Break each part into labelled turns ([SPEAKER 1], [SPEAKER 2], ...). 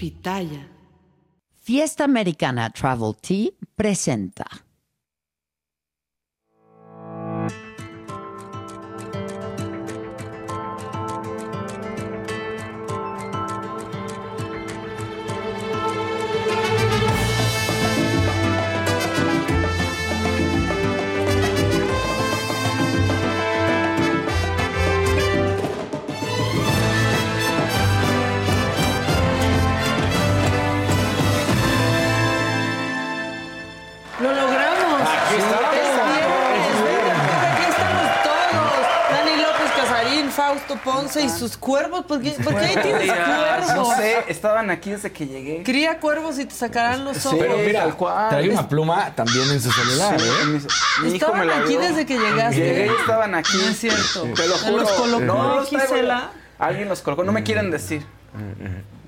[SPEAKER 1] Pitaya.
[SPEAKER 2] Fiesta Americana Travel Tea presenta.
[SPEAKER 1] Fausto Ponce y sus cuervos. ¿Por qué, por qué ahí tienes cuervos?
[SPEAKER 3] No sé, estaban aquí desde que llegué.
[SPEAKER 1] Cría cuervos y te sacarán los ojos.
[SPEAKER 4] Pero mira,
[SPEAKER 3] tal cual.
[SPEAKER 4] trae una pluma también en su celular,
[SPEAKER 3] Sí,
[SPEAKER 4] ¿eh?
[SPEAKER 3] mi, mi hijo
[SPEAKER 1] Estaban
[SPEAKER 3] me la
[SPEAKER 1] aquí
[SPEAKER 3] dio.
[SPEAKER 1] desde que llegaste.
[SPEAKER 3] Llegué y estaban aquí.
[SPEAKER 1] No es cierto.
[SPEAKER 3] Te lo
[SPEAKER 1] ¿Te
[SPEAKER 3] juro.
[SPEAKER 1] los colocó
[SPEAKER 3] no.
[SPEAKER 1] Gisela?
[SPEAKER 3] Alguien los colocó. No me quieren decir.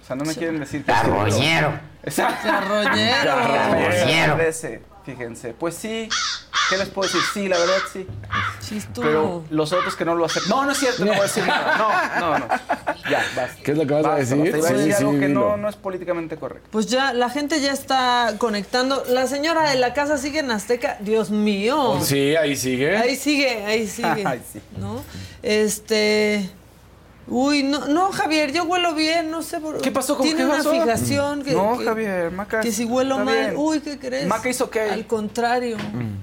[SPEAKER 3] O sea, no me quieren decir.
[SPEAKER 2] Carroñero.
[SPEAKER 3] Exacto.
[SPEAKER 1] Carroñero.
[SPEAKER 2] Carroñero.
[SPEAKER 3] Fíjense. Pues sí. ¿Qué les puedo decir? Sí, la verdad sí.
[SPEAKER 1] Chistudo.
[SPEAKER 3] Pero los otros que no lo aceptan. No, no es cierto, no voy a decir nada. No, no, no. Ya, basta.
[SPEAKER 4] ¿Qué es lo que vas a decir?
[SPEAKER 3] basta. Iba a decir
[SPEAKER 4] sí,
[SPEAKER 3] algo que no, no es políticamente correcto.
[SPEAKER 1] Pues ya, la gente ya está conectando. La señora de la casa sigue en Azteca. Dios mío.
[SPEAKER 4] Sí, ahí sigue.
[SPEAKER 1] Ahí sigue, ahí sigue.
[SPEAKER 3] Ay, sí.
[SPEAKER 1] ¿No? Este. Uy, no, no, Javier, yo huelo bien, no sé por
[SPEAKER 3] ¿Qué pasó? ¿Cómo
[SPEAKER 1] Tiene
[SPEAKER 3] qué
[SPEAKER 1] una
[SPEAKER 3] pasó?
[SPEAKER 1] fijación que.
[SPEAKER 3] No,
[SPEAKER 1] que-
[SPEAKER 3] Javier, Maca.
[SPEAKER 1] Que si huelo mal.
[SPEAKER 3] bien.
[SPEAKER 1] Uy, ¿qué crees?
[SPEAKER 3] Maca hizo ok.
[SPEAKER 1] Al contrario.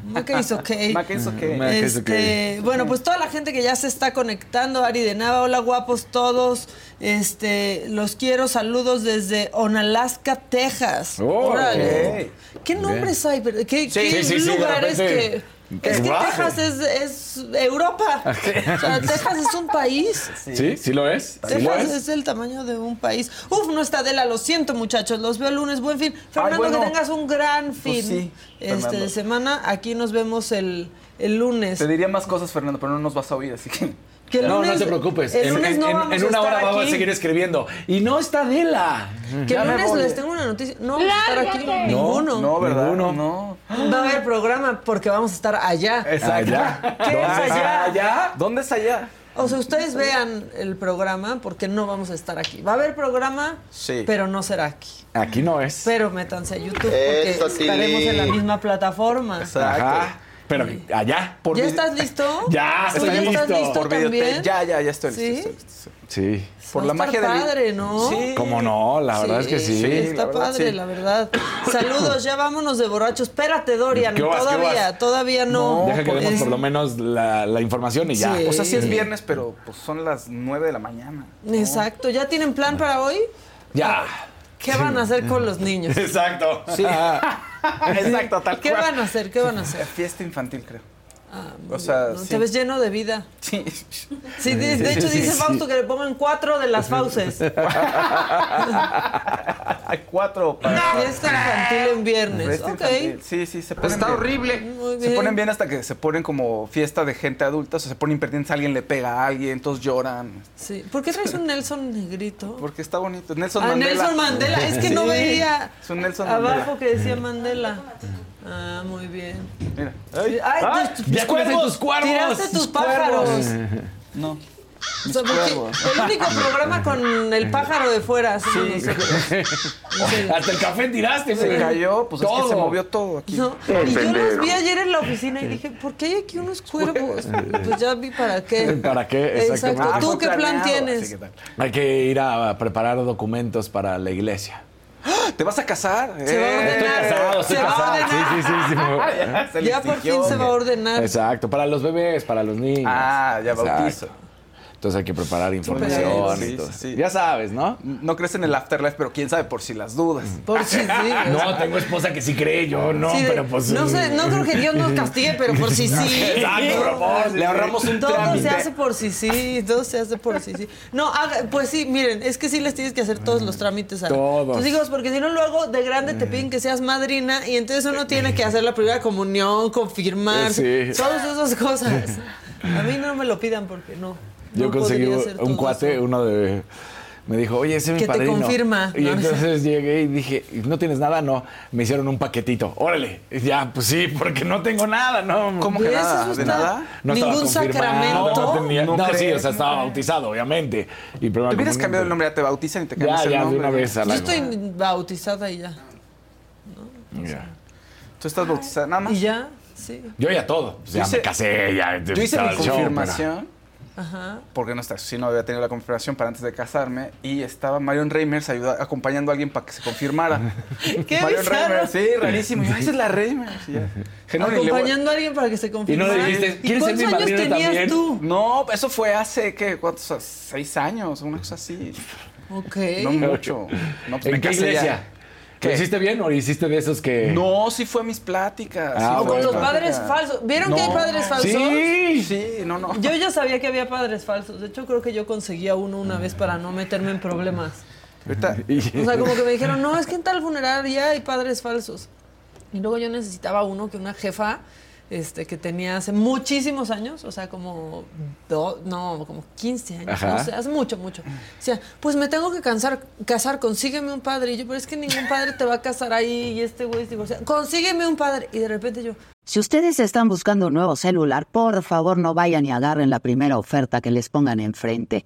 [SPEAKER 1] Maca hizo ok.
[SPEAKER 3] Maca hizo ok.
[SPEAKER 4] Maca hizo ok.
[SPEAKER 1] Este, bueno, pues toda la gente que ya se está conectando, Ari de Nava, hola guapos todos. Este, los quiero, saludos desde Onalaska, Texas.
[SPEAKER 4] Oh,
[SPEAKER 1] Órale. ¿Qué nombres hay? ¿Qué, qué
[SPEAKER 4] sí, sí, de
[SPEAKER 1] lugares que es que. Texas es, es Europa. O sea, Texas es un país.
[SPEAKER 4] Sí, sí lo es. Sí lo
[SPEAKER 1] Texas
[SPEAKER 4] es.
[SPEAKER 1] es el tamaño de un país. Uf, no está Adela, lo siento muchachos, los veo el lunes, buen fin. Fernando,
[SPEAKER 3] bueno.
[SPEAKER 1] que tengas un gran fin
[SPEAKER 3] Pues sí,
[SPEAKER 1] este, de semana. Aquí nos vemos el, el lunes.
[SPEAKER 3] Te diría más cosas, Fernando, pero no nos vas a oír, así que.
[SPEAKER 1] Que el
[SPEAKER 4] No,
[SPEAKER 1] lunes-
[SPEAKER 4] no te preocupes.
[SPEAKER 1] El
[SPEAKER 4] En,
[SPEAKER 1] lunes
[SPEAKER 4] en-
[SPEAKER 1] no
[SPEAKER 4] en-
[SPEAKER 1] vamos
[SPEAKER 4] en
[SPEAKER 1] a
[SPEAKER 4] una
[SPEAKER 1] estar
[SPEAKER 4] hora vamos a seguir escribiendo. Y no está Adela.
[SPEAKER 1] Que
[SPEAKER 3] Ya
[SPEAKER 1] el lunes les tengo una noticia. No vamos a estar aquí ninguno.
[SPEAKER 3] No, ¿verdad?
[SPEAKER 4] Ninguno.
[SPEAKER 3] No.
[SPEAKER 1] Va a haber programa porque vamos a estar allá.
[SPEAKER 3] Exacto.
[SPEAKER 4] Allá.
[SPEAKER 1] ¿Qué es allá?
[SPEAKER 3] ¿Allá? ¿Dónde es allá?
[SPEAKER 1] O sea, ustedes vean el programa porque no vamos a estar aquí. Va a haber programa,
[SPEAKER 3] Sí.
[SPEAKER 1] pero no será aquí.
[SPEAKER 4] Aquí no es.
[SPEAKER 1] Pero métanse a YouTube porque
[SPEAKER 5] Eso,
[SPEAKER 1] estaremos en la misma plataforma.
[SPEAKER 4] Ajá. Pero allá.
[SPEAKER 3] Por
[SPEAKER 1] ¿Ya estás listo?
[SPEAKER 4] Ya,
[SPEAKER 1] ¿Tú
[SPEAKER 4] estoy
[SPEAKER 1] ya estás
[SPEAKER 4] listo.
[SPEAKER 1] listo
[SPEAKER 3] Por videotape. Ya, ya, ya estoy listo.
[SPEAKER 1] ¿Sí?
[SPEAKER 3] estoy listo.
[SPEAKER 4] Sí.
[SPEAKER 3] Por la magia del
[SPEAKER 1] padre, ¿no?
[SPEAKER 3] Sí.
[SPEAKER 4] ¿Cómo no? La verdad es que sí.
[SPEAKER 3] Sí,
[SPEAKER 1] Está
[SPEAKER 3] la verdad,
[SPEAKER 1] padre,
[SPEAKER 3] sí.
[SPEAKER 1] la verdad. Saludos, ya vámonos de borrachos. Espérate, Dorian.
[SPEAKER 4] ¿Qué vas, qué
[SPEAKER 1] todavía, todavía no.
[SPEAKER 4] Deja que demos
[SPEAKER 1] Es-
[SPEAKER 4] por lo menos la, la información y ya.
[SPEAKER 1] Sí.
[SPEAKER 3] O sea, sí es viernes, pero pues son las 9 de la mañana. ¿no?
[SPEAKER 1] Exacto. ¿Ya tienen plan para hoy?
[SPEAKER 4] Ya.
[SPEAKER 1] ¿Qué van a hacer con los niños?
[SPEAKER 4] Exacto.
[SPEAKER 3] Sí. Exacto, tal
[SPEAKER 1] ¿Qué
[SPEAKER 3] cual.
[SPEAKER 1] van a hacer? ¿Qué van a hacer?
[SPEAKER 3] Fiesta infantil, creo.
[SPEAKER 1] Ah,
[SPEAKER 3] O sea,
[SPEAKER 1] no,
[SPEAKER 3] sí.
[SPEAKER 1] Te ves lleno de vida.
[SPEAKER 3] Sí.
[SPEAKER 1] Sí, de, de hecho dice Fausto que le pongan cuatro de las fauces.
[SPEAKER 3] Hay cuatro para.
[SPEAKER 1] Fiesta infantil en viernes.
[SPEAKER 3] Fiesta
[SPEAKER 1] Ok.
[SPEAKER 3] infantil. Sí, sí, se ponen
[SPEAKER 5] Está
[SPEAKER 3] bien.
[SPEAKER 5] horrible.
[SPEAKER 1] Muy
[SPEAKER 3] Se ponen bien hasta que se ponen como fiesta de gente adulta, o sea, se ponen impertinentes, alguien le pega a alguien, todos lloran.
[SPEAKER 1] Sí. ¿Por qué traes un Nelson negrito?
[SPEAKER 3] Porque está bonito. Nelson
[SPEAKER 1] Ah,
[SPEAKER 3] Mandela.
[SPEAKER 1] Nelson Mandela. Es que no veía
[SPEAKER 3] Es un Nelson
[SPEAKER 1] abajo
[SPEAKER 3] Mandela.
[SPEAKER 1] que decía Mandela. Ah, muy bien.
[SPEAKER 3] Mira.
[SPEAKER 1] Ay,
[SPEAKER 4] ¡Ay!
[SPEAKER 1] tus-
[SPEAKER 4] ¡Ya
[SPEAKER 1] tus
[SPEAKER 4] cuervos! tus cuervos!
[SPEAKER 1] Tiraste tus
[SPEAKER 4] tus
[SPEAKER 1] pájaros.
[SPEAKER 3] No.
[SPEAKER 1] O sea, porque el único programa con el pájaro de fuera. no sé. Serio.
[SPEAKER 4] Hasta el café tiraste,
[SPEAKER 3] Se cayó, pues es que se movió todo aquí.
[SPEAKER 1] No, y yo los vi ayer en la oficina y dije, ¿por qué hay aquí unos cuervos? Pues ya vi para qué.
[SPEAKER 4] ¿Para qué?
[SPEAKER 1] Exacto.
[SPEAKER 3] Ah,
[SPEAKER 1] ¿Tú qué plan tienes?
[SPEAKER 4] Hay que ir a preparar documentos para la iglesia.
[SPEAKER 3] ¿Te vas a casar?
[SPEAKER 1] Se va a
[SPEAKER 3] Eh,
[SPEAKER 1] ordenar.
[SPEAKER 4] Estoy casado, estoy
[SPEAKER 1] Se va a
[SPEAKER 4] casado. Sí, sí, sí. sí.
[SPEAKER 3] ya
[SPEAKER 1] por fin se va a ordenar.
[SPEAKER 4] Exacto, para los bebés, para los niños.
[SPEAKER 3] Ah, ya
[SPEAKER 4] Exacto. Entonces hay que preparar información
[SPEAKER 3] Sí,
[SPEAKER 4] y todo.
[SPEAKER 3] sí, sí.
[SPEAKER 4] Ya sabes, ¿no?
[SPEAKER 3] No crees en el afterlife, pero quién sabe por si las dudas.
[SPEAKER 1] Por si sí.
[SPEAKER 4] No, tengo esposa que sí cree, yo no, pero pues...
[SPEAKER 1] no sé, no creo que Dios nos castigue, pero por si sí.
[SPEAKER 4] Exacto, Ramón.
[SPEAKER 3] Le ahorramos un
[SPEAKER 1] Todo
[SPEAKER 3] trámite.
[SPEAKER 1] se hace por si sí, todo se hace por si sí. No, haga- pues sí, miren, es que sí les tienes que hacer todos los trámites a
[SPEAKER 4] Todos.
[SPEAKER 1] tus hijos, porque si no luego de grande te piden que seas madrina y entonces uno tiene que hacer la primera comunión, confirmar,
[SPEAKER 4] Sí.
[SPEAKER 1] todas esas cosas. A mí no me lo pidan porque no.
[SPEAKER 4] Yo
[SPEAKER 1] no
[SPEAKER 4] conseguí un cuate,
[SPEAKER 1] eso.
[SPEAKER 4] uno de... Me dijo, oye, ese es mi
[SPEAKER 1] Que te
[SPEAKER 4] padrino.
[SPEAKER 1] confirma,
[SPEAKER 4] Y
[SPEAKER 1] ¿no?
[SPEAKER 4] entonces llegué y dije, ¿no tienes nada? No. Me hicieron un paquetito. Órale. Y ya, pues sí, porque no tengo nada, ¿no?
[SPEAKER 3] ¿Cómo que nada? ¿De nada?
[SPEAKER 4] No
[SPEAKER 1] Ningún sacramento.
[SPEAKER 4] No, tenía-
[SPEAKER 3] No
[SPEAKER 4] no, sí,
[SPEAKER 3] crees,
[SPEAKER 4] o sea, estaba bautizado, obviamente. Y
[SPEAKER 3] Te hubieras
[SPEAKER 4] comunión,
[SPEAKER 3] cambiado el nombre, ya te bautizan y te
[SPEAKER 4] Ya,
[SPEAKER 3] cambias el
[SPEAKER 4] ya, de
[SPEAKER 3] nombre.
[SPEAKER 4] una vez a
[SPEAKER 1] Yo
[SPEAKER 4] la...
[SPEAKER 1] estoy bautizada y ya.
[SPEAKER 4] Ya.
[SPEAKER 3] Tú estás bautizada, nada más.
[SPEAKER 1] Y ya, sí.
[SPEAKER 4] Yo ya todo. Pues ya
[SPEAKER 3] Yo hice-
[SPEAKER 4] me casé, ya
[SPEAKER 3] Yo hice mi
[SPEAKER 4] el show,
[SPEAKER 3] confirmación.
[SPEAKER 1] Ajá.
[SPEAKER 3] Porque nuestra no había tenido la confirmación para antes de casarme y estaba Marion Reimers ayuda, acompañando a alguien para que se confirmara.
[SPEAKER 1] Qué
[SPEAKER 3] Marion. Reimers, sí, rarísimo. Y yo, "Ay, esa es la Reimers. Y ya. No, voy-
[SPEAKER 1] Acompañando a alguien para que se confirmara.
[SPEAKER 4] le dijiste,
[SPEAKER 1] ¿Y
[SPEAKER 4] ¿quieres ser
[SPEAKER 1] cuántos
[SPEAKER 4] mi
[SPEAKER 1] años tenías
[SPEAKER 4] también?
[SPEAKER 1] tú?
[SPEAKER 3] No, eso fue hace, ¿qué? ¿Cuántos? ¿Seis años? Una cosa así.
[SPEAKER 1] Ok.
[SPEAKER 3] No mucho. No, pues me
[SPEAKER 4] ¿En qué
[SPEAKER 3] casé ya.
[SPEAKER 4] Iglesia? ¿Lo
[SPEAKER 3] ¿Qué?
[SPEAKER 4] hiciste bien o hiciste de esos que...?
[SPEAKER 3] No, sí fue mis pláticas.
[SPEAKER 4] Ah,
[SPEAKER 3] sí
[SPEAKER 1] o con los padres falsos. ¿Vieron que hay padres falsos?
[SPEAKER 4] Sí.
[SPEAKER 3] Sí, no, no.
[SPEAKER 1] Yo ya sabía que había padres falsos. De hecho, creo que yo conseguía uno una vez para no meterme en problemas.
[SPEAKER 3] Ahorita,
[SPEAKER 1] O sea, como que me dijeron, no, es que en tal funeraria hay padres falsos. Y luego yo necesitaba uno que una jefa este, que tenía hace muchísimos años, o sea, como, do- no, como 15 años,
[SPEAKER 4] Ajá.
[SPEAKER 1] no sé, hace mucho, mucho. Decía, pues me tengo que cansar, casar, consígueme un padre. Y yo, pero es que ningún padre te va a casar ahí y este güey es divorciado. Consígueme un padre. Y de repente yo,
[SPEAKER 2] Si ustedes están buscando un nuevo celular, por favor no vayan y agarren la primera oferta que les pongan enfrente.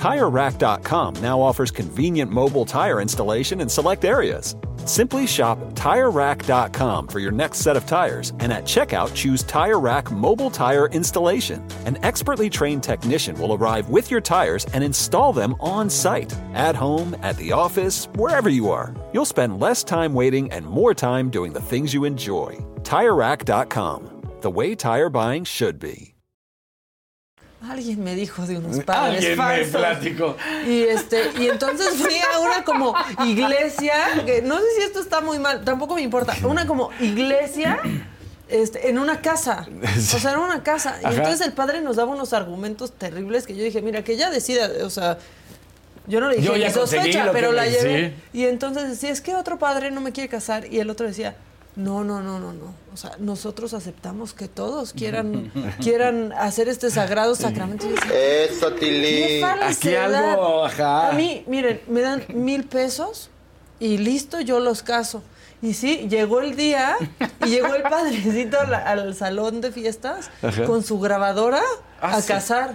[SPEAKER 5] TireRack.com now offers convenient mobile tire installation in select areas. Simply shop TireRack.com for your next set of tires and at checkout choose Tire Rack Mobile Tire Installation. An expertly trained technician will arrive with your tires and install them on site, at home, at the office, wherever you are. You'll spend less time waiting and more time doing the things you enjoy. TireRack.com, the way tire buying should be.
[SPEAKER 1] Alguien me dijo de unos padres
[SPEAKER 4] Alguien me
[SPEAKER 1] falsos.
[SPEAKER 4] platicó.
[SPEAKER 1] Y este, y entonces fui a una como iglesia, que no sé si esto está muy mal, tampoco me importa, una como iglesia este, en una casa. O sea, en una casa. Y entonces el padre nos daba unos argumentos terribles que yo dije, mira, que ella decida, o sea, yo no le dije
[SPEAKER 4] Yo ya
[SPEAKER 1] "Ni
[SPEAKER 4] conseguí
[SPEAKER 1] sospecha, pero la
[SPEAKER 4] me-
[SPEAKER 1] llevé.
[SPEAKER 4] sí.
[SPEAKER 1] Y entonces decía, es que otro padre no me quiere casar. Y el otro decía, no, no, no, no, no. O sea, nosotros aceptamos que todos quieran, quieran hacer este sagrado sacramento.
[SPEAKER 6] Eso,
[SPEAKER 1] ¡Qué
[SPEAKER 6] Tilly.
[SPEAKER 1] falsedad!
[SPEAKER 4] algo, ajá.
[SPEAKER 1] A mí, miren, me dan mil pesos y listo, yo los caso. Y sí, llegó el día y llegó el padrecito al, al salón de fiestas
[SPEAKER 4] Ajá.
[SPEAKER 1] con su grabadora
[SPEAKER 3] Ah,
[SPEAKER 1] a
[SPEAKER 3] sí.
[SPEAKER 1] casar.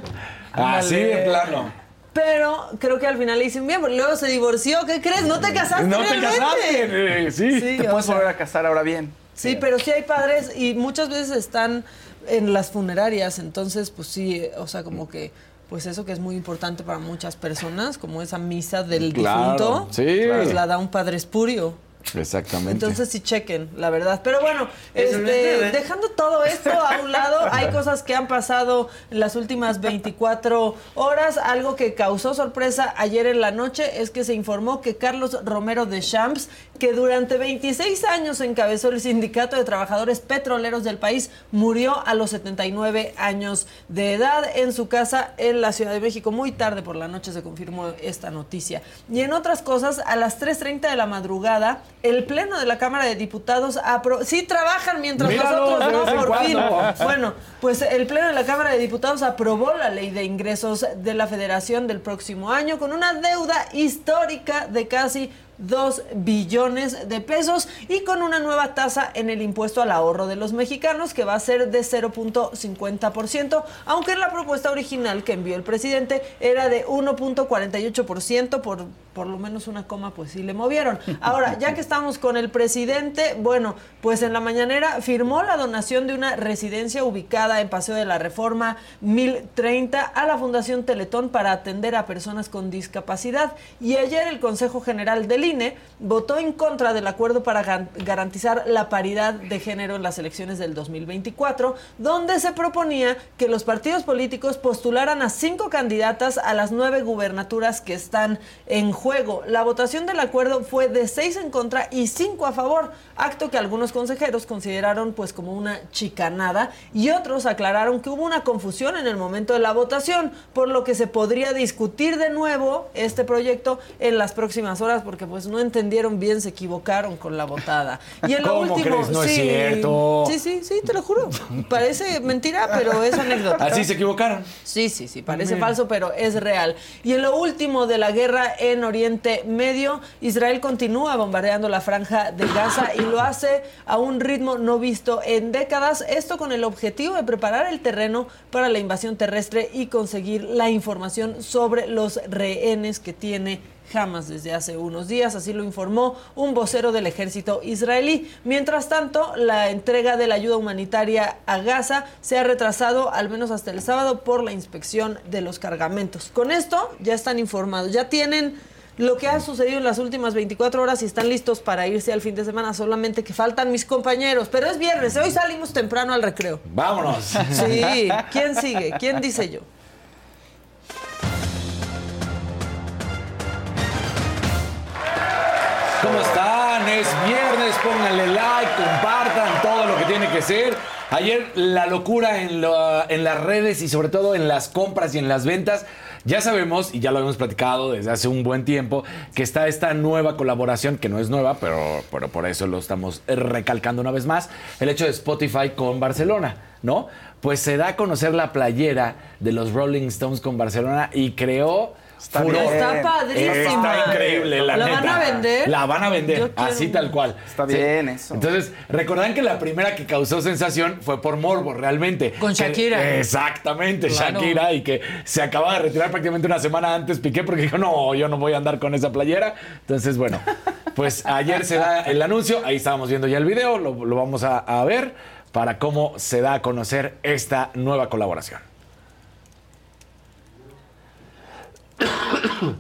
[SPEAKER 4] Así
[SPEAKER 1] Ándale.
[SPEAKER 4] de plano.
[SPEAKER 1] Pero creo que al final le dicen bien, porque luego se divorció. ¿Qué crees? No te casaste.
[SPEAKER 4] No te casaste. eh, Sí.
[SPEAKER 1] Sí,
[SPEAKER 3] Te puedes
[SPEAKER 1] sea,
[SPEAKER 3] volver a casar ahora bien.
[SPEAKER 1] Sí, pero sí hay padres y muchas veces están en las funerarias, entonces pues sí, o sea, como que pues eso que es muy importante para muchas personas, como esa misa del
[SPEAKER 4] Claro,
[SPEAKER 1] difunto,
[SPEAKER 4] sí.
[SPEAKER 1] pues la da un padre espurio.
[SPEAKER 4] Exactamente.
[SPEAKER 1] Entonces sí chequen, la verdad. Pero bueno, este, dejando todo esto a un lado, hay cosas que han pasado en las últimas 24 horas. Algo que causó sorpresa ayer en la noche es que se informó que Carlos Romero de Champs, que durante 26 años encabezó el Sindicato de Trabajadores Petroleros del país, murió a los 79 años de edad en su casa en la Ciudad de México. Muy tarde por la noche se confirmó esta noticia. Y en otras cosas, a las 3.30 de la madrugada, el Pleno de la Cámara de Diputados aprobó... Sí trabajan mientras
[SPEAKER 4] Míralo,
[SPEAKER 1] nosotros no, por fin. Bueno, pues el Pleno de la Cámara de Diputados aprobó la ley de ingresos de la Federación del próximo año con una deuda histórica de casi 2 billones de pesos y con una nueva tasa en el impuesto al ahorro de los mexicanos que va a ser de 0.50%, aunque la propuesta original que envió el presidente era de 1.48%, por, por lo menos una coma pues sí le movieron. Ahora, ya que estamos con el presidente, bueno, pues en la mañanera firmó la donación de una residencia ubicada en Paseo de la Reforma 1030 a la Fundación Teletón para atender a personas con discapacidad y ayer el Consejo General del Votó en contra del acuerdo para garantizar la paridad de género en las elecciones del 2024, donde se proponía que los partidos políticos postularan a cinco candidatas a las nueve gubernaturas que están en juego. La votación del acuerdo fue de seis en contra y cinco a favor, acto que algunos consejeros consideraron pues como una chicanada y otros aclararon que hubo una confusión en el momento de la votación, por lo que se podría discutir de nuevo este proyecto en las próximas horas porque pues no entendieron bien, se equivocaron con la votada. Y en lo
[SPEAKER 4] ¿Cómo
[SPEAKER 1] último,
[SPEAKER 4] crees? No es
[SPEAKER 1] sí,
[SPEAKER 4] cierto.
[SPEAKER 1] Sí, sí, sí, te lo juro. Parece mentira, pero es anécdota.
[SPEAKER 4] Así se equivocaron.
[SPEAKER 1] Sí, sí, sí, parece falso, pero es real. Y en lo último de la guerra en Oriente Medio, Israel continúa bombardeando la franja de Gaza y lo hace a un ritmo no visto en décadas, esto con el objetivo de preparar el terreno para la invasión terrestre y conseguir la información sobre los rehenes que tiene Hamas desde hace unos días, así lo informó un vocero del ejército israelí. Mientras tanto, la entrega de la ayuda humanitaria a Gaza se ha retrasado al menos hasta el sábado por la inspección de los cargamentos. Con esto ya están informados, ya tienen lo que ha sucedido en las últimas 24 horas y están listos para irse al fin de semana, solamente que faltan mis compañeros, pero es viernes, hoy salimos temprano al recreo.
[SPEAKER 4] Vámonos.
[SPEAKER 1] Sí, ¿quién sigue? ¿Quién dice yo?
[SPEAKER 4] Están? Es viernes, pónganle like, compartan todo lo que tiene que ser. Ayer la locura en, la- en las redes y sobre todo en las compras y en las ventas. Ya sabemos, y ya lo hemos platicado desde hace un buen tiempo, que está esta nueva colaboración, que no es nueva, pero, pero por eso lo estamos recalcando una vez más, el hecho de Spotify con Barcelona, ¿no? Pues se da a conocer la playera de los Rolling Stones con Barcelona y creó...
[SPEAKER 3] Está
[SPEAKER 4] furor.
[SPEAKER 1] Está padrísima.
[SPEAKER 4] Está increíble, la,
[SPEAKER 1] ¿La
[SPEAKER 4] neta.
[SPEAKER 1] van a vender?
[SPEAKER 4] La van a vender, así tal cual.
[SPEAKER 3] Está bien eso.
[SPEAKER 4] Entonces, recordan que la primera que causó sensación fue por Morbo, realmente.
[SPEAKER 1] Con
[SPEAKER 4] Que-
[SPEAKER 1] Shakira.
[SPEAKER 4] exactamente,
[SPEAKER 1] Claro.
[SPEAKER 4] Shakira, y que se acaba de retirar prácticamente una semana antes Piqué, porque dijo, no, yo no voy a andar con esa playera. Entonces, bueno, pues ayer se da el anuncio, ahí estábamos viendo ya el video, lo, lo vamos a, a ver para cómo se da a conocer esta nueva colaboración.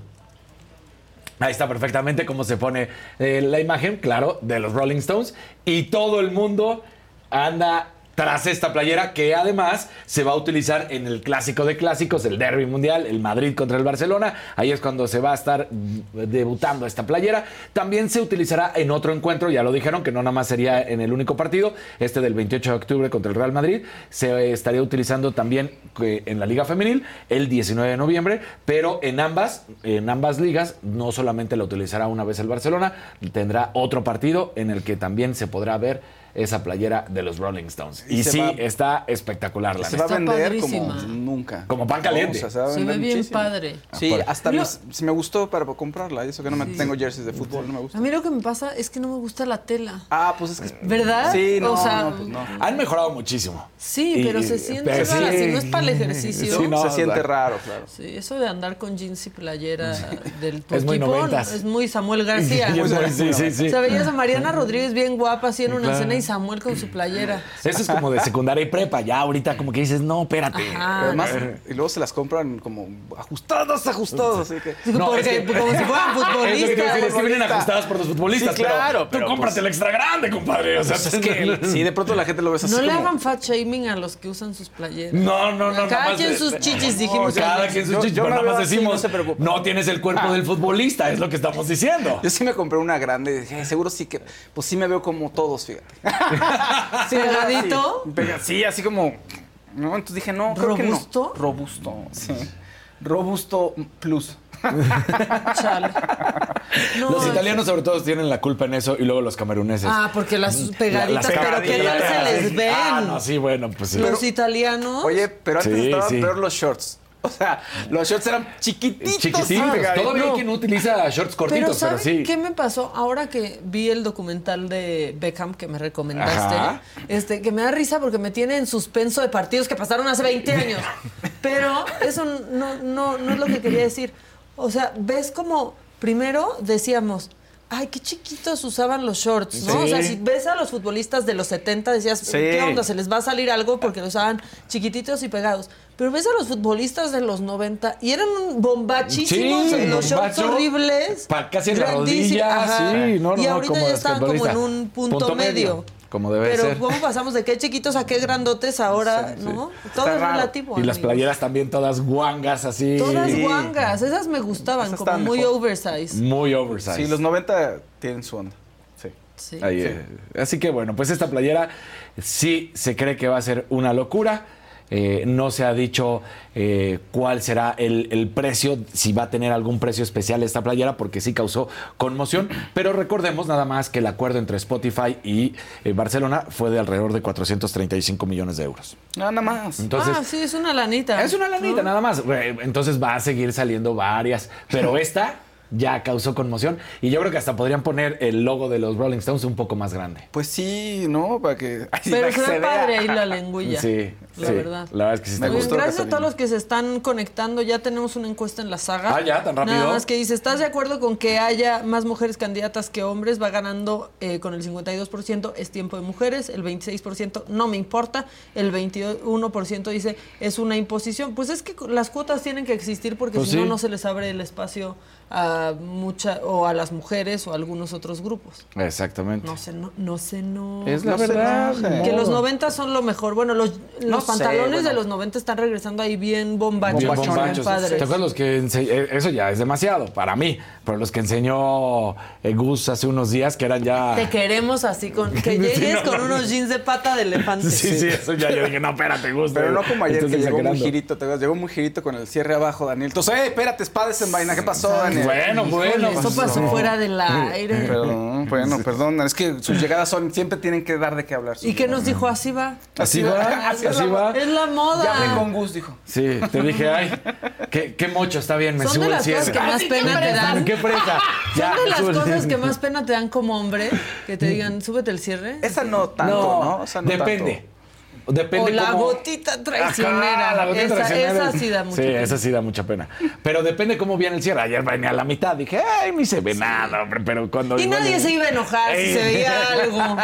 [SPEAKER 4] Ahí está perfectamente cómo se pone eh, la imagen, claro, de los Rolling Stones. Y todo el mundo anda tras esta playera que además se va a utilizar en el clásico de clásicos, el Derby Mundial, el Madrid contra el Barcelona. Ahí es cuando se va a estar debutando esta playera. También se utilizará en otro encuentro, ya lo dijeron, que no nada más sería en el único partido, este del 28 de octubre contra el Real Madrid. Se estaría utilizando también eh, en la Liga Femenil el 19 de noviembre, pero en ambas, en ambas ligas no solamente la utilizará una vez el Barcelona, tendrá otro partido en el que también se podrá ver esa playera de los Rolling Stones. Y, sí,
[SPEAKER 3] va-
[SPEAKER 4] está espectacular la
[SPEAKER 3] Se va a vender
[SPEAKER 1] padrísima.
[SPEAKER 3] como nunca.
[SPEAKER 4] Como pan caliente.
[SPEAKER 3] O sea, se va a
[SPEAKER 1] Se
[SPEAKER 3] vender
[SPEAKER 1] ve bien
[SPEAKER 3] muchísimo.
[SPEAKER 1] padre.
[SPEAKER 3] Sí,
[SPEAKER 4] Por-
[SPEAKER 3] hasta
[SPEAKER 1] Yo-
[SPEAKER 3] mis- se me gustó para comprarla. y Eso que no me tengo jerseys de fútbol, no me gusta.
[SPEAKER 1] A mí lo que me pasa es que no me gusta la tela.
[SPEAKER 3] Ah, pues es que.
[SPEAKER 1] ¿Verdad?
[SPEAKER 3] Sí, no,
[SPEAKER 1] O sea,
[SPEAKER 3] no, pues no.
[SPEAKER 4] Han mejorado muchísimo.
[SPEAKER 1] Sí,
[SPEAKER 4] Y-
[SPEAKER 1] pero se siente
[SPEAKER 4] pero
[SPEAKER 1] rara,
[SPEAKER 4] sí.
[SPEAKER 1] si no es para el ejercicio.
[SPEAKER 4] Sí, no,
[SPEAKER 3] se siente raro, claro.
[SPEAKER 1] Sí, eso de andar con jeans y playera del tu
[SPEAKER 4] Es muy noventas.
[SPEAKER 1] es muy Samuel García.
[SPEAKER 4] Sí, sí, sí, sí.
[SPEAKER 1] O sea, veías a Mariana Rodríguez bien guapa así en una escena y Samuel con su playera.
[SPEAKER 4] Eso es como de secundaria y prepa. Ya ahorita como que dices, no, espérate.
[SPEAKER 1] Ajá.
[SPEAKER 3] Además, y luego se las compran como ajustadas, ajustadas. Así que.
[SPEAKER 4] No,
[SPEAKER 1] Porque,
[SPEAKER 4] es que-
[SPEAKER 1] como si fueran
[SPEAKER 4] Es lo que te decir,
[SPEAKER 1] futbolistas.
[SPEAKER 4] es que vienen ajustadas por los futbolistas.
[SPEAKER 3] Sí, claro,
[SPEAKER 4] pero,
[SPEAKER 3] pero
[SPEAKER 4] tú cómprate
[SPEAKER 3] pues-
[SPEAKER 4] el extra grande, compadre. O sea,
[SPEAKER 3] Pues es que sí, de pronto la gente lo ves así
[SPEAKER 1] No le hagan fat shaming a los que usan sus playeras.
[SPEAKER 4] No, no, no.
[SPEAKER 1] Cada quien
[SPEAKER 4] de-
[SPEAKER 1] sus chichis, dijimos.
[SPEAKER 4] Cada
[SPEAKER 1] ayer.
[SPEAKER 4] quien sus chichis,
[SPEAKER 3] yo
[SPEAKER 4] pero nada más
[SPEAKER 3] así,
[SPEAKER 4] decimos,
[SPEAKER 3] no se preocupe.
[SPEAKER 4] no tienes el cuerpo del futbolista, es lo que estamos diciendo.
[SPEAKER 3] Yo sí me compré una grande y dije, "Ay, seguro sí que, pues sí me veo como todos, fíjate. Sí,
[SPEAKER 1] ¿Pegadito?
[SPEAKER 3] Sí, pega- sí, así como, no, entonces dije, no, creo que no.
[SPEAKER 1] ¿Robusto?
[SPEAKER 3] Robusto, sí. Robusto plus.
[SPEAKER 1] Chale. No,
[SPEAKER 4] los italianos sobre todo tienen la culpa en eso y luego los cameruneses.
[SPEAKER 1] Ah, porque las pegaditas,
[SPEAKER 4] Las
[SPEAKER 1] pero ¿qué tal se les ven?
[SPEAKER 4] Ah, no, sí, bueno, pues sí.
[SPEAKER 1] Los italianos.
[SPEAKER 3] Oye, pero antes
[SPEAKER 4] Sí,
[SPEAKER 3] estaban
[SPEAKER 4] sí.
[SPEAKER 3] peor los shorts. O sea, los shorts eran chiquititos.
[SPEAKER 4] Chiquititos.
[SPEAKER 3] pegaditos.
[SPEAKER 4] Todavía hay quien utiliza shorts cortitos,
[SPEAKER 1] pero
[SPEAKER 4] pero,
[SPEAKER 1] ¿saben
[SPEAKER 4] sí.
[SPEAKER 1] qué me pasó? Ahora que vi el documental de Beckham que me recomendaste,
[SPEAKER 4] Ajá.
[SPEAKER 1] este, que me da risa porque me tiene en suspenso de partidos que pasaron hace 20 años. Pero eso no, no, no es lo que quería decir. O sea, ves como, primero decíamos, ay, qué chiquitos usaban los shorts, ¿no?
[SPEAKER 4] Sí.
[SPEAKER 1] O sea, si ves a los futbolistas de los 70, decías,
[SPEAKER 3] Sí.
[SPEAKER 1] ¿qué onda? Se les va a salir algo porque los usaban chiquititos y pegados. Pero ves a los futbolistas de los 90 y eran un bombachísimos,
[SPEAKER 4] Sí,
[SPEAKER 1] los shorts horribles.
[SPEAKER 4] pa- casi en la
[SPEAKER 1] grandísimos,
[SPEAKER 4] rodilla,
[SPEAKER 1] ajá.
[SPEAKER 4] sí, no, no,
[SPEAKER 1] Y
[SPEAKER 4] no,
[SPEAKER 1] ahorita
[SPEAKER 4] como
[SPEAKER 1] ya estaban como en un punto,
[SPEAKER 4] Punto medio,
[SPEAKER 1] medio.
[SPEAKER 4] como debe
[SPEAKER 1] Pero
[SPEAKER 4] ser.
[SPEAKER 1] ¿cómo pasamos de qué chiquitos a qué grandotes ahora, no? Todo
[SPEAKER 3] Está
[SPEAKER 1] es relativo.
[SPEAKER 4] Y las playeras también todas guangas así.
[SPEAKER 1] Todas
[SPEAKER 3] Sí.
[SPEAKER 1] guangas, esas me gustaban,
[SPEAKER 3] Esas
[SPEAKER 1] como muy
[SPEAKER 3] mejor.
[SPEAKER 1] oversize.
[SPEAKER 4] Muy oversize.
[SPEAKER 3] Sí, los 90 tienen su onda. Sí.
[SPEAKER 1] Sí.
[SPEAKER 4] Ahí, eh, Así que bueno, pues esta playera sí se cree que va a ser una locura. Eh, no se ha dicho eh, cuál será el, el precio, si va a tener algún precio especial esta playera, porque sí causó conmoción. Pero recordemos nada más que el acuerdo entre Spotify y eh, Barcelona fue de alrededor de 435 millones de euros.
[SPEAKER 3] Nada más.
[SPEAKER 4] Entonces,
[SPEAKER 1] ah, sí, es una lanita.
[SPEAKER 4] es una lanita nada más. Entonces va a seguir saliendo varias. Pero esta ya causó conmoción. Y yo creo que hasta podrían poner el logo de los Rolling Stones un poco más grande.
[SPEAKER 3] Pues sí, ¿no? Para que. ay,
[SPEAKER 1] Pero
[SPEAKER 3] para que
[SPEAKER 1] se padre ahí la lengüilla.
[SPEAKER 4] Sí,
[SPEAKER 1] la
[SPEAKER 4] sí.
[SPEAKER 1] verdad.
[SPEAKER 4] La verdad es que sí está
[SPEAKER 1] gracias a todos los que se están conectando. Ya tenemos una encuesta en la saga.
[SPEAKER 4] Ah, ¿ya? ¿Tan rápido?
[SPEAKER 1] Nada más que dice, ¿estás de acuerdo con que haya más mujeres candidatas que hombres? Va ganando eh, con el 52%, es tiempo de mujeres. El 26%, no me importa. El 21% dice, es una imposición. Pues es que las cuotas tienen que existir porque
[SPEAKER 4] Pues
[SPEAKER 1] si no,
[SPEAKER 4] sí.
[SPEAKER 1] no se les abre el espacio a mucha o a las mujeres o a algunos otros grupos.
[SPEAKER 4] Exactamente.
[SPEAKER 1] No sé, no, no sé, no.
[SPEAKER 4] Es la
[SPEAKER 3] No
[SPEAKER 4] verdad.
[SPEAKER 1] Que los 90 son lo mejor. Bueno, los, los
[SPEAKER 3] No sé,
[SPEAKER 1] pantalones
[SPEAKER 3] bueno.
[SPEAKER 1] de los 90 están regresando ahí bien bombachos,
[SPEAKER 4] Bien
[SPEAKER 3] Bombachones,
[SPEAKER 1] bien
[SPEAKER 4] bombachos.
[SPEAKER 1] padres.
[SPEAKER 4] ¿Te acuerdas los que eh, Eso ya es demasiado para mí, pero los que enseñó eh, Gus hace unos días que eran ya.
[SPEAKER 1] Te queremos así con que llegues
[SPEAKER 4] no,
[SPEAKER 1] con
[SPEAKER 4] no.
[SPEAKER 1] unos jeans de pata de elefante.
[SPEAKER 4] Sí, sí, eso ya yo dije, no, espérate, Gus.
[SPEAKER 3] Pero no como ayer
[SPEAKER 4] estás
[SPEAKER 3] que llegó muy girito, te? Llegó muy girito con el cierre abajo, Daniel. Entonces, ¡eh, espérate, espadas en vaina! ¿Qué pasó, Daniel?
[SPEAKER 4] Bueno, bueno.
[SPEAKER 1] Eso pasó
[SPEAKER 4] no.
[SPEAKER 1] fuera del aire.
[SPEAKER 3] Perdón, bueno, perdón. Es que sus llegadas son, siempre tienen que dar de qué hablar.
[SPEAKER 1] ¿Y qué nos dijo? Así va.
[SPEAKER 4] Así va,
[SPEAKER 3] Así
[SPEAKER 4] así
[SPEAKER 3] es la-
[SPEAKER 4] va.
[SPEAKER 1] Es la moda.
[SPEAKER 3] Ya hablé con Gus, dijo.
[SPEAKER 4] Sí, te dije, ay, qué, qué mocho, está bien, me
[SPEAKER 1] Son
[SPEAKER 4] subo
[SPEAKER 1] de
[SPEAKER 4] el
[SPEAKER 1] las
[SPEAKER 4] cierre.
[SPEAKER 1] cosas que más pena te dan.
[SPEAKER 4] ¿Qué fresa? Ya,
[SPEAKER 1] Son de las cosas que más pena te dan como hombre, que te digan, súbete el cierre.
[SPEAKER 3] Esa no tanto, ¿no? O sea, no
[SPEAKER 4] depende. Depende
[SPEAKER 1] O la
[SPEAKER 4] cómo-
[SPEAKER 1] gotita traicionera.
[SPEAKER 4] Ajá, la gotita
[SPEAKER 1] esa,
[SPEAKER 4] traicionera.
[SPEAKER 1] esa sí da mucho.
[SPEAKER 4] Sí,
[SPEAKER 1] pena.
[SPEAKER 4] esa sí da mucha pena. Pero depende cómo viene el cierre. Ayer venía a la mitad. Dije, ay, ni se ve nada, hombre. Pero cuando.
[SPEAKER 1] Y
[SPEAKER 4] igual-
[SPEAKER 1] nadie se iba a enojar si se veía algo.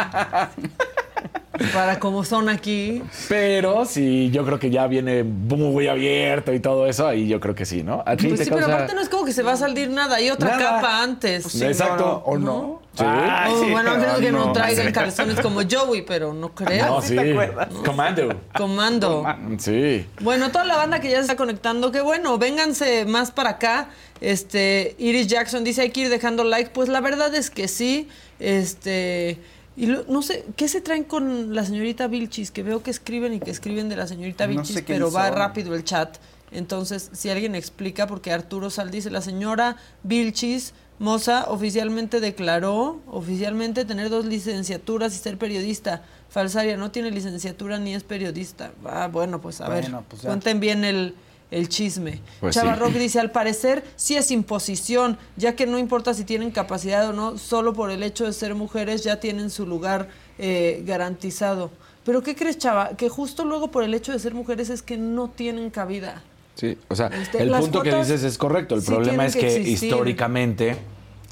[SPEAKER 1] Para como son aquí.
[SPEAKER 4] Pero sí, yo creo que ya viene muy abierto y todo eso. Ahí yo creo que sí, ¿no? A ti
[SPEAKER 1] Pues
[SPEAKER 4] te
[SPEAKER 1] sí, pero aparte no es como que se va a salir nada. Hay otra
[SPEAKER 4] Nada.
[SPEAKER 1] capa antes.
[SPEAKER 3] Sí,
[SPEAKER 4] Exacto.
[SPEAKER 3] no, no, ¿O no?
[SPEAKER 4] Sí.
[SPEAKER 3] Ay,
[SPEAKER 1] Oh,
[SPEAKER 3] sí,
[SPEAKER 1] bueno, menos que no,
[SPEAKER 3] no.
[SPEAKER 1] traigan calzones como Joey, pero no creo.
[SPEAKER 4] No, sí.
[SPEAKER 3] te acuerdas?
[SPEAKER 4] Comando.
[SPEAKER 1] Comando.
[SPEAKER 4] Sí.
[SPEAKER 1] Bueno, toda la banda que ya se está conectando, que bueno, vénganse más para acá. Este, Iris Jackson dice, hay que ir dejando like. Pues la verdad es que sí. Este, y lo- no sé, ¿qué se traen con la señorita Vilchis? Que veo que escriben y que escriben de la señorita
[SPEAKER 3] No
[SPEAKER 1] Vilchis,
[SPEAKER 3] sé qué
[SPEAKER 1] pero va rápido el chat. Entonces, si alguien explica, porque Arturo Sal dice, la señora Vilchis Moza oficialmente declaró, oficialmente tener dos licenciaturas y ser periodista. Falsaria no tiene licenciatura ni es periodista. Ah, bueno, pues a ver,
[SPEAKER 3] pues
[SPEAKER 1] cuenten bien el, el chisme.
[SPEAKER 4] Pues
[SPEAKER 1] Chava
[SPEAKER 4] sí.
[SPEAKER 1] Rock dice, al parecer sí es imposición, ya que no importa si tienen capacidad o no, solo por el hecho de ser mujeres ya tienen su lugar eh, garantizado. Pero ¿qué crees, Chava? Que justo luego por el hecho de ser mujeres es que no tienen cabida.
[SPEAKER 4] Sí, o sea,
[SPEAKER 1] Este,
[SPEAKER 4] el punto que dices es correcto. El
[SPEAKER 1] sí
[SPEAKER 4] problema es
[SPEAKER 1] que
[SPEAKER 4] que
[SPEAKER 1] existir.
[SPEAKER 4] históricamente,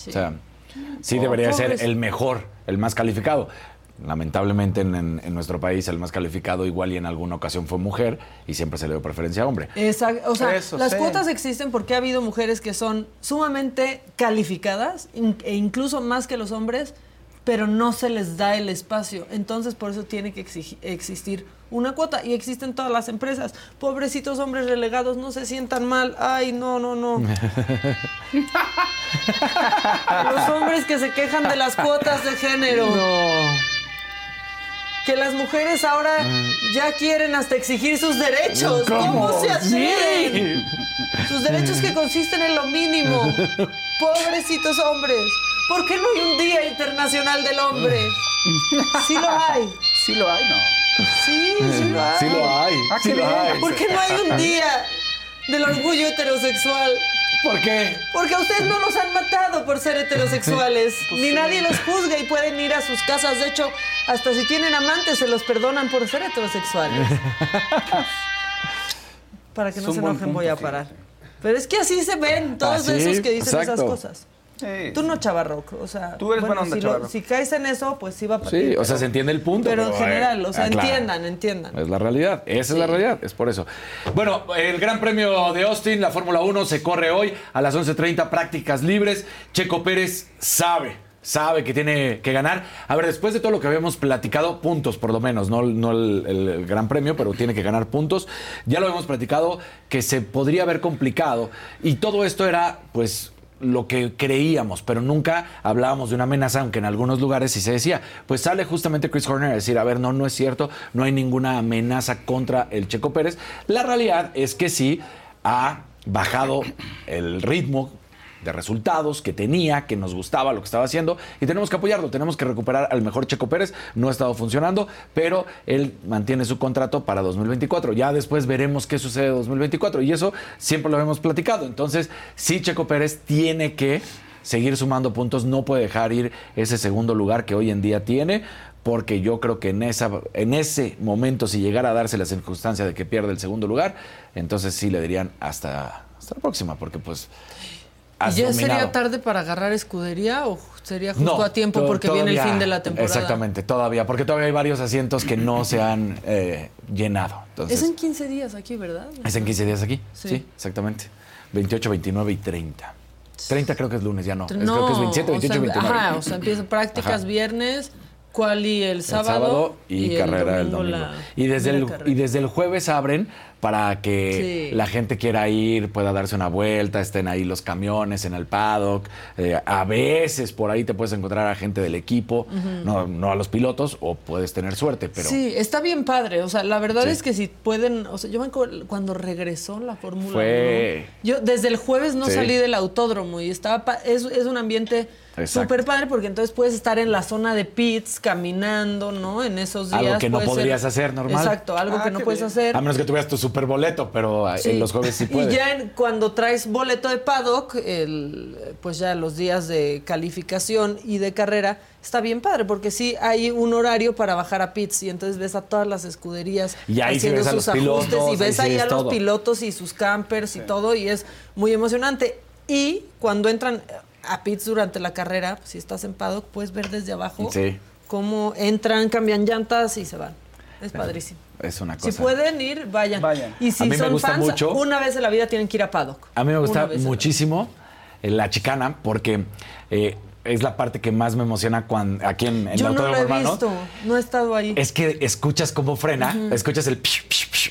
[SPEAKER 1] Sí.
[SPEAKER 4] o sea, sí
[SPEAKER 1] Oh,
[SPEAKER 4] debería ser
[SPEAKER 1] pobres.
[SPEAKER 4] el mejor, el más calificado. lamentablemente en, en- en nuestro país el más calificado igual y en alguna ocasión fue mujer y siempre se le dio preferencia a hombre.
[SPEAKER 1] Exacto. O sea,
[SPEAKER 3] Eso,
[SPEAKER 1] las
[SPEAKER 3] sí.
[SPEAKER 1] cuotas existen porque ha habido mujeres que son sumamente calificadas e incluso más que los hombres, pero no se les da el espacio. Entonces, por eso tiene que existir una cuota y existen todas las empresas. Pobrecitos hombres relegados, no se sientan mal. Ay, no, no, no. los hombres que se quejan de las cuotas de género. Que las mujeres ahora ya quieren hasta exigir sus derechos. ¿Cómo, se atreven? Sus derechos que consisten en lo mínimo. Pobrecitos hombres. ¿Por qué no hay un Día Internacional del Hombre? Sí lo hay.
[SPEAKER 3] Sí lo hay, ¿no?
[SPEAKER 1] Sí, sí lo hay.
[SPEAKER 4] Sí lo hay,
[SPEAKER 3] Ah,
[SPEAKER 4] sí lo hay.
[SPEAKER 1] ¿Por qué no hay un día del orgullo heterosexual?
[SPEAKER 4] ¿Por qué?
[SPEAKER 1] Porque a ustedes no los han matado por ser heterosexuales. Ni nadie los juzga y pueden ir a sus casas. De hecho, hasta si tienen amantes se los perdonan por ser heterosexuales. Para que no se enojen voy a parar. Pero es que así se ven todos
[SPEAKER 4] Así,
[SPEAKER 1] esos que dicen
[SPEAKER 4] exacto.
[SPEAKER 1] esas cosas.
[SPEAKER 3] Sí.
[SPEAKER 1] Tú no, chavarroc. O sea,
[SPEAKER 3] Tú eres buena onda,
[SPEAKER 1] si, lo- si caes en eso, pues sí va a partir.
[SPEAKER 4] Sí, o sea, se entiende el punto.
[SPEAKER 1] Pero en
[SPEAKER 4] eh,
[SPEAKER 1] general, o sea,
[SPEAKER 4] claro.
[SPEAKER 1] entiendan, entiendan.
[SPEAKER 4] Es la realidad, esa es la realidad, es por eso. Bueno, el Gran Premio de Austin, la Fórmula 1, se corre hoy a las 11.30, prácticas libres. Checo Pérez sabe, sabe que tiene que ganar. A ver, después de todo lo que habíamos platicado, puntos por lo menos, no, no el, el Gran Premio, pero tiene que ganar puntos. Ya lo hemos platicado que se podría haber complicado y todo esto era, pues lo que creíamos, pero nunca hablábamos de una amenaza, aunque en algunos lugares sí se decía. Pues sale justamente Chris Horner a decir, a ver, no, no es cierto, no hay ninguna amenaza contra el Checo Pérez. La realidad es que sí ha bajado el ritmo de resultados que tenía, que nos gustaba lo que estaba haciendo y tenemos que apoyarlo, tenemos que recuperar al mejor Checo Pérez, no ha estado funcionando, pero él mantiene su contrato para 2024, ya después veremos qué sucede en 2024 y eso siempre lo hemos platicado, entonces sí Checo Pérez tiene que seguir sumando puntos, no puede dejar ir ese segundo lugar que hoy en día tiene, porque yo creo que en, esa, en ese momento, si llegara a darse la circunstancia de que pierde el segundo lugar, entonces sí le dirían hasta, hasta la próxima, porque pues...
[SPEAKER 1] ¿Y ya
[SPEAKER 4] dominado.
[SPEAKER 1] sería tarde para agarrar escudería o sería justo
[SPEAKER 4] No,
[SPEAKER 1] a tiempo porque viene el
[SPEAKER 4] todavía-
[SPEAKER 1] fin de la temporada?
[SPEAKER 4] Exactamente, todavía, porque todavía hay varios asientos que no se han eh, llenado. Entonces,
[SPEAKER 1] Es en 15 días aquí, ¿verdad?
[SPEAKER 4] es en 15 días aquí.
[SPEAKER 1] Sí.
[SPEAKER 4] Sí. exactamente. 28, 29 y 30. 30 creo que es lunes, ya no. Es-
[SPEAKER 1] No,
[SPEAKER 4] creo que es 27,
[SPEAKER 1] o
[SPEAKER 4] 28 y
[SPEAKER 1] sea,
[SPEAKER 4] 29.
[SPEAKER 1] Ajá, o sea, empiezan prácticas
[SPEAKER 4] Ajá.
[SPEAKER 1] viernes, quali el
[SPEAKER 4] El
[SPEAKER 1] sábado,
[SPEAKER 4] y, carrera el domingo.
[SPEAKER 1] la
[SPEAKER 4] y, desde el, y desde el jueves abren para que
[SPEAKER 1] Sí.
[SPEAKER 4] la gente quiera ir, pueda darse una vuelta, estén ahí los camiones en el paddock. Eh, a veces por ahí te puedes encontrar a gente del equipo, no, no a los pilotos, o puedes tener suerte, pero
[SPEAKER 1] Sí, está bien padre. O sea, la verdad
[SPEAKER 4] Sí.
[SPEAKER 1] es que si pueden. O sea, yo me acuerdo cuando regresó la Fórmula
[SPEAKER 4] Fue-
[SPEAKER 1] 1, Yo desde el jueves no
[SPEAKER 4] Sí.
[SPEAKER 1] salí del autódromo y estaba. pa- Es, es un ambiente. Súper padre porque entonces puedes estar en la zona de pits caminando, ¿no? En esos días.
[SPEAKER 4] Algo que no
[SPEAKER 1] puede ser-
[SPEAKER 4] podrías hacer normal.
[SPEAKER 1] Exacto, algo
[SPEAKER 3] Ah,
[SPEAKER 1] que no puedes
[SPEAKER 3] bien.
[SPEAKER 1] hacer.
[SPEAKER 4] a menos que tuvieras tu super boleto, pero ah,
[SPEAKER 1] Sí.
[SPEAKER 4] en los jueves sí puedes.
[SPEAKER 1] Y ya en- cuando traes boleto de paddock, el, pues ya los días de calificación y de carrera, está bien padre, porque sí hay un horario para bajar a pits y entonces ves a todas las escuderías
[SPEAKER 4] Y ahí
[SPEAKER 1] haciendo
[SPEAKER 4] a
[SPEAKER 1] sus
[SPEAKER 4] los pilotos,
[SPEAKER 1] ajustes y ves ahí a los pilotos y sus campers y todo y es muy emocionante. Y cuando entran a pits durante la carrera, si estás en paddock, puedes ver desde abajo
[SPEAKER 4] Sí.
[SPEAKER 1] cómo entran, cambian llantas y se van. Es padrísimo.
[SPEAKER 4] Es una cosa.
[SPEAKER 1] Si pueden ir, vayan.
[SPEAKER 3] Vayan.
[SPEAKER 1] Y si
[SPEAKER 4] A mí me
[SPEAKER 1] son
[SPEAKER 4] gusta
[SPEAKER 1] fans,
[SPEAKER 4] mucho.
[SPEAKER 1] una vez en la vida tienen que ir a Paddock.
[SPEAKER 4] A mí me gusta
[SPEAKER 1] en la
[SPEAKER 4] muchísimo eh, la chicana porque eh, es la parte que más me emociona cuando aquí en, en
[SPEAKER 1] Yo
[SPEAKER 4] el
[SPEAKER 1] no lo
[SPEAKER 4] autódromo
[SPEAKER 1] he
[SPEAKER 4] urbano.
[SPEAKER 1] visto, no he estado ahí.
[SPEAKER 4] Es que escuchas cómo frena, escuchas el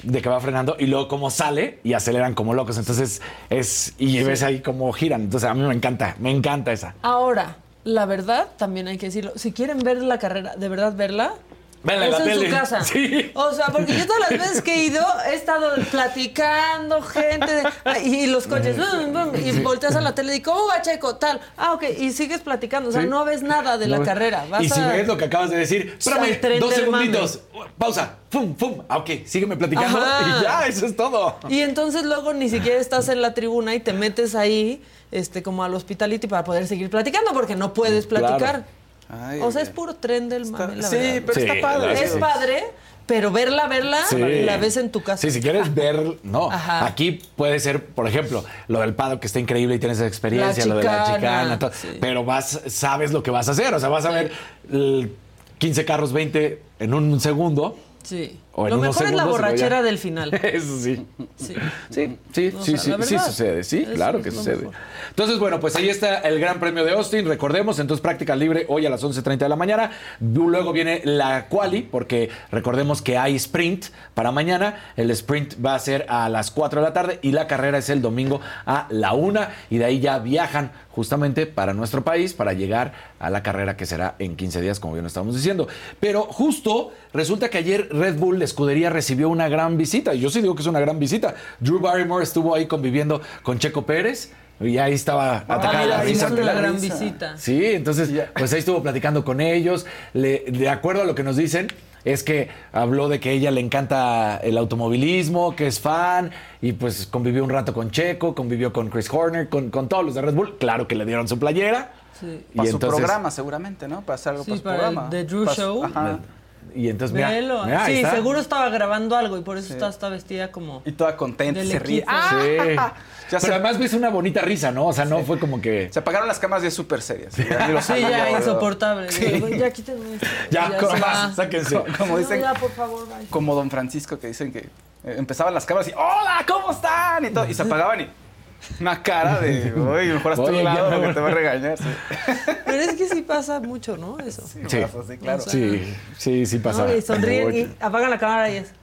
[SPEAKER 4] de que va frenando y luego cómo sale y aceleran como locos. Entonces es y ves ahí cómo giran. Entonces a mí me encanta, me encanta esa.
[SPEAKER 1] Ahora, la verdad, también hay que decirlo, si quieren ver la carrera, de verdad verla,
[SPEAKER 4] La
[SPEAKER 1] en
[SPEAKER 4] tele.
[SPEAKER 1] su casa.
[SPEAKER 4] Sí.
[SPEAKER 1] O sea, porque yo todas las veces que he ido he estado platicando, gente, de- y los coches, y volteas a la tele y digo, ¿cómo va Checo? Tal. Ah, ok, y sigues platicando, o sea,
[SPEAKER 4] Sí.
[SPEAKER 1] no ves nada de
[SPEAKER 4] No
[SPEAKER 1] la carrera. Vas
[SPEAKER 4] y si
[SPEAKER 1] a-
[SPEAKER 4] ves lo que acabas de decir, espérame, dos segunditos, pausa, pum, pum, ah, ok, sígueme platicando
[SPEAKER 1] Ajá.
[SPEAKER 4] y ya, eso es todo.
[SPEAKER 1] Y entonces luego ni siquiera estás en la tribuna y te metes ahí este, como al hospitality para poder seguir platicando porque no puedes
[SPEAKER 4] Claro.
[SPEAKER 3] Ay,
[SPEAKER 1] o sea, es puro tren del
[SPEAKER 3] Está-
[SPEAKER 1] mame, la
[SPEAKER 3] sí,
[SPEAKER 1] verdad.
[SPEAKER 3] pero
[SPEAKER 4] Sí,
[SPEAKER 3] está padre.
[SPEAKER 1] Es
[SPEAKER 4] sí.
[SPEAKER 1] padre, pero verla, verla,
[SPEAKER 4] Sí.
[SPEAKER 1] la ves en tu casa.
[SPEAKER 4] Sí, si quieres ver, no.
[SPEAKER 1] Ajá.
[SPEAKER 4] Aquí puede ser, por ejemplo, lo del pado que está increíble y tienes esa experiencia, lo de la
[SPEAKER 1] chicana,
[SPEAKER 4] todo,
[SPEAKER 1] sí.
[SPEAKER 4] pero vas, sabes lo que vas a hacer, o sea, vas a ver el 15 carros, 20 en un segundo.
[SPEAKER 1] Sí.
[SPEAKER 4] O en
[SPEAKER 1] Lo mejor es la borrachera del final.
[SPEAKER 4] Eso sí.
[SPEAKER 1] Sí.
[SPEAKER 4] Sí, sí,
[SPEAKER 1] O
[SPEAKER 4] sí,
[SPEAKER 1] sea,
[SPEAKER 4] sí,
[SPEAKER 1] la
[SPEAKER 4] sí
[SPEAKER 1] verdad,
[SPEAKER 4] sucede. Sí, claro que sucede.
[SPEAKER 1] mejor.
[SPEAKER 4] Entonces, bueno, pues ahí está el Gran Premio de Austin. Recordemos, entonces práctica libre hoy a las 11.30 de la mañana. Luego viene la quali, porque recordemos que hay sprint para mañana. El sprint va a ser a las 4 de la tarde y la carrera es el domingo a la 1. Y de ahí ya viajan justamente para nuestro país para llegar a la carrera que será en 15 días, como bien lo estábamos diciendo. Pero justo resulta que ayer Red Bull, la escudería, recibió una gran visita. Y yo sí digo que es una gran visita. Drew Barrymore estuvo ahí conviviendo con Checo Pérez. Y ahí estaba atacada
[SPEAKER 1] Ah,
[SPEAKER 4] la
[SPEAKER 1] mira,
[SPEAKER 4] risa.
[SPEAKER 3] la
[SPEAKER 1] gran
[SPEAKER 3] risa.
[SPEAKER 1] visita.
[SPEAKER 4] Sí, entonces, pues ahí estuvo platicando con ellos. Le- de acuerdo a lo que nos dicen, es que habló de que a ella le encanta el automovilismo, que es fan, y pues convivió un rato con Checo, convivió con Chris Horner, con, con todos los de Red Bull. Claro que le dieron su playera.
[SPEAKER 1] Sí.
[SPEAKER 4] Y
[SPEAKER 3] Para su
[SPEAKER 4] entonces-
[SPEAKER 3] programa, seguramente, ¿no? Para hacer algo
[SPEAKER 1] Sí,
[SPEAKER 3] para su
[SPEAKER 1] para el
[SPEAKER 3] programa.
[SPEAKER 1] The Drew
[SPEAKER 3] Para su-
[SPEAKER 1] Show.
[SPEAKER 3] Ajá.
[SPEAKER 4] Y entonces, mira,
[SPEAKER 1] Velo.
[SPEAKER 4] mira, ahí
[SPEAKER 1] sí,
[SPEAKER 4] está.
[SPEAKER 1] seguro estaba grabando algo y por eso está, está vestida como.
[SPEAKER 3] Y toda contenta, se ríe. ¡Ah!
[SPEAKER 4] Sí.
[SPEAKER 3] Ya
[SPEAKER 4] Pero
[SPEAKER 3] se-
[SPEAKER 4] además ves una bonita risa, ¿no? O sea, no fue como que...
[SPEAKER 3] Se apagaron las cámaras ya súper serias. Ya
[SPEAKER 1] Sí, ya insoportable. Ya quítenme esto.
[SPEAKER 4] Ya, como-
[SPEAKER 1] va.
[SPEAKER 4] sáquense.
[SPEAKER 3] Como, como
[SPEAKER 1] No,
[SPEAKER 3] dicen,
[SPEAKER 1] ya, por favor, bye.
[SPEAKER 3] como don Francisco que dicen que eh, empezaban las cámaras y ¡Hola! ¿Cómo están? Y, todo, y se apagaban y una cara de ¡Uy, mejor hasta
[SPEAKER 4] Oye,
[SPEAKER 3] un lado porque te va a regañar! Sí,
[SPEAKER 1] Pero es que sí pasa mucho, ¿no? Eso.
[SPEAKER 4] Sí.
[SPEAKER 3] pasa, sí, claro.
[SPEAKER 4] Sí, sí, sí pasa.
[SPEAKER 1] ¿no? Y sonríen y apagan la cámara y es.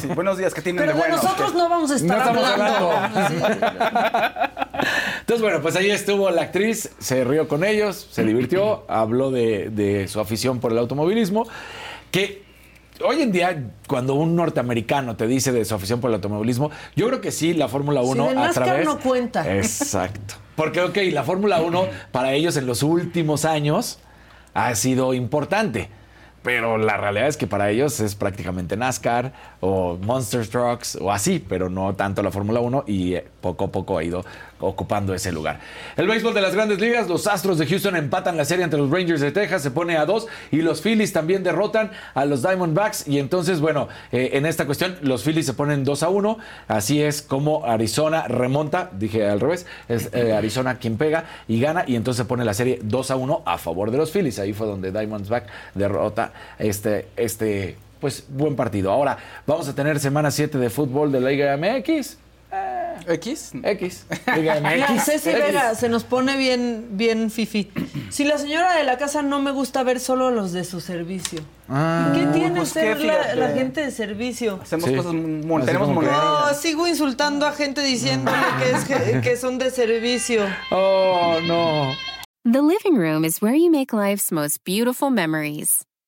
[SPEAKER 3] Sí, buenos días, ¿qué tienen
[SPEAKER 1] Pero
[SPEAKER 3] de bueno?
[SPEAKER 1] nosotros no vamos a estar
[SPEAKER 4] No estamos
[SPEAKER 1] hablando. Sí.
[SPEAKER 4] Entonces, bueno, pues ahí estuvo la actriz, se rió con ellos, se divirtió, habló de, de su afición por el automovilismo, que hoy en día, cuando un norteamericano te dice de su afición por el automovilismo, yo creo que sí, la Fórmula 1
[SPEAKER 1] de
[SPEAKER 4] a
[SPEAKER 1] NASCAR
[SPEAKER 4] través...
[SPEAKER 1] no cuenta.
[SPEAKER 4] Exacto. Porque, ok, la Fórmula 1 para ellos en los últimos años ha sido importante. Pero la realidad es que para ellos es prácticamente NASCAR o Monster Trucks o así, pero no tanto la Fórmula 1 y eh, poco a poco ha ido ocupando ese lugar. El béisbol de las grandes ligas, los Astros de Houston empatan la serie ante los Rangers de Texas, se pone a dos y los Phillies también derrotan a los Diamondbacks y entonces, bueno, eh, en esta cuestión los Phillies se ponen 2 a 1, así es como Arizona remonta, dije al revés, es eh, Arizona quien pega y gana y entonces pone la serie 2 a 1 a favor de los Phillies, ahí fue donde Diamondback derrota este, este, pues buen partido. Ahora, vamos a tener semana 7 de fútbol de la Liga MX.
[SPEAKER 3] ¿X?
[SPEAKER 4] X.
[SPEAKER 1] Mira,
[SPEAKER 4] MX.
[SPEAKER 1] Ceci
[SPEAKER 4] X.
[SPEAKER 1] Vega se nos pone bien, bien fifi. Si la señora de la casa no me gusta ver solo los de su servicio.
[SPEAKER 4] Ah.
[SPEAKER 1] ¿Qué tiene
[SPEAKER 3] pues
[SPEAKER 1] ser
[SPEAKER 3] qué,
[SPEAKER 1] la, gente de servicio?
[SPEAKER 3] Hacemos
[SPEAKER 4] Sí.
[SPEAKER 3] cosas, mon- tenemos monerías.
[SPEAKER 1] No, sigo insultando a gente diciéndole que, es, que, que son de servicio.
[SPEAKER 4] Oh, no.
[SPEAKER 6] The living room is where you make life's most beautiful memories.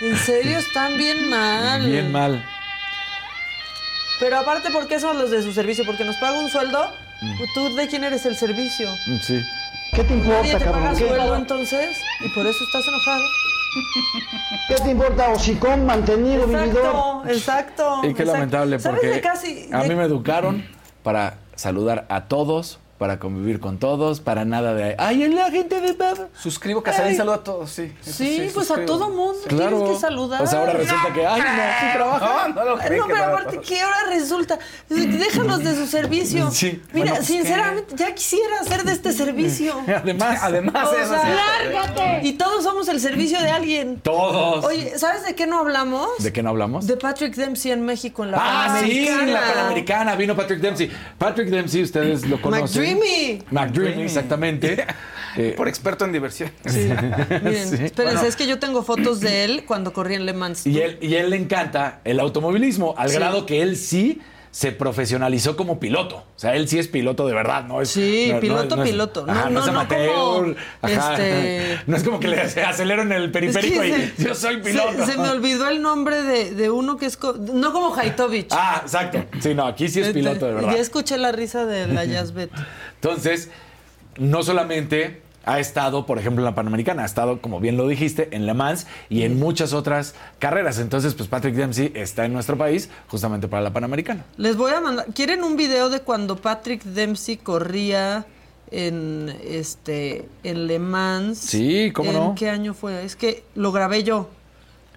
[SPEAKER 1] En serio, están bien mal.
[SPEAKER 4] Bien mal.
[SPEAKER 1] Pero aparte, ¿por qué son los de su servicio? Porque nos paga un sueldo. ¿Tú de quién eres el servicio?
[SPEAKER 4] Sí.
[SPEAKER 7] ¿Qué te
[SPEAKER 1] Nadie
[SPEAKER 7] importa,
[SPEAKER 1] te paga
[SPEAKER 7] cabrón? ¿Qué,
[SPEAKER 1] sueldo entonces y por eso estás enojado.
[SPEAKER 7] qué te importa, hocicón, mantenido, vividor?
[SPEAKER 1] Exacto, exacto.
[SPEAKER 4] Y qué
[SPEAKER 1] exacto.
[SPEAKER 4] lamentable
[SPEAKER 1] ¿Sabes
[SPEAKER 4] porque
[SPEAKER 1] de casi,
[SPEAKER 4] a mí me educaron para saludar a todos, para convivir con todos, para nada de ay, es la gente de Bab".
[SPEAKER 3] Suscribo Casarín,
[SPEAKER 1] Ay.
[SPEAKER 3] saludo a todos, sí.
[SPEAKER 1] Sí, pues a todo mundo
[SPEAKER 4] Claro.
[SPEAKER 1] tienes que saludar.
[SPEAKER 4] Pues ahora resulta que ay, no, sí trabaja.
[SPEAKER 3] No, no
[SPEAKER 1] No,
[SPEAKER 3] que
[SPEAKER 1] pero aparte,
[SPEAKER 3] todos.
[SPEAKER 1] ¿qué hora resulta? Déjalos de su servicio.
[SPEAKER 4] Sí.
[SPEAKER 1] Mira,
[SPEAKER 3] Bueno, pues,
[SPEAKER 1] sinceramente, ya quisiera ser de este servicio.
[SPEAKER 4] Además,
[SPEAKER 3] Además,
[SPEAKER 1] O
[SPEAKER 3] eso
[SPEAKER 1] sea,
[SPEAKER 3] sí.
[SPEAKER 1] lárgate. Y todos somos el servicio de alguien.
[SPEAKER 4] todos.
[SPEAKER 1] Oye, ¿sabes de qué no hablamos?
[SPEAKER 4] ¿De qué no hablamos?
[SPEAKER 1] De Patrick Dempsey en México en la
[SPEAKER 4] Ah, sí, en la Panamericana vino Patrick Dempsey. Patrick Dempsey, ustedes lo conocen.
[SPEAKER 1] McDreamy.
[SPEAKER 4] McDreamy, exactamente. Eh,
[SPEAKER 3] Por experto en diversión.
[SPEAKER 1] Miren,
[SPEAKER 4] Sí.
[SPEAKER 1] espérense, es que yo tengo fotos de él cuando corría en Le Mans.
[SPEAKER 4] Y él, y él le encanta el automovilismo, al
[SPEAKER 1] Sí.
[SPEAKER 4] grado que él sí se profesionalizó como piloto. O sea, él sí es piloto de verdad, ¿no? Es,
[SPEAKER 1] Sí,
[SPEAKER 4] no-
[SPEAKER 1] piloto,
[SPEAKER 4] no es-
[SPEAKER 1] piloto. No,
[SPEAKER 4] Ajá,
[SPEAKER 1] no,
[SPEAKER 4] es
[SPEAKER 1] no
[SPEAKER 4] amateur.
[SPEAKER 1] como,
[SPEAKER 4] Ajá.
[SPEAKER 1] este-
[SPEAKER 4] No es como que le acelero en el periférico
[SPEAKER 1] Es que
[SPEAKER 4] y yo soy piloto.
[SPEAKER 1] Se, se me olvidó el nombre de, de uno que es. co- no como Haitovich.
[SPEAKER 4] Ah, exacto. Sí, no, aquí sí es piloto de verdad.
[SPEAKER 1] Ya escuché la risa de la Yazbet.
[SPEAKER 4] Entonces, no solamente ha estado, por ejemplo, en la Panamericana, ha estado, como bien lo dijiste, en Le Mans y en muchas otras carreras. Entonces, pues Patrick Dempsey está en nuestro país justamente para la Panamericana.
[SPEAKER 1] Les voy a mandar. ¿Quieren un video de cuando Patrick Dempsey corría en este en Le Mans?
[SPEAKER 4] Sí, ¿cómo
[SPEAKER 1] ¿En
[SPEAKER 4] no?
[SPEAKER 1] qué año fue? Es que lo grabé yo,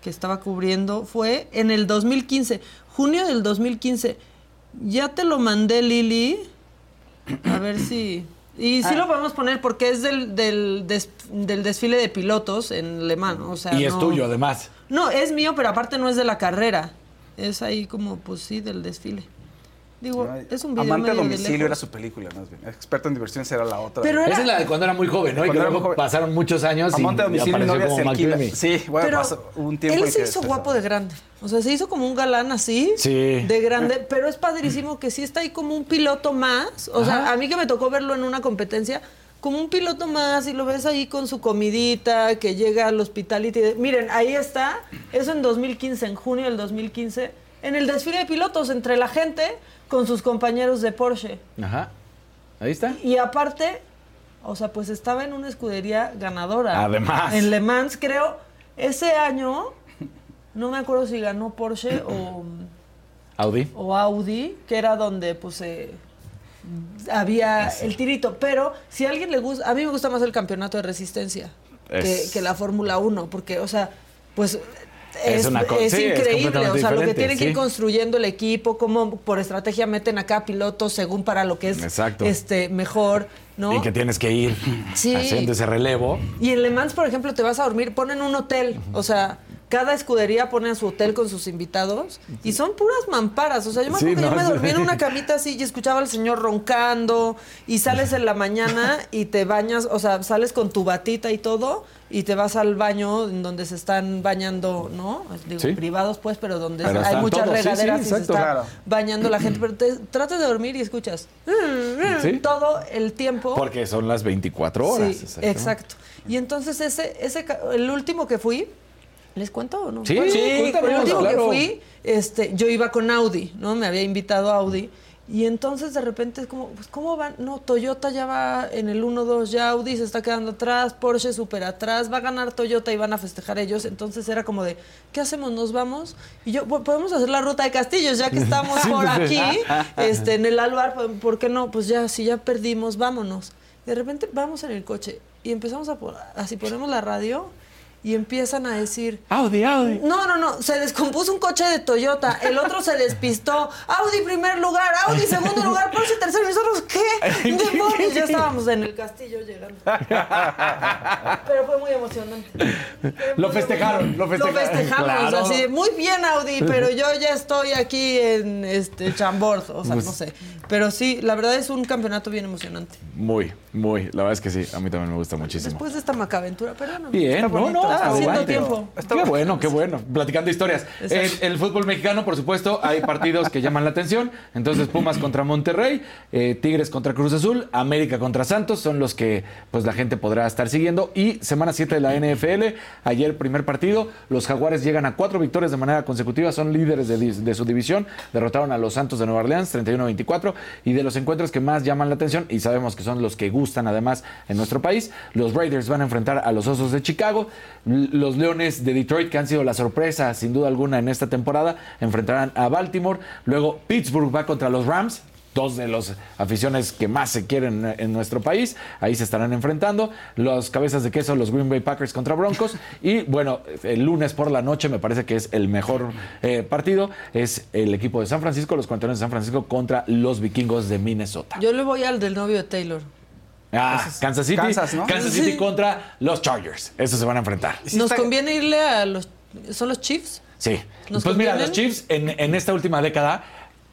[SPEAKER 1] que estaba cubriendo. Fue en el 2015, junio del 2015. Ya te lo mandé, Lili. A ver si. Y
[SPEAKER 4] Ah.
[SPEAKER 1] sí lo podemos poner porque es del, del, des- del desfile de pilotos en Le Mans. O sea,
[SPEAKER 4] y es
[SPEAKER 1] no-
[SPEAKER 4] tuyo, además.
[SPEAKER 1] No, es mío, pero aparte no es de la carrera. Es ahí como, pues sí, del desfile. Digo, es un video
[SPEAKER 3] Amante a domicilio era su película, más bien. Experto en diversión era la otra.
[SPEAKER 1] Pero era-
[SPEAKER 4] Esa es la de cuando era muy joven, ¿no? Y que
[SPEAKER 3] Cuando era
[SPEAKER 4] luego
[SPEAKER 3] muy joven.
[SPEAKER 4] pasaron muchos años
[SPEAKER 3] Amante a
[SPEAKER 4] y, y
[SPEAKER 3] domicilio,
[SPEAKER 4] apareció como.
[SPEAKER 3] Sí, bueno,
[SPEAKER 1] Pero
[SPEAKER 3] pasó un tiempo
[SPEAKER 1] él se hizo guapo de grande. O sea, se hizo como un galán así.
[SPEAKER 4] Sí.
[SPEAKER 1] De grande. Pero es padrísimo que sí está ahí como un piloto más. O sea,
[SPEAKER 4] Ajá.
[SPEAKER 1] a mí que me tocó verlo en una competencia, como un piloto más y lo ves ahí con su comidita, que llega al hospitality. de- Miren, ahí está. Eso en 2015, en junio del 2015, en el desfile de pilotos entre la gente con sus compañeros de Porsche.
[SPEAKER 4] Ajá. Ahí está.
[SPEAKER 1] Y aparte, o sea, pues estaba en una escudería ganadora.
[SPEAKER 4] Además.
[SPEAKER 1] En Le Mans, creo, ese año, no me acuerdo si ganó Porsche o,
[SPEAKER 4] Audi.
[SPEAKER 1] o Audi, que era donde pues eh, había el tirito. Pero si a alguien le gusta, a mí me gusta más el campeonato de resistencia que, que la Fórmula 1, porque, o sea, pues...
[SPEAKER 4] Es
[SPEAKER 1] Es,
[SPEAKER 4] una
[SPEAKER 1] es
[SPEAKER 4] sí, es
[SPEAKER 1] increíble,
[SPEAKER 4] completamente
[SPEAKER 1] o sea, lo que tienen que ir construyendo el equipo, cómo por estrategia meten acá pilotos según para lo que es
[SPEAKER 4] Exacto.
[SPEAKER 1] este mejor, ¿no?
[SPEAKER 4] Y que tienes que ir
[SPEAKER 1] Sí.
[SPEAKER 4] haciendo ese relevo.
[SPEAKER 1] Y en Le Mans, por ejemplo, te vas a dormir, ponen un hotel, o sea, cada escudería pone su hotel con sus invitados y son puras mamparas, o sea, yo me
[SPEAKER 4] Sí,
[SPEAKER 1] acuerdo que
[SPEAKER 4] no,
[SPEAKER 1] yo me
[SPEAKER 4] sí.
[SPEAKER 1] dormí en una camita así y escuchaba al señor roncando y sales en la mañana y te bañas, o sea, sales con tu batita y todo y te vas al baño donde se están bañando, ¿no? Digo,
[SPEAKER 4] Sí.
[SPEAKER 1] privados pues, pero donde
[SPEAKER 4] Pero
[SPEAKER 1] hay muchas
[SPEAKER 4] todos, sí, sí,
[SPEAKER 1] regaderas y se está
[SPEAKER 3] Claro.
[SPEAKER 1] bañando la gente, pero te tratas de dormir y escuchas
[SPEAKER 4] Sí.
[SPEAKER 1] todo el tiempo.
[SPEAKER 4] Porque son las 24 horas.
[SPEAKER 1] Exacto. Y entonces ese, ese, el último que fui, ¿les cuento o no?
[SPEAKER 4] Sí, sí,
[SPEAKER 1] el último
[SPEAKER 4] claro.
[SPEAKER 1] que fui, este, yo iba con Audi, ¿no? Me había invitado a Audi. Y entonces de repente es como, pues ¿cómo van? No, Toyota ya va en el 1-2, ya Audi se está quedando atrás, Porsche súper atrás, va a ganar Toyota y van a festejar ellos. Entonces era como de, ¿qué hacemos? ¿Nos vamos? Y yo, "Bueno, podemos hacer la ruta de Castillos, ya que estamos por
[SPEAKER 4] pues,
[SPEAKER 1] aquí, este, en el Alvar, ¿por- ¿por qué no? Pues ya, si ya perdimos, vámonos. Y de repente vamos en el coche y empezamos a, así ponemos la radio y empiezan a decir,
[SPEAKER 4] Audi, Audi.
[SPEAKER 1] no, no, no, se descompuso un coche de Toyota, el otro se despistó, Audi primer lugar, Audi segundo lugar, Porsche tercero, ¿y nosotros qué? Demonios, ya estábamos en el castillo llegando. Pero fue muy emocionante. Fue
[SPEAKER 4] Lo
[SPEAKER 1] muy
[SPEAKER 4] festejaron, lo festejaron.
[SPEAKER 1] festejamos,
[SPEAKER 4] Claro.
[SPEAKER 1] así de, muy bien Audi, pero yo ya estoy aquí en este Chambord, o sea,
[SPEAKER 4] Pues
[SPEAKER 1] no sé. Pero sí, la verdad es un campeonato bien emocionante.
[SPEAKER 4] Muy, muy. La verdad es que sí, a mí también me gusta muchísimo.
[SPEAKER 1] Después de esta macaventura, perdóname.
[SPEAKER 4] Bien, no,
[SPEAKER 1] está haciendo tiempo.
[SPEAKER 4] Qué bueno, qué bueno. Platicando historias. El, el fútbol mexicano, por supuesto, hay partidos que llaman la atención. Entonces, Pumas contra Monterrey, eh, Tigres contra Cruz Azul, América contra Santos son los que pues la gente podrá estar siguiendo. Y semana 7 de la NFL, ayer primer partido, los Jaguares llegan a cuatro victorias de manera consecutiva, son líderes de, su división, derrotaron a los Santos de Nueva Orleans 31-24 y de los encuentros que más llaman la atención y sabemos que son los que gustan además en nuestro país, los Raiders van a enfrentar a los Osos de Chicago, los Leones de Detroit que han sido la sorpresa sin duda alguna en esta temporada, enfrentarán a Baltimore, luego Pittsburgh va contra los Rams, dos de las aficiones que más se quieren en- nuestro país. Ahí se estarán enfrentando. Los cabezas de queso, los Green Bay Packers contra Broncos. Y bueno, el lunes por la noche me parece que es el mejor eh, partido. Es el equipo de San Francisco, los 49 de San Francisco contra los vikingos de Minnesota.
[SPEAKER 1] Yo le voy al del novio de Taylor.
[SPEAKER 4] Ah, Kansas City.
[SPEAKER 3] Kansas, ¿no?
[SPEAKER 4] City
[SPEAKER 1] Sí.
[SPEAKER 4] contra los Chargers. Esos se van a enfrentar.
[SPEAKER 1] Nos
[SPEAKER 3] está-
[SPEAKER 1] conviene irle a los... ¿Son los Chiefs?
[SPEAKER 4] Sí.
[SPEAKER 1] ¿Nos
[SPEAKER 4] Pues mira, los Chiefs en, en esta última década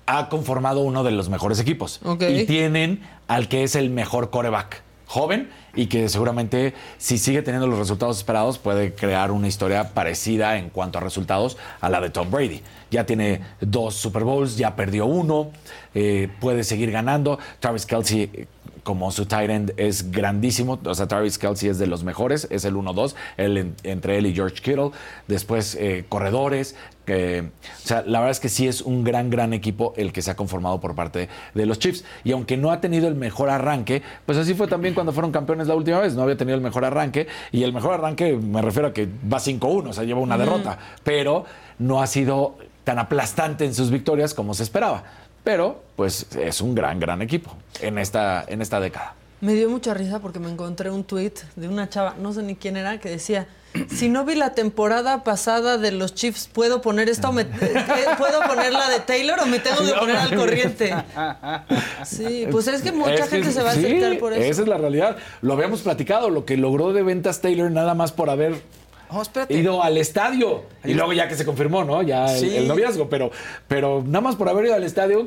[SPEAKER 4] ha conformado uno de los mejores equipos. Y tienen al que es el mejor coreback. joven y que seguramente si sigue teniendo los resultados esperados puede crear una historia parecida en cuanto a resultados a la de Tom Brady. Ya tiene dos Super Bowls, ya perdió uno, eh, puede seguir ganando. Travis Kelsey como su tight end es grandísimo, o sea, Travis Kelsey es de los mejores, es el 1-2, él en- entre él y George Kittle, después eh, corredores, o sea, la verdad es que sí es un gran, gran equipo el que se ha conformado por parte de los Chiefs. Y aunque no ha tenido el mejor arranque, pues así fue también cuando fueron campeones la última vez. No había tenido el mejor arranque. Y el mejor arranque me refiero a que va 5-1, o sea, lleva una derrota. Pero no ha sido tan aplastante en sus victorias como se esperaba. Pero, pues, es un gran, gran equipo en esta, en esta década.
[SPEAKER 1] Me dio mucha risa porque me encontré un tweet de una chava, no sé ni quién era, que decía, si no vi la temporada pasada de los Chiefs, ¿puedo poner esta o me, eh, ¿puedo poner la de Taylor o me tengo que poner al corriente? Sí, pues es que mucha
[SPEAKER 4] Es que
[SPEAKER 1] gente se va a
[SPEAKER 4] sí,
[SPEAKER 1] acercar por eso.
[SPEAKER 4] Esa es la realidad. Lo habíamos platicado, lo que logró de ventas Taylor nada más por haber
[SPEAKER 3] Oh, espérate.
[SPEAKER 4] ido al estadio. Y luego ya que se confirmó, ¿no? Ya el-
[SPEAKER 3] Sí.
[SPEAKER 4] el, noviazgo, pero, pero nada más por haber ido al estadio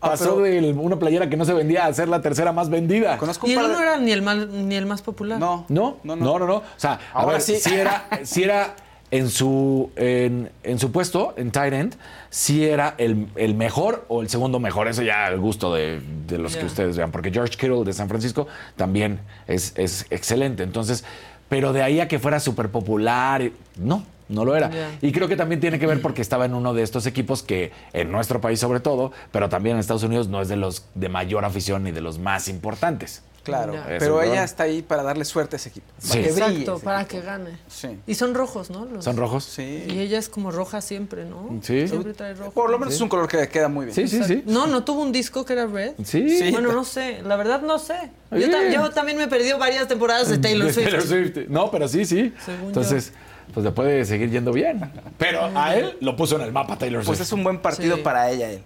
[SPEAKER 3] Ah,
[SPEAKER 4] pasó
[SPEAKER 3] pero-
[SPEAKER 4] de una playera que no se vendía a ser la tercera más vendida.
[SPEAKER 3] Conozco
[SPEAKER 1] Y él no era ni el, mal, ni el más popular.
[SPEAKER 3] No.
[SPEAKER 4] No, no, no, no, O sea, a
[SPEAKER 3] Ahora
[SPEAKER 4] ver,
[SPEAKER 3] sí.
[SPEAKER 4] sí. era, sí era en su, en, en su puesto, en tight end, sí era el, el mejor o el segundo mejor. Eso ya al gusto de, de los que ustedes vean. Porque George Kittle de San Francisco también es, es excelente. Entonces, pero de ahí a que fuera súper popular, no. No lo era. Y creo que también tiene que ver porque estaba en uno de estos equipos que en nuestro país sobre todo, pero también en Estados Unidos no es de los de mayor afición ni de los más importantes.
[SPEAKER 3] Claro, pero
[SPEAKER 4] ¿no?
[SPEAKER 3] ella está ahí para darle suerte a ese equipo. Para
[SPEAKER 4] Sí.
[SPEAKER 3] que brille
[SPEAKER 1] Exacto, para
[SPEAKER 3] equipo.
[SPEAKER 1] que gane.
[SPEAKER 3] Sí.
[SPEAKER 1] Y son rojos, ¿no? Los-
[SPEAKER 4] ¿Son rojos?
[SPEAKER 3] Sí.
[SPEAKER 1] Y ella es como roja siempre, ¿no?
[SPEAKER 4] Sí.
[SPEAKER 1] Siempre trae rojo.
[SPEAKER 3] Por lo menos es un color que le queda muy bien.
[SPEAKER 4] Sí, sí, sí.
[SPEAKER 1] No, no tuvo un disco que era red.
[SPEAKER 4] Sí.
[SPEAKER 3] Sí.
[SPEAKER 1] Bueno, no sé, la verdad no sé. Yo, ta- yo también me he perdido varias temporadas de Taylor Swift.
[SPEAKER 4] Taylor Swift. No, pero sí, sí.
[SPEAKER 1] Según
[SPEAKER 4] Entonces, pues le puede seguir yendo bien. Pero a él lo puso en el mapa Taylor Swift.
[SPEAKER 3] Pues es un buen partido
[SPEAKER 1] Sí.
[SPEAKER 3] para ella él.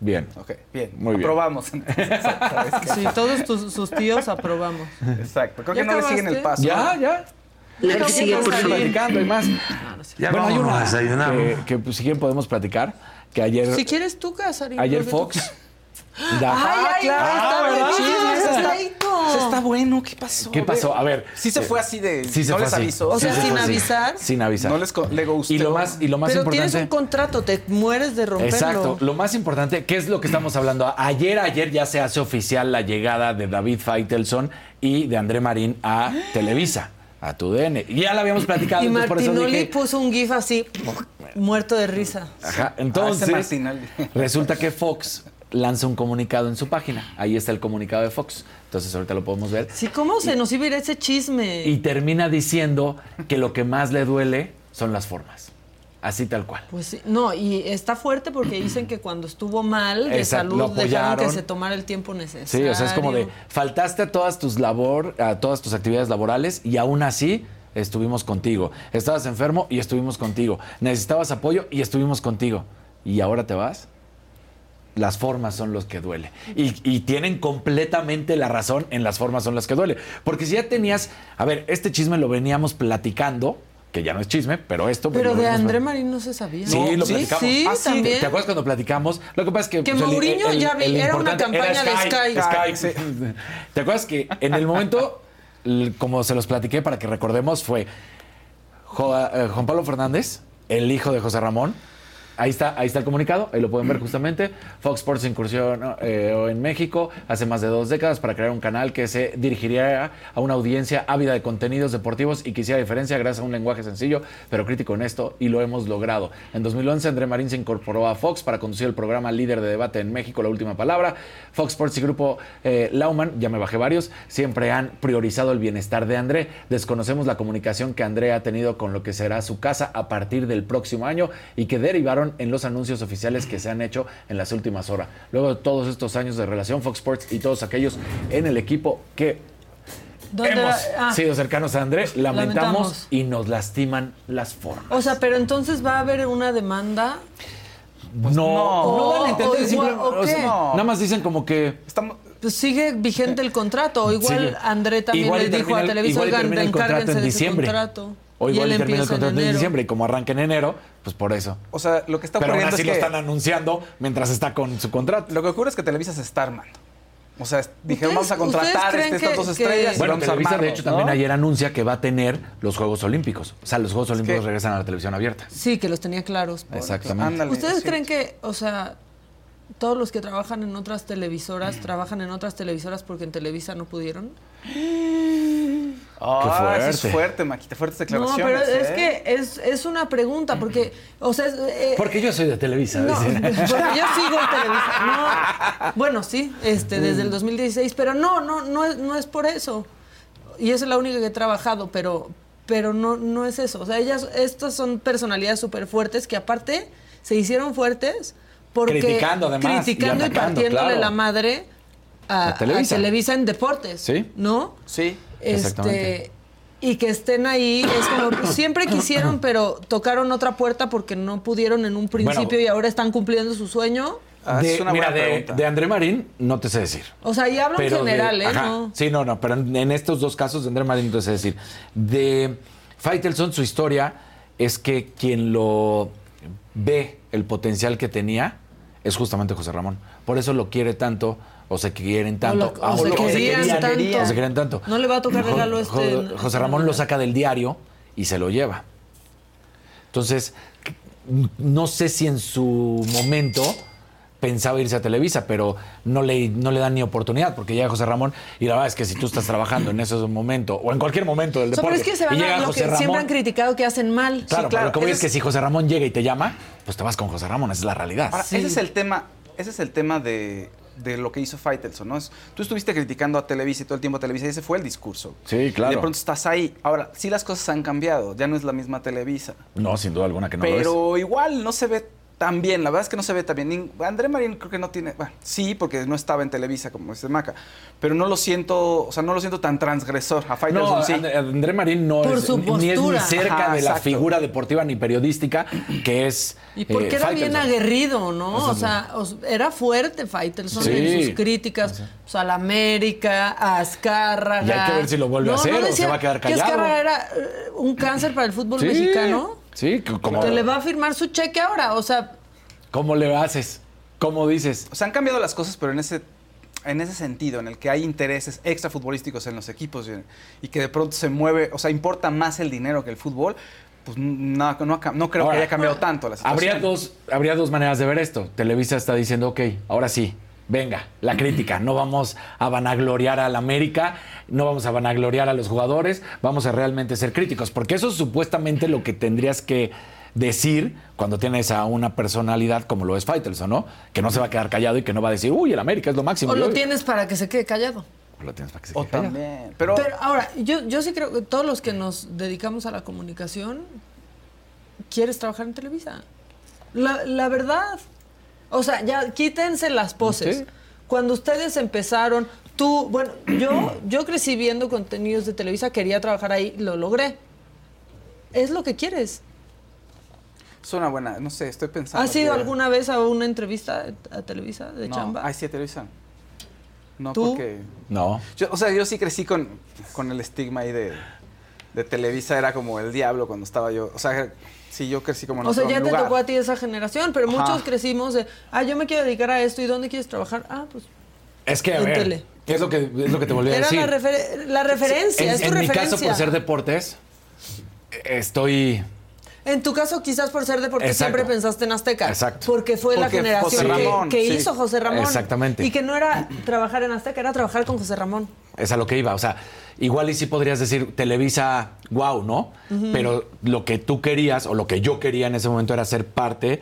[SPEAKER 4] Bien.
[SPEAKER 3] Ok, bien.
[SPEAKER 4] Muy bien.
[SPEAKER 3] Aprobamos.
[SPEAKER 1] Sí, todos tus- sus tíos aprobamos.
[SPEAKER 3] Exacto. Creo
[SPEAKER 1] ¿Ya
[SPEAKER 3] que no le siguen el paso.
[SPEAKER 4] Ya, ya.
[SPEAKER 8] La que sigue, por. Ya
[SPEAKER 4] bueno, hay una que, que, pues, si quieren podemos platicar. Que ayer,
[SPEAKER 1] Si quieres tú, Casarín.
[SPEAKER 4] ayer
[SPEAKER 1] tú
[SPEAKER 4] Fox... da-
[SPEAKER 1] ¡Ay, ay,
[SPEAKER 3] claro.
[SPEAKER 1] ay! Está
[SPEAKER 4] Ah,
[SPEAKER 3] Eso está bueno. ¿Qué pasó?
[SPEAKER 4] ¿Qué pasó? A ver.
[SPEAKER 3] Sí se
[SPEAKER 4] eh,
[SPEAKER 3] fue así de...
[SPEAKER 4] Sí se
[SPEAKER 3] no
[SPEAKER 4] fue
[SPEAKER 3] les
[SPEAKER 4] así.
[SPEAKER 3] avisó.
[SPEAKER 1] O sea,
[SPEAKER 4] Sí se
[SPEAKER 1] sin avisar.
[SPEAKER 4] Sin avisar.
[SPEAKER 3] No les le gustó.
[SPEAKER 4] Y lo más, y lo más
[SPEAKER 1] Pero
[SPEAKER 4] importante...
[SPEAKER 1] tienes un contrato, te mueres de romperlo.
[SPEAKER 4] Exacto. Lo más importante, ¿qué es lo que estamos hablando? Ayer, ayer ya se hace oficial la llegada de David Faitelson y de André Marín a Televisa, a tu DN. Y ya la habíamos platicado,
[SPEAKER 1] Y
[SPEAKER 4] entonces por eso
[SPEAKER 1] Martinoli
[SPEAKER 4] dije...
[SPEAKER 1] puso un gif así, muerto de risa.
[SPEAKER 4] Ajá,
[SPEAKER 3] Ah,
[SPEAKER 4] entonces resulta que Fox lanza un comunicado en su página. Ahí está el comunicado de Fox. Entonces ahorita lo podemos ver.
[SPEAKER 1] Sí, ¿cómo se nos iba a ir ese chisme?
[SPEAKER 4] Y termina diciendo que lo que más le duele son las formas. Así tal cual.
[SPEAKER 1] Pues sí, no, y está fuerte porque dicen que cuando estuvo mal de
[SPEAKER 4] Exacto,
[SPEAKER 1] salud dejaron que se tomara el tiempo necesario.
[SPEAKER 4] Sí, o sea, es como de faltaste a todas tus labor, a todas tus actividades laborales y aún así estuvimos contigo. Estabas enfermo y estuvimos contigo. Necesitabas apoyo y estuvimos contigo. ¿Y ahora te vas? Las formas son los que duele. Y, y tienen completamente la razón en las formas son las que duele. Porque si ya tenías, a ver, este chisme lo veníamos platicando, que ya no es chisme, pero esto... pues,
[SPEAKER 1] Pero
[SPEAKER 4] lo
[SPEAKER 1] de André Marín no se sabía.
[SPEAKER 4] Sí,
[SPEAKER 1] ¿no?
[SPEAKER 4] lo
[SPEAKER 1] sí,
[SPEAKER 4] platicamos.
[SPEAKER 1] Sí,
[SPEAKER 4] Ah,
[SPEAKER 1] también.
[SPEAKER 4] ¿Te acuerdas cuando platicamos? Lo que pasa es que...
[SPEAKER 1] Que
[SPEAKER 4] pues, el-
[SPEAKER 1] Mourinho
[SPEAKER 4] el-
[SPEAKER 1] ya vi-
[SPEAKER 4] el
[SPEAKER 1] era una campaña de Sky.
[SPEAKER 4] Sky, sí. ¿Te acuerdas que en el momento, como se los platiqué para que recordemos, fue Jo- eh, Juan Pablo Fernández, el hijo de José Ramón. Ahí está, ahí está el comunicado, ahí lo pueden ver justamente. Fox Sports incursionó eh, en México hace más de dos décadas para crear un canal que se dirigiría a una audiencia ávida de contenidos deportivos y que hiciera diferencia gracias a un lenguaje sencillo pero crítico honesto y lo hemos logrado. En 2011 André Marín se incorporó a Fox para conducir el programa líder de debate en México, La Última Palabra. Fox Sports y Grupo eh, Lauman, ya me bajé varios, siempre han priorizado el bienestar de André. Desconocemos la comunicación que André ha tenido con lo que será su casa a partir del próximo año y que derivaron en los anuncios oficiales que se han hecho en las últimas horas. Luego de todos estos años de relación, Fox Sports y todos aquellos en el equipo que
[SPEAKER 1] ¿Dónde
[SPEAKER 4] hemos?
[SPEAKER 1] Ah,
[SPEAKER 4] sido cercanos a André, lamentamos,
[SPEAKER 1] Lamentamos.
[SPEAKER 4] y nos lastiman las formas.
[SPEAKER 1] O sea, pero entonces va a haber una demanda.
[SPEAKER 4] no, no, dan a entender,
[SPEAKER 1] o
[SPEAKER 4] simple-
[SPEAKER 1] igual- o
[SPEAKER 4] o sea,
[SPEAKER 1] qué?
[SPEAKER 4] nada más dicen como que
[SPEAKER 3] Estamos...
[SPEAKER 1] Pues sigue vigente el contrato. Igual
[SPEAKER 4] Sigue.
[SPEAKER 1] André también
[SPEAKER 4] Igual
[SPEAKER 1] le dijo a
[SPEAKER 4] el-
[SPEAKER 1] Televisa, oigan,
[SPEAKER 4] termina el contrato
[SPEAKER 1] encárguense
[SPEAKER 4] en
[SPEAKER 1] de ese
[SPEAKER 4] diciembre.
[SPEAKER 1] contrato.
[SPEAKER 4] O
[SPEAKER 1] y
[SPEAKER 4] igual termina el
[SPEAKER 1] en
[SPEAKER 4] contrato en diciembre y como arranca en enero, pues por eso.
[SPEAKER 3] O sea, lo que está
[SPEAKER 4] Pero aún
[SPEAKER 3] ocurriendo
[SPEAKER 4] así
[SPEAKER 3] es
[SPEAKER 4] lo
[SPEAKER 3] que...
[SPEAKER 4] están anunciando mientras está con su contrato.
[SPEAKER 3] Lo que ocurre es que Televisa se está armando. O sea, dijeron,
[SPEAKER 1] ¿Ustedes-
[SPEAKER 3] vamos a contratar este, estas
[SPEAKER 1] que-
[SPEAKER 3] dos
[SPEAKER 1] que-
[SPEAKER 3] estrellas y
[SPEAKER 4] Bueno,
[SPEAKER 3] vamos a
[SPEAKER 4] Televisa, de
[SPEAKER 3] armarnos,
[SPEAKER 4] hecho,
[SPEAKER 3] ¿no?
[SPEAKER 4] también ayer anuncia que va a tener los Juegos Olímpicos. O sea, los Juegos Olímpicos
[SPEAKER 3] que-
[SPEAKER 4] regresan a la televisión abierta.
[SPEAKER 1] Sí, que los tenía claros.
[SPEAKER 4] Exactamente.
[SPEAKER 3] Ándale,
[SPEAKER 1] ¿Ustedes
[SPEAKER 3] es
[SPEAKER 1] creen que, o sea, todos los que trabajan en otras televisoras trabajan en otras televisoras porque en Televisa no pudieron?
[SPEAKER 3] Ah, eso es
[SPEAKER 4] fuerte.
[SPEAKER 3] fuerte, Maquita, fuertes
[SPEAKER 1] No,
[SPEAKER 3] declaraciones.
[SPEAKER 1] pero es
[SPEAKER 3] ¿eh?
[SPEAKER 1] que es, es una pregunta, porque, o sea, eh,
[SPEAKER 4] Porque yo soy de Televisa.
[SPEAKER 1] No, porque yo sigo en Televisa. No, bueno, sí, este, desde el 2016, pero no, no, no es, no es por eso. Y esa es la única que he trabajado, pero, pero no, no es eso. O sea, ellas, estas son personalidades súper fuertes que aparte se hicieron fuertes porque
[SPEAKER 4] Criticando, además,
[SPEAKER 1] criticando
[SPEAKER 4] y
[SPEAKER 1] y, partiéndole
[SPEAKER 4] claro.
[SPEAKER 1] la madre a,
[SPEAKER 4] A Televisa.
[SPEAKER 1] a Televisa en deportes.
[SPEAKER 4] Sí.
[SPEAKER 1] ¿No?
[SPEAKER 3] Sí.
[SPEAKER 4] Exactamente.
[SPEAKER 1] Este, y que estén ahí, es como, pues, siempre quisieron, pero tocaron otra puerta porque no pudieron en un principio
[SPEAKER 4] Bueno.
[SPEAKER 1] y ahora están cumpliendo su sueño.
[SPEAKER 3] Ah,
[SPEAKER 4] De-
[SPEAKER 3] es una
[SPEAKER 4] mira,
[SPEAKER 3] buena
[SPEAKER 4] de,
[SPEAKER 3] pregunta.
[SPEAKER 4] de André Marín no te sé decir.
[SPEAKER 1] O sea, y hablo en general,
[SPEAKER 4] de-
[SPEAKER 1] ¿eh?
[SPEAKER 4] ajá.
[SPEAKER 1] No.
[SPEAKER 4] Sí, no, no, pero en, en estos dos casos de André Marín no te sé decir. De Faitelson, su historia es que quien lo ve el potencial que tenía es justamente José Ramón. Por eso lo quiere tanto, o se quieren tanto.
[SPEAKER 1] O, lo- o se
[SPEAKER 4] lo-
[SPEAKER 1] querían tanto.
[SPEAKER 4] o se querían tanto.
[SPEAKER 1] No le va a tocar regalo
[SPEAKER 4] Jo-
[SPEAKER 1] este.
[SPEAKER 4] José Ramón lo saca del diario y se lo lleva. Entonces, no sé si en su momento pensaba irse a Televisa, pero no le, no le dan ni oportunidad, porque llega José Ramón y la verdad es que si tú estás trabajando en ese momento o en cualquier momento del
[SPEAKER 1] O sea, pero
[SPEAKER 4] deporte
[SPEAKER 1] es que se van
[SPEAKER 4] y
[SPEAKER 1] a
[SPEAKER 4] llega
[SPEAKER 1] lo
[SPEAKER 4] José
[SPEAKER 1] que
[SPEAKER 4] Ramón,
[SPEAKER 1] siempre han criticado que hacen mal.
[SPEAKER 4] claro,
[SPEAKER 3] Sí,
[SPEAKER 4] pero
[SPEAKER 3] claro,
[SPEAKER 4] lo que voy
[SPEAKER 3] ese
[SPEAKER 4] es que
[SPEAKER 3] es-
[SPEAKER 4] si José Ramón llega y te llama, pues te vas con José Ramón, esa es la realidad.
[SPEAKER 3] Ahora, ese es el tema, ese es el tema de, de lo que hizo Faitelson, ¿no? Es- tú estuviste criticando a Televisa y todo el tiempo a Televisa y ese fue el discurso.
[SPEAKER 4] Sí, claro.
[SPEAKER 3] Y de pronto estás ahí. Ahora, sí las cosas han cambiado, ya no es la misma Televisa.
[SPEAKER 4] No, sin duda alguna que no lo es.
[SPEAKER 3] pero igual no se ve tan bien, la verdad es que no se ve tan bien. André Marín creo que no tiene, bueno, sí, porque no estaba en Televisa como dice Maca, pero no lo siento, o sea, no lo siento tan transgresor. A Faitelson
[SPEAKER 4] No,
[SPEAKER 3] sí.
[SPEAKER 4] And- André Marín no
[SPEAKER 1] Por
[SPEAKER 4] es,
[SPEAKER 1] su
[SPEAKER 4] ni es ni cerca
[SPEAKER 3] Ajá,
[SPEAKER 4] de la figura deportiva ni periodística que es.
[SPEAKER 1] Y porque
[SPEAKER 4] eh,
[SPEAKER 1] era bien aguerrido, ¿no? O sea, era fuerte Faitelson
[SPEAKER 4] Sí.
[SPEAKER 1] en sus críticas pues, a la América, a Azcárraga.
[SPEAKER 4] Y hay que ver si lo vuelve a hacer o se va a quedar
[SPEAKER 1] Que
[SPEAKER 4] callado.
[SPEAKER 1] Azcárraga era eh, un cáncer para el fútbol
[SPEAKER 4] Sí,
[SPEAKER 1] mexicano.
[SPEAKER 4] Sí, que como,
[SPEAKER 1] Que le va a firmar su cheque ahora. O sea,
[SPEAKER 4] ¿cómo le haces? ¿Cómo dices?
[SPEAKER 3] O sea, han cambiado las cosas, pero en ese, en ese sentido, en el que hay intereses extrafutbolísticos en los equipos y, y que de pronto se mueve, o sea, importa más el dinero que el fútbol, pues no, no, creo
[SPEAKER 4] Ahora,
[SPEAKER 3] que haya cambiado tanto la situación.
[SPEAKER 4] Habría dos, habría dos maneras de ver esto. Televisa está diciendo, ok, ahora sí, venga, la crítica. No vamos a vanagloriar al América, no vamos a vanagloriar a los jugadores, vamos a realmente ser críticos. Porque eso es supuestamente lo que tendrías que decir cuando tienes a una personalidad como lo es Faitelson, ¿no? Que no se va a quedar callado y que no va a decir, uy, el América es lo máximo.
[SPEAKER 1] o lo tienes para que se quede callado.
[SPEAKER 4] O lo tienes para que se
[SPEAKER 3] O
[SPEAKER 4] quede callado.
[SPEAKER 3] también, pero,
[SPEAKER 1] Pero ahora, yo, yo sí creo que todos los que nos dedicamos a la comunicación, quieres trabajar en Televisa. La, la verdad. O sea, ya quítense las poses.
[SPEAKER 4] Sí.
[SPEAKER 1] Cuando ustedes empezaron, tú, bueno, yo, yo crecí viendo contenidos de Televisa, quería trabajar ahí, lo logré. Es lo que quieres.
[SPEAKER 3] es una buena, no sé, estoy pensando.
[SPEAKER 1] ¿Has ido
[SPEAKER 3] que-
[SPEAKER 1] alguna vez a una entrevista a Televisa de
[SPEAKER 3] no,
[SPEAKER 1] chamba?
[SPEAKER 3] Ay, sí, a Televisa. No,
[SPEAKER 1] ¿Tú?
[SPEAKER 3] porque...
[SPEAKER 4] No.
[SPEAKER 3] Yo, o sea, yo sí crecí con, con el estigma ahí de, de Televisa, era como el diablo cuando estaba yo. O sea, sí, yo crecí como en
[SPEAKER 1] O sea, ya te tocó a ti esa generación, pero
[SPEAKER 3] Ajá.
[SPEAKER 1] muchos crecimos de, ah, yo me quiero dedicar a esto, ¿y dónde quieres trabajar? Ah, pues
[SPEAKER 4] Es que, a ver,
[SPEAKER 1] tele.
[SPEAKER 4] ¿qué es lo que, es lo que te volví a
[SPEAKER 1] Era
[SPEAKER 4] decir?
[SPEAKER 1] la, refer- la referencia,
[SPEAKER 4] en
[SPEAKER 1] es tu
[SPEAKER 4] en mi
[SPEAKER 1] referencia.
[SPEAKER 4] caso, por ser deportes, estoy...
[SPEAKER 1] En tu caso, quizás por ser deporte,
[SPEAKER 4] Exacto.
[SPEAKER 1] siempre pensaste en Azteca.
[SPEAKER 4] Exacto.
[SPEAKER 1] Porque fue la
[SPEAKER 3] Porque
[SPEAKER 1] generación que-
[SPEAKER 3] Ramón,
[SPEAKER 1] que,
[SPEAKER 3] sí.
[SPEAKER 1] hizo José Ramón.
[SPEAKER 4] Exactamente.
[SPEAKER 1] Y que no era trabajar en Azteca, era trabajar con José Ramón.
[SPEAKER 4] Es a lo que iba. O sea, igual y sí podrías decir Televisa, wow, ¿no? Pero lo que tú querías o lo que yo quería en ese momento era ser parte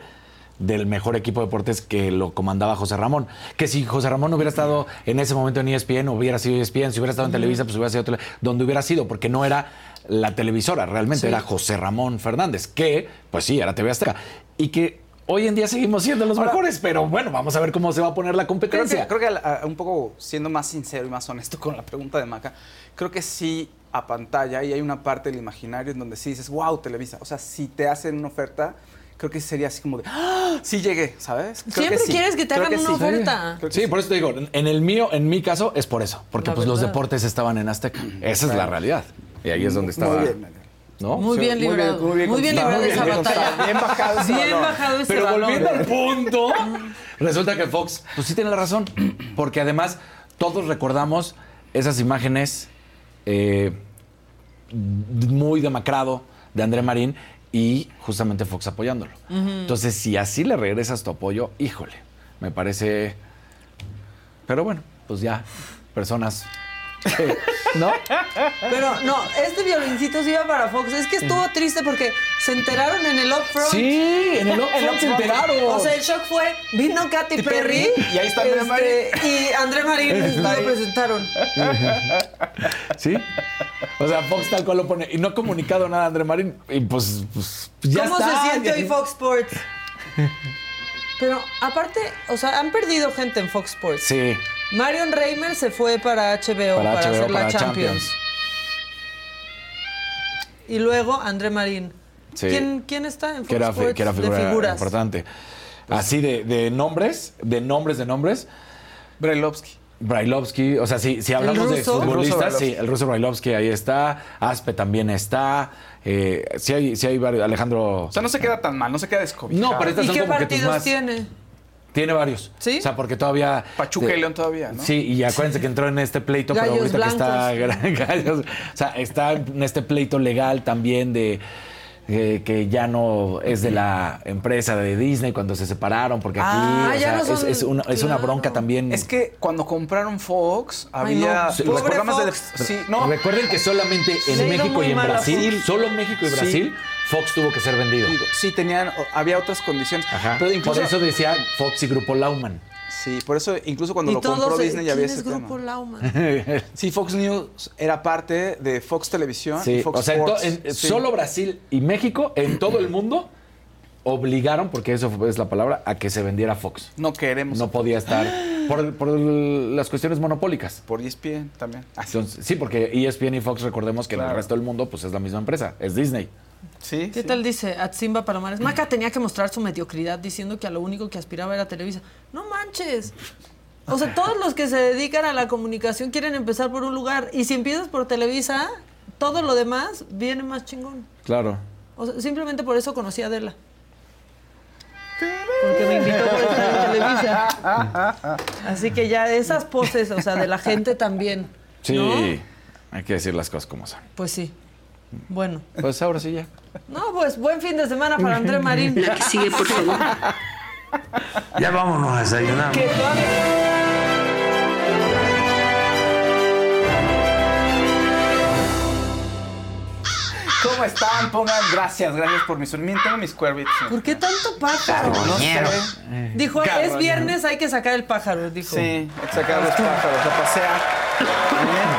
[SPEAKER 4] del mejor equipo de deportes que lo comandaba José Ramón. Que si José Ramón no hubiera estado en ese momento en ESPN, hubiera sido ESPN, si hubiera estado en Televisa, pues hubiera sido donde hubiera sido, porque no era la televisora, realmente era José Ramón Fernández, que, pues sí, era TV Azteca. Y que hoy en día seguimos siendo los mejores, pero bueno, vamos a ver cómo se va a poner la
[SPEAKER 3] Creo
[SPEAKER 4] competencia.
[SPEAKER 3] que, creo que a- un poco siendo más sincero y más honesto con la pregunta de Maca, creo que sí a pantalla y hay una parte del imaginario en donde sí dices, wow, Televisa. O sea, si te hacen una oferta, creo que sería así como de, ¡Ah! sí llegué, ¿sabes? Creo
[SPEAKER 1] Siempre
[SPEAKER 3] que sí.
[SPEAKER 1] quieres que te hagan una
[SPEAKER 3] sí.
[SPEAKER 1] oferta.
[SPEAKER 4] Sí, por eso te digo, en el mío, en mi caso, es por eso. Porque
[SPEAKER 1] La
[SPEAKER 4] pues los deportes estaban en Azteca. Esa es la realidad. Y ahí es donde estaba.
[SPEAKER 3] Muy bien.
[SPEAKER 4] ¿No?
[SPEAKER 1] Muy
[SPEAKER 3] Sí,
[SPEAKER 1] bien
[SPEAKER 3] muy bien,
[SPEAKER 1] librado.
[SPEAKER 3] muy bien
[SPEAKER 1] Muy bien
[SPEAKER 3] contestado,
[SPEAKER 1] librado
[SPEAKER 3] muy
[SPEAKER 1] esa
[SPEAKER 3] bien
[SPEAKER 1] batalla.
[SPEAKER 3] Bien bajado ese
[SPEAKER 1] Bien
[SPEAKER 3] balón.
[SPEAKER 1] bajado ese
[SPEAKER 4] Pero volviendo al punto, resulta que Fox, pues sí tiene la razón. Porque además, todos recordamos esas imágenes eh, muy demacrado de André Marín y justamente Fox apoyándolo. Entonces, si así le regresas tu apoyo, híjole, me parece... Pero bueno, pues ya, personas... ¿No?
[SPEAKER 1] Pero no, este violincito sí iba para Fox. Es que estuvo triste porque se enteraron en el Upfront.
[SPEAKER 4] Sí, en el Upfront se enteraron.
[SPEAKER 1] O sea, el shock fue, vino Katy Perry.
[SPEAKER 3] y ahí está André
[SPEAKER 1] este, Y André Marín lo presentaron.
[SPEAKER 4] ¿Sí? O sea, Fox tal cual lo pone. Y no ha comunicado nada a André Marín. Y pues, pues ya
[SPEAKER 1] ¿Cómo
[SPEAKER 4] está.
[SPEAKER 1] se siente
[SPEAKER 4] ya-
[SPEAKER 1] hoy Fox Sports? Pero aparte, o sea, han perdido gente en Fox Sports.
[SPEAKER 4] Sí.
[SPEAKER 1] Marion Reimer se fue para HBO para,
[SPEAKER 4] Para HBO,
[SPEAKER 1] hacer la Champions.
[SPEAKER 4] Champions.
[SPEAKER 1] Y luego André Marín.
[SPEAKER 4] Sí.
[SPEAKER 1] ¿Quién, quién está en Fox
[SPEAKER 4] que era,
[SPEAKER 1] Sports
[SPEAKER 4] que era figura
[SPEAKER 1] de figuras?
[SPEAKER 4] importante. Así de, de nombres, de nombres, de nombres.
[SPEAKER 3] Brailovsky.
[SPEAKER 4] Brailovsky, o sea, si, si hablamos de futbolistas, sí, el ruso Brailovsky ahí está, Aspe también está, eh, sí hay, sí hay varios, Alejandro...
[SPEAKER 3] O sea, no se queda tan mal, no se queda descobijado.
[SPEAKER 4] No, pero estas
[SPEAKER 1] ¿Y
[SPEAKER 4] son
[SPEAKER 1] qué
[SPEAKER 4] como que tus
[SPEAKER 1] partidos
[SPEAKER 4] más...
[SPEAKER 1] tiene?
[SPEAKER 4] Tiene varios.
[SPEAKER 1] ¿Sí?
[SPEAKER 4] O sea, porque todavía...
[SPEAKER 3] Pachuca
[SPEAKER 4] de-
[SPEAKER 3] y León todavía, ¿no?
[SPEAKER 4] Sí, y acuérdense que entró en este pleito,
[SPEAKER 1] Gallos
[SPEAKER 4] pero ahorita que está... Gallos- o sea, está en este pleito legal también de... eh, que ya no es de la empresa de Disney cuando se separaron, porque aquí
[SPEAKER 1] Ah,
[SPEAKER 4] o
[SPEAKER 1] ya
[SPEAKER 4] sea,
[SPEAKER 1] no
[SPEAKER 4] es,
[SPEAKER 1] son-
[SPEAKER 4] es una, es una
[SPEAKER 1] claro.
[SPEAKER 4] bronca también.
[SPEAKER 3] Es que cuando compraron Fox,
[SPEAKER 1] Ay,
[SPEAKER 3] había
[SPEAKER 1] no,
[SPEAKER 3] los
[SPEAKER 1] pobre
[SPEAKER 3] programas
[SPEAKER 1] Fox.
[SPEAKER 3] de... Sí, no,
[SPEAKER 4] Recuerden que solamente en México y en Brasil,
[SPEAKER 1] Fox.
[SPEAKER 4] solo en México y
[SPEAKER 3] Sí.
[SPEAKER 4] Fox tuvo que ser vendido.
[SPEAKER 3] digo, sí tenían, había otras condiciones.
[SPEAKER 4] Ajá.
[SPEAKER 3] Pero incluso,
[SPEAKER 4] Por eso decía Fox y Grupo Lauman.
[SPEAKER 3] Sí, por eso incluso cuando
[SPEAKER 1] Y
[SPEAKER 3] lo compró Disney ya había
[SPEAKER 1] ¿quién
[SPEAKER 3] ese
[SPEAKER 1] es Grupo
[SPEAKER 3] tema.
[SPEAKER 1] Lauman?
[SPEAKER 3] Sí, Fox News era parte de Fox Televisión y
[SPEAKER 4] Sí,
[SPEAKER 3] Fox
[SPEAKER 4] o sea, en to-
[SPEAKER 3] Sports.
[SPEAKER 4] en-
[SPEAKER 3] Sí.
[SPEAKER 4] solo Brasil y México, en todo el mundo, obligaron, porque eso fue- es la palabra, a que se vendiera Fox.
[SPEAKER 3] No queremos.
[SPEAKER 4] No podía estar por, por las cuestiones monopólicas.
[SPEAKER 3] Por ESPN también.
[SPEAKER 4] Entonces, sí, porque ESPN y Fox, recordemos que en el resto del mundo pues es la misma empresa, es Disney.
[SPEAKER 3] Sí,
[SPEAKER 1] ¿Qué
[SPEAKER 3] sí.
[SPEAKER 1] tal dice Atsimba Palomares? Maca tenía que mostrar su mediocridad diciendo que a lo único que aspiraba era Televisa. No manches. O sea, todos los que se dedican a la comunicación quieren empezar por un lugar. Y si empiezas por Televisa, todo lo demás viene más chingón.
[SPEAKER 4] Claro.
[SPEAKER 1] O sea, simplemente por eso conocí a Adela. Porque me invitó por estar en Televisa. Así que ya esas poses, o sea, de la gente también.
[SPEAKER 4] Sí,
[SPEAKER 1] ¿no?
[SPEAKER 4] hay que decir las cosas como son.
[SPEAKER 1] Pues sí. Bueno.
[SPEAKER 4] Pues ahora sí ya.
[SPEAKER 1] No, pues buen fin de semana para André Marín.
[SPEAKER 9] La que sigue, por favor.
[SPEAKER 10] Ya vámonos a desayunar.
[SPEAKER 3] ¿Cómo están? Pongan gracias, gracias por mi sonido. Tengo mis cuervitos.
[SPEAKER 1] ¿Por qué tanto pájaro?
[SPEAKER 3] No sé.
[SPEAKER 1] Dijo, es viernes, hay que sacar el pájaro, dijo.
[SPEAKER 3] Sí, hay que sacar los pájaros a pasear.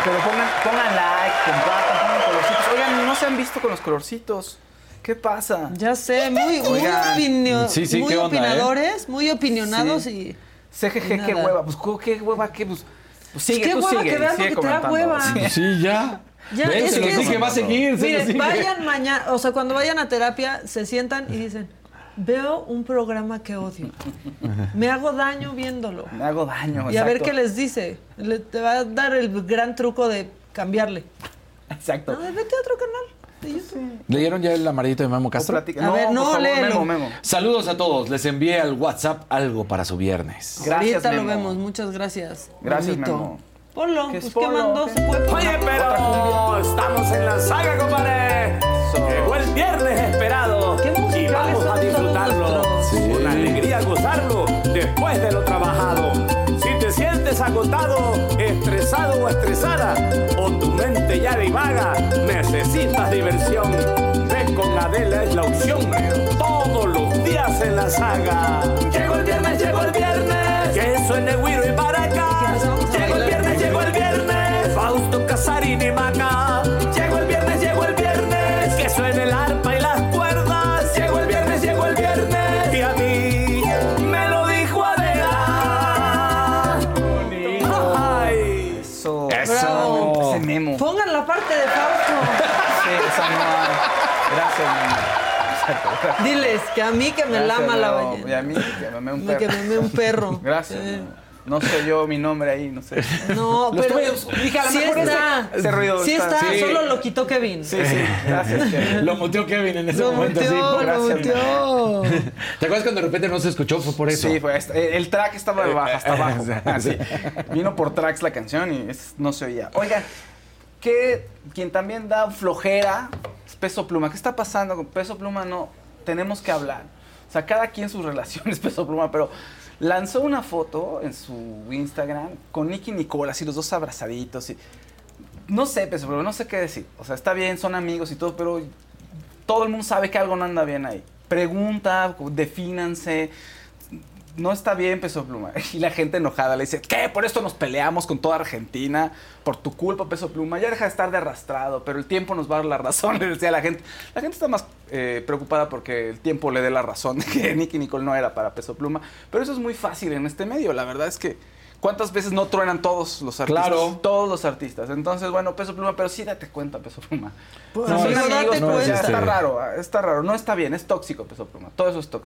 [SPEAKER 3] Pero pongan, pongan like, compartan, pongan colorcitos. Oigan, no se han visto con los colorcitos. ¿Qué pasa?
[SPEAKER 1] Ya sé, muy, muy, opinio-
[SPEAKER 4] Sí, sí,
[SPEAKER 1] muy
[SPEAKER 4] ¿qué onda,
[SPEAKER 1] opinadores, muy opinionados
[SPEAKER 3] Sí.
[SPEAKER 1] y...
[SPEAKER 3] CGG, qué hueva. Pues, ¿qué hueva? ¿Qué? Pues, pues sigue,
[SPEAKER 1] qué
[SPEAKER 3] tú
[SPEAKER 1] hueva
[SPEAKER 3] sigue.
[SPEAKER 1] que vean
[SPEAKER 3] sigue
[SPEAKER 1] lo que te da hueva.
[SPEAKER 3] Sí.
[SPEAKER 4] Sí, ya.
[SPEAKER 1] Ya,
[SPEAKER 4] Ven,
[SPEAKER 1] es
[SPEAKER 4] se
[SPEAKER 1] que-
[SPEAKER 4] dije, va a seguir.
[SPEAKER 1] Miren,
[SPEAKER 4] sigue.
[SPEAKER 1] vayan mañana, o sea, cuando vayan a terapia, se sientan y dicen, veo un programa que odio. Me hago daño viéndolo.
[SPEAKER 3] Me hago daño.
[SPEAKER 1] Y a ver qué les dice. Le- te va a dar el gran truco de cambiarle.
[SPEAKER 3] Exacto.
[SPEAKER 1] No, vete a otro canal de YouTube.
[SPEAKER 4] ¿Leyeron ya el amarillito de Memo Castro?
[SPEAKER 1] A
[SPEAKER 3] No,
[SPEAKER 1] ver, no.
[SPEAKER 3] Memo, Memo.
[SPEAKER 4] Saludos a todos. Les envié al WhatsApp algo para su viernes.
[SPEAKER 3] Gracias,
[SPEAKER 1] Ahorita lo vemos, muchas gracias.
[SPEAKER 3] Gracias,
[SPEAKER 1] Bonito.
[SPEAKER 3] Memo.
[SPEAKER 1] Ponlo,
[SPEAKER 3] ¿Qué
[SPEAKER 1] pues
[SPEAKER 3] es
[SPEAKER 1] qué
[SPEAKER 3] ponlo?
[SPEAKER 1] mandó,
[SPEAKER 3] ¿Qué?
[SPEAKER 1] se puede poner.
[SPEAKER 10] Oye, pero estamos en la saga, compadre. Llegó el viernes esperado
[SPEAKER 1] Qué
[SPEAKER 10] y vamos a disfrutarlo.
[SPEAKER 4] Sí.
[SPEAKER 10] Con alegría gozarlo después de lo trabajado. Si te sientes agotado, estresado o estresada, o tu mente ya divaga, necesitas diversión. Ven con Adela es la opción. Todos los días en la saga. Llegó el viernes, llegó el viernes. Que suene Guiro y acá. Llegó el viernes, llegó el viernes. Fausto Casarini Maca.
[SPEAKER 1] Diles que a mí que me
[SPEAKER 3] Gracias,
[SPEAKER 1] lama la
[SPEAKER 3] Memo. Y a mí que me mame un
[SPEAKER 1] Que
[SPEAKER 3] perro.
[SPEAKER 1] me me un perro.
[SPEAKER 3] Gracias,
[SPEAKER 1] Eh.
[SPEAKER 3] No sé yo mi nombre ahí, no sé.
[SPEAKER 1] No,
[SPEAKER 3] Lo
[SPEAKER 1] pero
[SPEAKER 3] dije, a lo
[SPEAKER 1] sí
[SPEAKER 3] mejor
[SPEAKER 1] está.
[SPEAKER 3] ese ruido
[SPEAKER 1] Sí
[SPEAKER 3] está-
[SPEAKER 1] está,
[SPEAKER 3] sí.
[SPEAKER 1] solo lo quitó Kevin.
[SPEAKER 3] Sí, sí, gracias. Kevin.
[SPEAKER 4] Lo muteó Kevin en ese
[SPEAKER 1] Lo
[SPEAKER 4] momento.
[SPEAKER 1] muteó,
[SPEAKER 4] sí,
[SPEAKER 1] lo
[SPEAKER 3] gracias.
[SPEAKER 1] muteó.
[SPEAKER 4] ¿Te acuerdas cuando de repente no se escuchó? Fue por eso.
[SPEAKER 3] Sí, fue el track estaba de baja, hasta abajo.
[SPEAKER 4] Sí.
[SPEAKER 3] Así. Vino por tracks la canción y es- no se oía. Oigan, que quien también da flojera es Peso Pluma. ¿Qué está pasando con Peso Pluma? No, tenemos que hablar. O sea, cada quien sus relaciones, Peso Pluma, pero lanzó una foto en su Instagram con Nicky Nicole, así los dos abrazaditos. Y, no sé, Peso Pluma, no sé qué decir. O sea, está bien, son amigos y todo, pero todo el mundo sabe que algo no anda bien ahí. Pregunta, defínanse. No está bien Peso Pluma. Y la gente enojada le dice, ¿qué? Por esto nos peleamos con toda Argentina. Por tu culpa, Peso Pluma. Ya deja de estar de arrastrado, pero el tiempo nos va a dar la razón, le decía la gente. La gente está más eh, preocupada porque el tiempo le dé la razón de que Nicky Nicole no era para Peso Pluma. Pero eso es muy fácil en este medio. La verdad es que, ¿cuántas veces no truenan todos los artistas?
[SPEAKER 4] Claro.
[SPEAKER 3] Todos los artistas. Entonces, bueno, Peso Pluma, pero sí date cuenta, Peso Pluma.
[SPEAKER 1] Pues,
[SPEAKER 3] No,
[SPEAKER 1] date
[SPEAKER 3] amigos, pero ya
[SPEAKER 1] cuenta.
[SPEAKER 3] está raro, está raro. No está bien, es tóxico Peso Pluma. Todo eso es tóxico.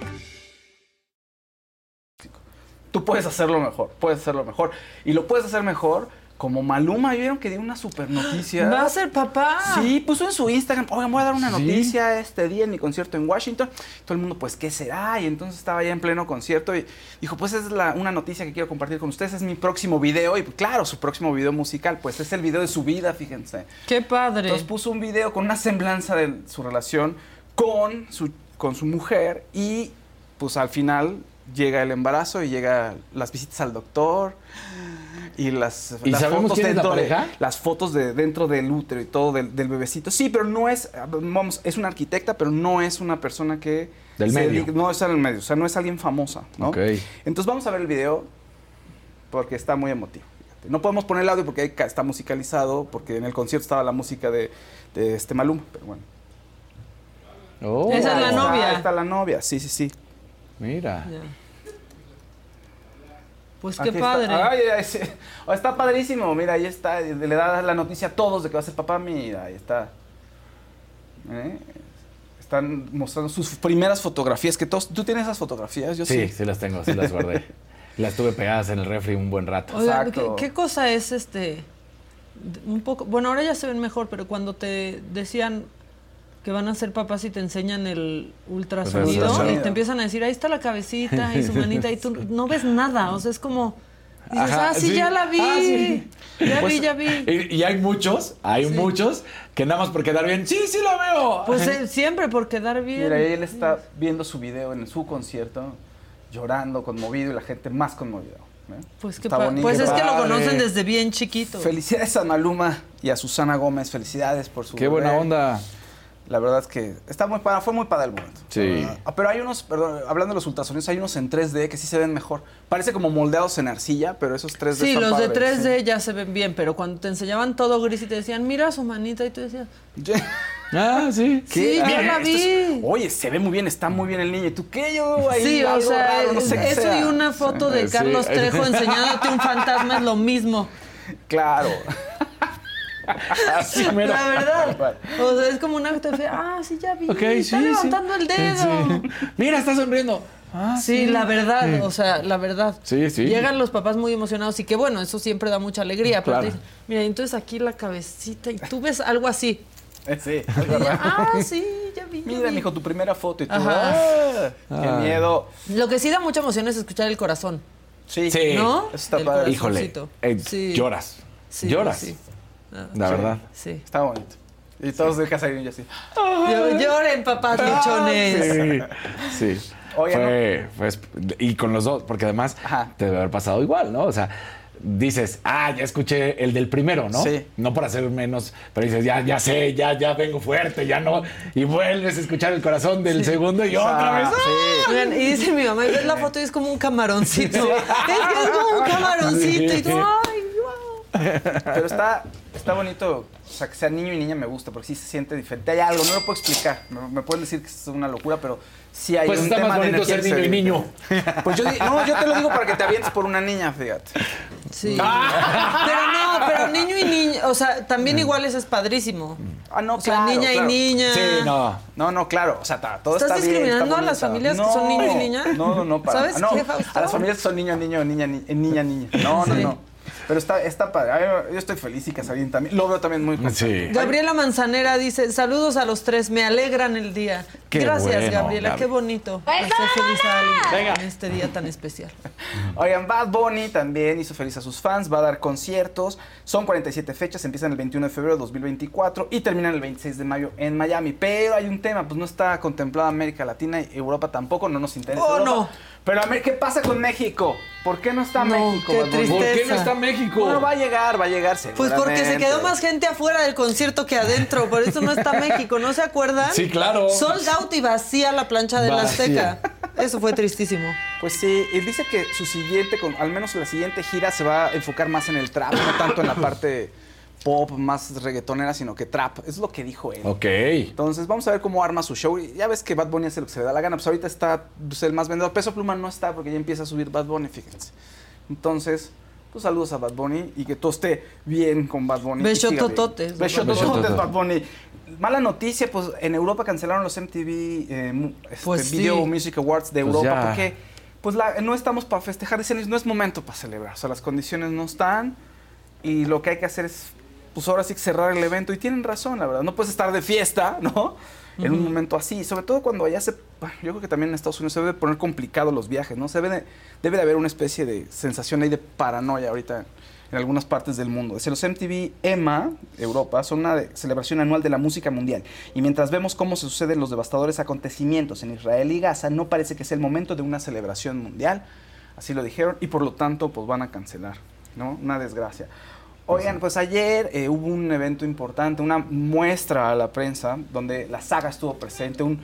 [SPEAKER 3] Tú puedes hacerlo mejor, puedes hacerlo mejor. Y lo puedes hacer mejor como Maluma. ¿Vieron que dio una super noticia?
[SPEAKER 1] Va a ser papá.
[SPEAKER 3] Sí, puso en su Instagram, oigan, voy a dar una noticia este día en mi concierto en Washington. Todo el mundo, pues, ¿qué será? Y entonces estaba ya en pleno concierto y dijo, pues es la- una noticia que quiero compartir con ustedes, es mi próximo video. Y claro, su próximo video musical, pues es el video de su vida, fíjense.
[SPEAKER 1] Qué padre.
[SPEAKER 3] Entonces puso un video con una semblanza de su relación con su, con su mujer y pues al final llega el embarazo y llega las visitas al doctor y las,
[SPEAKER 4] ¿Y
[SPEAKER 3] las
[SPEAKER 4] sabemos quién es la
[SPEAKER 3] dentro de-
[SPEAKER 4] pareja?
[SPEAKER 3] las fotos de dentro del útero y todo del, del bebecito. Sí, pero no es, vamos, es una arquitecta, pero no es una persona que
[SPEAKER 4] Del medio.
[SPEAKER 3] dedica- no es en el medio, o sea, no es alguien famosa, ¿no?
[SPEAKER 4] Ok.
[SPEAKER 3] Entonces vamos a ver el video porque está muy emotivo. fíjate. No podemos poner el audio porque está musicalizado, porque en el concierto estaba la música de, de este Maluma, pero bueno.
[SPEAKER 4] Oh,
[SPEAKER 1] Esa es la novia.
[SPEAKER 3] ahí está la novia, sí, sí, sí.
[SPEAKER 4] Mira.
[SPEAKER 1] Pues qué padre.
[SPEAKER 3] Ay, ay, ay, sí. Oh, está padrísimo, mira, ahí está, le da la noticia a todos de que va a ser papá, mira, ahí está. ¿Eh? Están mostrando sus primeras fotografías, que todos, ¿tú tienes esas fotografías? Yo
[SPEAKER 4] Sí,
[SPEAKER 3] sí.
[SPEAKER 4] sí las tengo, sí las guardé. las tuve pegadas en el refri un buen rato.
[SPEAKER 1] Oigan, ¿qué,
[SPEAKER 3] Exacto.
[SPEAKER 1] qué cosa es este? Un poco, bueno, ahora ya se ven mejor, pero cuando te decían que van a ser papás y te enseñan el ultrasonido
[SPEAKER 4] ultrasonido.
[SPEAKER 1] y te empiezan a decir, ahí está la cabecita y su manita y tú no ves nada, o sea, es como dices,
[SPEAKER 4] Ajá,
[SPEAKER 1] ah, sí,
[SPEAKER 4] sí.
[SPEAKER 1] ya la vi.
[SPEAKER 4] Ah, sí.
[SPEAKER 1] Ya
[SPEAKER 4] Pues,
[SPEAKER 1] vi, ya vi.
[SPEAKER 4] Y, y hay muchos, hay muchos que nada más por quedar bien, sí, sí lo veo.
[SPEAKER 1] Pues eh, siempre por quedar bien.
[SPEAKER 3] Mira, él está viendo su video en su concierto, llorando, conmovido, y la gente más conmovida. ¿eh?
[SPEAKER 1] Pues,
[SPEAKER 3] bonito.
[SPEAKER 1] pues es que lo conocen desde bien chiquito.
[SPEAKER 3] Felicidades a Maluma y a Susana Gómez, felicidades por su
[SPEAKER 4] Qué buena onda.
[SPEAKER 3] La verdad es que está muy para, fue muy padre el momento.
[SPEAKER 4] Sí.
[SPEAKER 3] Ah, pero hay unos, perdón, hablando de los ultrasonidos, hay unos en 3D que sí se ven mejor. Parece como moldeados en arcilla, pero esos 3D
[SPEAKER 1] Sí,
[SPEAKER 3] están
[SPEAKER 1] los de
[SPEAKER 3] padres,
[SPEAKER 1] 3D ya se ven bien, pero cuando te enseñaban todo gris y te decían, mira su manita, y tú decías,
[SPEAKER 3] sí.
[SPEAKER 4] Ah, sí.
[SPEAKER 1] Sí, ya
[SPEAKER 3] Mira,
[SPEAKER 1] la
[SPEAKER 3] es-
[SPEAKER 1] vi.
[SPEAKER 3] oye, se ve muy bien, está muy bien el niño. ¿Y tú qué? Yo ahí
[SPEAKER 1] sí, o
[SPEAKER 3] algo
[SPEAKER 1] sea,
[SPEAKER 3] raro, no sé qué
[SPEAKER 1] eso
[SPEAKER 3] sea.
[SPEAKER 1] y una foto de
[SPEAKER 4] Sí.
[SPEAKER 1] Carlos Trejo enseñándote un fantasma es lo mismo.
[SPEAKER 3] Claro.
[SPEAKER 4] Así mero.
[SPEAKER 1] La verdad. O sea, es como una fotografía, ah, sí, ya vi,
[SPEAKER 4] Ok, sí,
[SPEAKER 1] está
[SPEAKER 4] sí.
[SPEAKER 1] levantando el dedo.
[SPEAKER 4] Sí. Mira, está sonriendo. Ah,
[SPEAKER 1] Sí, la verdad, o sea, la verdad.
[SPEAKER 4] Sí, sí.
[SPEAKER 1] Llegan los papás muy emocionados y que bueno, eso siempre da mucha alegría. Pero
[SPEAKER 4] Claro.
[SPEAKER 1] te dicen, mira, entonces aquí la cabecita y tú ves algo así.
[SPEAKER 3] Eh, Sí,
[SPEAKER 1] Y
[SPEAKER 3] algo
[SPEAKER 1] ya,
[SPEAKER 3] raro.
[SPEAKER 1] ah, sí, ya vi. ya
[SPEAKER 3] Mira,
[SPEAKER 1] vi".
[SPEAKER 3] mijo, tu primera foto y tú.
[SPEAKER 1] Ajá.
[SPEAKER 3] ¡ah! ¡Qué
[SPEAKER 4] Ah.
[SPEAKER 3] miedo!
[SPEAKER 1] Lo que sí da mucha emoción es escuchar el corazón.
[SPEAKER 3] Sí,
[SPEAKER 4] Sí.
[SPEAKER 1] ¿No?
[SPEAKER 3] Eso está
[SPEAKER 1] El
[SPEAKER 3] padre.
[SPEAKER 4] Híjole, eh,
[SPEAKER 1] Sí.
[SPEAKER 4] lloras.
[SPEAKER 1] Sí,
[SPEAKER 4] lloras.
[SPEAKER 1] sí. Ah,
[SPEAKER 4] La verdad.
[SPEAKER 1] Sí.
[SPEAKER 3] Está bonito. Y todos de casa y yo así.
[SPEAKER 1] Llo- Lloren, papás luchones.
[SPEAKER 4] Sí. Sí.
[SPEAKER 3] Oye,
[SPEAKER 4] fue, fue esp- y con los dos, porque además
[SPEAKER 3] Ajá.
[SPEAKER 4] te debe haber pasado igual, ¿no? O sea, dices, ah, ya escuché el del primero, ¿no?
[SPEAKER 3] Sí.
[SPEAKER 4] No por hacer menos, pero dices, ya, ya sé, ya, ya vengo fuerte, ya no. Y vuelves a escuchar el corazón del segundo y otra vez.
[SPEAKER 3] Ah, sí.
[SPEAKER 1] Oigan, y dice mi mamá, y ves la foto y es como un camaroncito. Es que es como un camaroncito. Y tú, ay.
[SPEAKER 3] Pero está, está bonito, o sea, que sea niño y niña me gusta, porque sí se siente diferente. Hay algo, no lo puedo explicar. Me, me pueden decir que es una locura, pero sí hay
[SPEAKER 4] Pues
[SPEAKER 3] un
[SPEAKER 4] está
[SPEAKER 3] tema
[SPEAKER 4] más
[SPEAKER 3] de
[SPEAKER 4] bonito
[SPEAKER 3] energía
[SPEAKER 4] ser niño y
[SPEAKER 3] vive. Pues yo, no, yo te lo digo para que te avientes por una niña, fíjate.
[SPEAKER 1] Sí. Pero no, pero niño y niña, o sea, también igual eso es padrísimo.
[SPEAKER 3] Ah, no,
[SPEAKER 1] O sea,
[SPEAKER 3] claro,
[SPEAKER 1] niña y
[SPEAKER 3] claro.
[SPEAKER 1] niña.
[SPEAKER 4] Sí, no.
[SPEAKER 3] No, no, claro, o sea, ta- todo
[SPEAKER 1] ¿Estás
[SPEAKER 3] está bien.
[SPEAKER 1] discriminando
[SPEAKER 3] está
[SPEAKER 1] a las familias que son niño y niña?
[SPEAKER 3] No, no, no, para
[SPEAKER 1] ¿Sabes
[SPEAKER 3] no,
[SPEAKER 1] qué, Fausto?
[SPEAKER 3] A las familias que son niño, niño, niña, ni- eh, niña, niña. No, no,
[SPEAKER 1] Sí.
[SPEAKER 3] no. Pero está, está padre. Ay, Yo estoy feliz y Casarín también. Lo veo también muy contento.
[SPEAKER 4] Sí.
[SPEAKER 1] Gabriela Manzanera dice, saludos a los tres, me alegran el día.
[SPEAKER 4] Qué
[SPEAKER 1] Gracias,
[SPEAKER 4] bueno,
[SPEAKER 1] Gabriela, qué bonito. Hacer feliz a alguien en este día tan especial.
[SPEAKER 3] Oigan, Bad Bunny también hizo feliz a sus fans, va a dar conciertos. Son 47 fechas, empiezan el 21 de febrero de 2024 y terminan el 26 de mayo en Miami. Pero hay un tema, pues no está contemplada América Latina y Europa tampoco, no nos interesa.
[SPEAKER 1] Oh,
[SPEAKER 3] Europa.
[SPEAKER 1] no.
[SPEAKER 3] Pero a ver, ¿qué pasa con México? ¿Por qué no está
[SPEAKER 1] No,
[SPEAKER 3] México?
[SPEAKER 1] qué
[SPEAKER 3] Bunny?
[SPEAKER 4] ¿Por qué no
[SPEAKER 1] Tristeza.
[SPEAKER 4] está México?
[SPEAKER 3] Bueno, va a llegar, va a llegar
[SPEAKER 1] Pues porque se quedó más gente afuera del concierto que adentro, por eso no está México, ¿no se acuerdan?
[SPEAKER 4] Sí, claro.
[SPEAKER 1] Sold out y vacía la plancha de la. Azteca. Eso fue tristísimo.
[SPEAKER 3] Pues sí, y dice que su siguiente, con, al menos la siguiente gira se va a enfocar más en el trap, no tanto en la parte pop más reggaetonera, sino que trap. Es lo que dijo él.
[SPEAKER 4] Ok.
[SPEAKER 3] Entonces, vamos a ver cómo arma su show. Ya ves que Bad Bunny hace lo que se le da la gana. Pues ahorita está pues, el más vendedor. Peso Pluma no está porque ya empieza a subir Bad Bunny, fíjense. Entonces, pues saludos a Bad Bunny y que todo esté bien con Bad Bunny.
[SPEAKER 1] Besotototes.
[SPEAKER 3] Besotototes. Bad Bunny. Mala noticia, pues en Europa cancelaron los MTV eh, este,
[SPEAKER 1] Pues sí.
[SPEAKER 3] Video Music Awards de
[SPEAKER 4] Pues
[SPEAKER 3] Europa
[SPEAKER 4] ya.
[SPEAKER 3] porque pues la- no estamos para festejar, dicen, no es momento para celebrar. O sea, las condiciones no están y lo que hay que hacer es, pues ahora sí que cerrar el evento. Y tienen razón, la verdad. No puedes estar de fiesta, ¿no? En un momento así. Sobre todo cuando allá se. Yo creo que también en Estados Unidos se debe poner complicado los viajes, ¿no? Se debe de, debe de haber una especie de sensación ahí de paranoia ahorita en algunas partes del mundo. Dice, los MTV EMA, Europa, son una celebración anual de la música mundial. Y mientras vemos cómo se suceden los devastadores acontecimientos en Israel y Gaza, no parece que sea el momento de una celebración mundial. Así lo dijeron y por lo tanto pues van a cancelar, ¿no? Una desgracia. Oigan, pues ayer eh, hubo un evento importante, una muestra a la prensa donde la saga estuvo presente, un-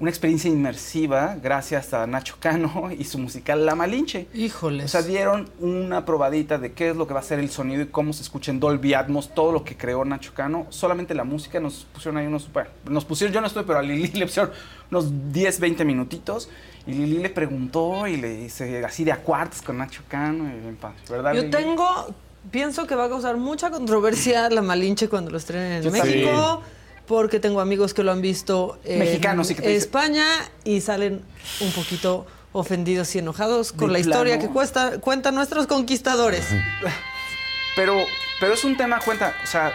[SPEAKER 3] una experiencia inmersiva gracias a Nacho Cano y su musical La Malinche.
[SPEAKER 1] Híjoles.
[SPEAKER 3] O sea, dieron una probadita de qué es lo que va a ser el sonido y cómo se escucha en Dolby Atmos, todo lo que creó Nacho Cano. Solamente la música nos pusieron ahí unos... Bueno, nos pusieron, yo no estoy, pero a Lili le pusieron unos 10, 20 minutitos. Y Lili le preguntó y le dice así de a cuartos con Nacho Cano. Y bien padre, ¿verdad,
[SPEAKER 1] Yo
[SPEAKER 3] Lili?
[SPEAKER 1] tengo, pienso que va a causar mucha controversia la Malinche cuando lo estrenen en
[SPEAKER 3] Yo
[SPEAKER 1] México, porque tengo amigos que lo han visto en
[SPEAKER 3] Mexicanos, sí, que te dicen-
[SPEAKER 1] España y salen un poquito ofendidos y enojados con
[SPEAKER 3] De
[SPEAKER 1] la historia
[SPEAKER 3] plano.
[SPEAKER 1] que cuesta, cuentan nuestros conquistadores.
[SPEAKER 3] Pero, pero es un tema, cuenta, o sea,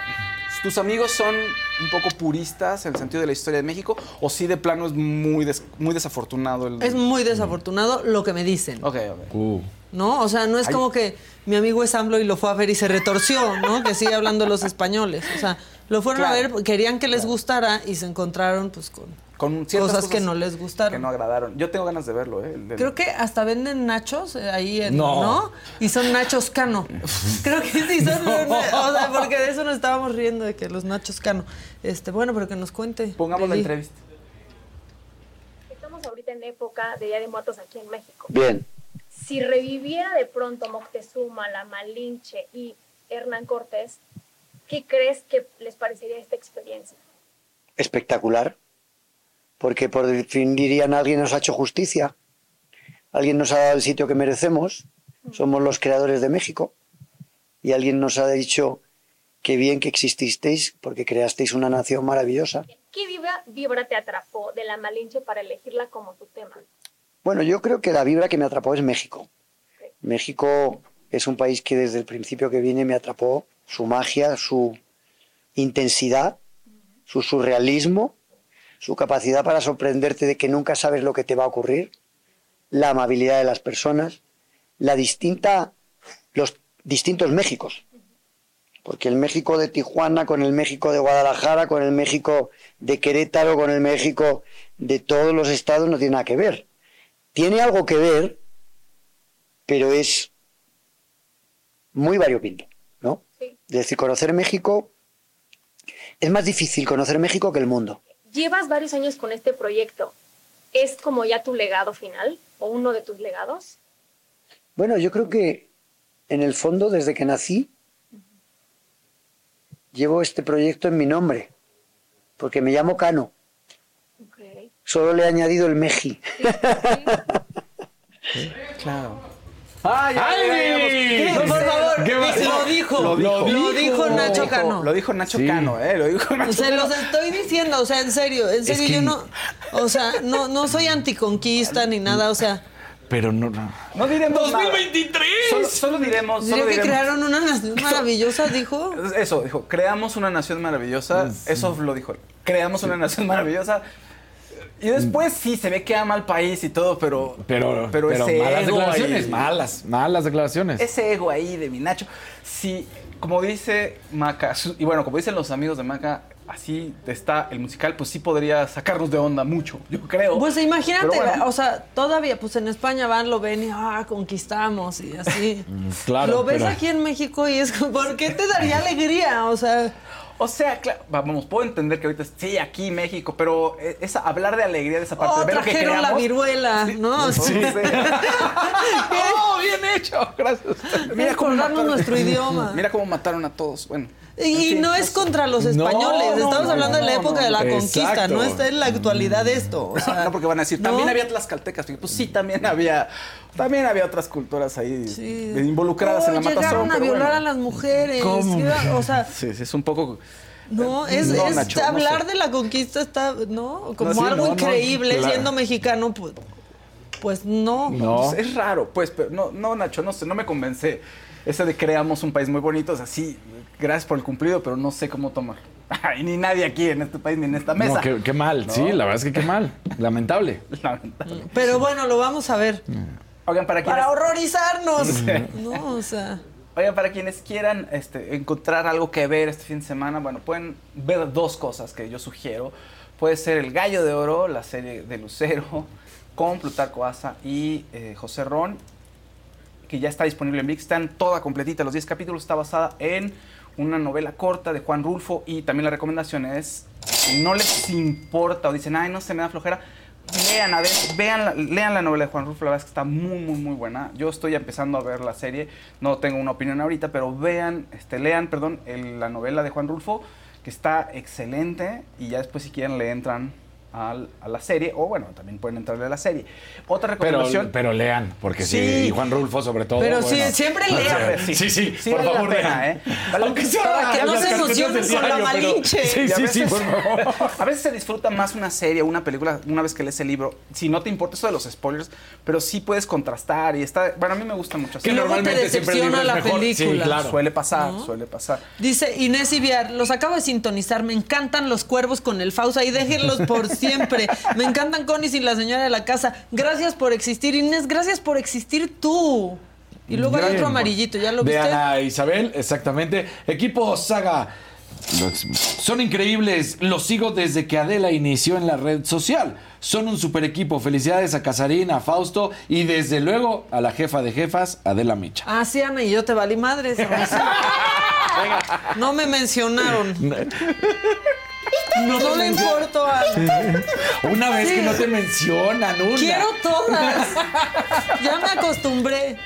[SPEAKER 3] ¿tus amigos son un poco puristas en el sentido de la historia de México? ¿O sí de plano es muy, des- muy desafortunado el...
[SPEAKER 1] Es muy desafortunado lo que me dicen.
[SPEAKER 3] Ok, ok.
[SPEAKER 4] Uh.
[SPEAKER 1] ¿No? O sea, no es
[SPEAKER 3] Ay.
[SPEAKER 1] como que mi amigo es AMLO y lo fue a ver y se retorció, ¿no? Que sigue hablando los españoles. O sea, lo fueron a ver, querían que les gustara y se encontraron pues con,
[SPEAKER 3] Con
[SPEAKER 1] cosas, que no les gustaron.
[SPEAKER 3] Que no agradaron. Yo tengo ganas de verlo, ¿eh? El
[SPEAKER 1] Creo que hasta venden nachos eh, ahí en,
[SPEAKER 4] No.
[SPEAKER 1] no. Y son nachos cano. Creo que sí son, o sea, porque de eso nos estábamos riendo de que los nachos cano. Este, bueno, pero que nos cuente.
[SPEAKER 3] Pongamos la entrevista.
[SPEAKER 11] Estamos ahorita en época de Día de Muertos aquí en México.
[SPEAKER 7] Bien.
[SPEAKER 11] Si reviviera de pronto Moctezuma, la Malinche y Hernán Cortés, ¿qué crees que les parecería esta experiencia?
[SPEAKER 7] espectacular, porque por fin dirían alguien nos ha hecho justicia, alguien nos ha dado el sitio que merecemos, somos los creadores de México, y alguien nos ha dicho que bien que exististeis porque creasteis una nación maravillosa.
[SPEAKER 11] ¿Qué vibra, vibra te atrapó de la Malinche para elegirla como tu tema?
[SPEAKER 7] Bueno, yo creo que la vibra que me atrapó es México. México es un país que desde el principio que vine me atrapó su magia, su intensidad, su surrealismo, su capacidad para sorprenderte de que nunca sabes lo que te va a ocurrir, la amabilidad de las personas, la distinta, los distintos Méxicos. Porque el México de Tijuana con el México de Guadalajara, con el México de Querétaro, con el México de todos los estados no tiene nada que ver. Tiene algo que ver, pero es muy variopinto, ¿no? Es decir, conocer México es más difícil conocer México que el mundo.
[SPEAKER 11] Llevas varios años con este proyecto. ¿Es como ya tu legado final o uno de tus legados?
[SPEAKER 7] Bueno, yo creo que en el fondo, desde que nací, llevo este proyecto en mi nombre, porque me llamo Cano. Solo le he añadido el Meji.
[SPEAKER 3] Claro.
[SPEAKER 1] ¡Ay,
[SPEAKER 3] ay,
[SPEAKER 1] Por favor,
[SPEAKER 3] ¿Qué pasó?
[SPEAKER 1] lo dijo.
[SPEAKER 3] Lo dijo.
[SPEAKER 1] Lo dijo Nacho
[SPEAKER 3] Lo dijo-
[SPEAKER 1] Cano.
[SPEAKER 3] Lo dijo Nacho Cano, ¿eh? Lo dijo Nacho
[SPEAKER 1] Se los estoy diciendo, o sea, en serio, en serio,
[SPEAKER 4] que-
[SPEAKER 1] yo no, o sea, no, no soy anticonquista ni nada, o sea,
[SPEAKER 4] Pero no. no.
[SPEAKER 3] No diremos nada.
[SPEAKER 4] 2023.
[SPEAKER 3] Solo, solo diremos.
[SPEAKER 1] diría
[SPEAKER 3] Solo
[SPEAKER 1] que
[SPEAKER 3] diremos.
[SPEAKER 1] crearon una nación maravillosa, dijo.
[SPEAKER 3] Eso, dijo, creamos una nación maravillosa. Eso lo dijo. él. Creamos una nación maravillosa. Y después sí, se ve que ama al país y todo, pero.
[SPEAKER 4] Pero,
[SPEAKER 3] pero,
[SPEAKER 4] pero
[SPEAKER 3] ese
[SPEAKER 4] malas
[SPEAKER 3] ego
[SPEAKER 4] declaraciones,
[SPEAKER 3] ahí-
[SPEAKER 4] malas, malas declaraciones.
[SPEAKER 3] Ese ego ahí de mi Nacho. Sí, como dice Maca, y bueno, como dicen los amigos de Maca, así está el musical, pues sí podría sacarnos de onda mucho, yo creo.
[SPEAKER 1] Pues imagínate,
[SPEAKER 3] bueno.
[SPEAKER 1] o sea, todavía, pues en España van, lo ven y, ah, conquistamos y así.
[SPEAKER 4] Claro.
[SPEAKER 1] lo ves
[SPEAKER 4] pero-
[SPEAKER 1] aquí en México y es como, ¿por qué te daría alegría? O sea,
[SPEAKER 3] O sea, claro, vamos, puedo entender que ahorita sí, aquí México, pero eh, esa, hablar de alegría de esa parte,
[SPEAKER 1] oh,
[SPEAKER 3] de ver que
[SPEAKER 1] trajeron la
[SPEAKER 3] creamos.
[SPEAKER 1] viruela, ¿no?
[SPEAKER 3] Sí. ¡Oh, bien hecho! Gracias.
[SPEAKER 1] Mira cómo
[SPEAKER 3] mataron-
[SPEAKER 1] nuestro idioma.
[SPEAKER 3] Mira cómo mataron a todos. Bueno.
[SPEAKER 1] Y no es contra los
[SPEAKER 3] No,
[SPEAKER 1] españoles,
[SPEAKER 3] no,
[SPEAKER 1] estamos
[SPEAKER 3] no,
[SPEAKER 1] hablando de la
[SPEAKER 3] no,
[SPEAKER 1] época
[SPEAKER 3] no.
[SPEAKER 1] de la
[SPEAKER 3] Exacto.
[SPEAKER 1] conquista, no está en la actualidad esto. O sea,
[SPEAKER 3] no, porque van a decir,
[SPEAKER 1] ¿no?
[SPEAKER 3] también había tlaxcaltecas. Pues sí, también había, también había otras culturas ahí involucradas en la
[SPEAKER 1] No,
[SPEAKER 3] matazón.
[SPEAKER 1] llegaron a violar
[SPEAKER 3] bueno.
[SPEAKER 1] a las mujeres.
[SPEAKER 3] ¿Cómo?
[SPEAKER 1] iba- O sea,
[SPEAKER 3] Sí, sí, es un poco...
[SPEAKER 1] no, es,
[SPEAKER 3] No,
[SPEAKER 1] es
[SPEAKER 3] Nacho, no
[SPEAKER 1] hablar
[SPEAKER 3] sé.
[SPEAKER 1] de la conquista está, ¿no? Como
[SPEAKER 3] No, sí,
[SPEAKER 1] algo
[SPEAKER 3] no, no,
[SPEAKER 1] increíble
[SPEAKER 3] claro.
[SPEAKER 1] siendo mexicano, pues, pues no.
[SPEAKER 3] Pues es raro, pues, pero no, no, Nacho, no sé, no me convence. Ese de creamos un país muy bonito, o sea, sí, gracias por el cumplido, pero no sé cómo tomar. Y ni nadie aquí en este país ni en esta mesa.
[SPEAKER 4] No, qué, qué mal,
[SPEAKER 3] ¿No?
[SPEAKER 4] sí, la verdad es que qué mal. Lamentable.
[SPEAKER 3] Lamentable.
[SPEAKER 1] Pero bueno, lo vamos a ver.
[SPEAKER 3] Oigan, para quienes...
[SPEAKER 1] Para horrorizarnos. No, o sea.
[SPEAKER 3] Oigan, para quienes quieran este, encontrar algo que ver este fin de semana, bueno, pueden ver dos cosas que yo sugiero. Puede ser El Gallo de Oro, la serie de Lucero, con Plutarco Asa y eh, José Ron, que ya está disponible en VIX. Están toda completita, los 10 capítulos. Está basada en una novela corta de Juan Rulfo y también la recomendación es, no les importa o dicen, ay, no se me da flojera, lean, a ver, vean, la- lean la novela de Juan Rulfo, la verdad es que está muy, muy, muy buena. Yo estoy empezando a ver la serie, no tengo una opinión ahorita, pero vean, este, lean, perdón, la novela de Juan Rulfo, que está excelente, y ya después si quieren le entran al- a la serie, o bueno, también pueden entrarle a la serie. Otra recomendación...
[SPEAKER 4] pero lean, porque sí.
[SPEAKER 3] Sí.
[SPEAKER 4] y Juan Rulfo sobre todo.
[SPEAKER 1] Pero sí, siempre lean.
[SPEAKER 3] Sí,
[SPEAKER 4] Sí, sí,
[SPEAKER 3] sí
[SPEAKER 4] por
[SPEAKER 3] vale la
[SPEAKER 4] favor,
[SPEAKER 3] pena,
[SPEAKER 4] lean.
[SPEAKER 3] ¿eh? Vale-
[SPEAKER 4] Aunque sea
[SPEAKER 1] Para que no se emocionen con la
[SPEAKER 4] pero-
[SPEAKER 1] Malinche.
[SPEAKER 4] Sí, sí, sí,
[SPEAKER 3] veces-
[SPEAKER 4] por favor.
[SPEAKER 3] A veces se disfruta más una serie o una película una vez que lees el libro. Si no te importa eso de los spoilers, pero sí puedes contrastar y está. Bueno, a mí me gusta mucho.
[SPEAKER 4] Que
[SPEAKER 1] te
[SPEAKER 4] normalmente libro
[SPEAKER 1] decepciona la
[SPEAKER 4] mejor. Sí,
[SPEAKER 1] película.
[SPEAKER 4] claro.
[SPEAKER 3] Suele pasar, suele pasar.
[SPEAKER 1] Dice Inés Iviar, los acabo de sintonizar, me encantan los cuervos con el Fausa y déjenlos por siempre. Me encantan Connie sin la señora de la casa. Gracias por existir, Inés, gracias por existir tú. Y luego hay
[SPEAKER 4] Bien.
[SPEAKER 1] otro amarillito, ¿ya lo
[SPEAKER 4] De
[SPEAKER 1] viste?
[SPEAKER 4] Ana Isabel, exactamente. Equipo Saga. Son increíbles. Los sigo desde que Adela inició en la red social. Son un super equipo. Felicidades a Casarín, a Fausto y desde luego a la jefa de jefas, Adela Micha.
[SPEAKER 1] Ah, sí, Ana, y yo te valí madres. No me mencionaron. No, no le importo a...
[SPEAKER 4] Una vez
[SPEAKER 1] Sí.
[SPEAKER 4] que no te mencionan, una.
[SPEAKER 1] Quiero todas. Ya me acostumbré.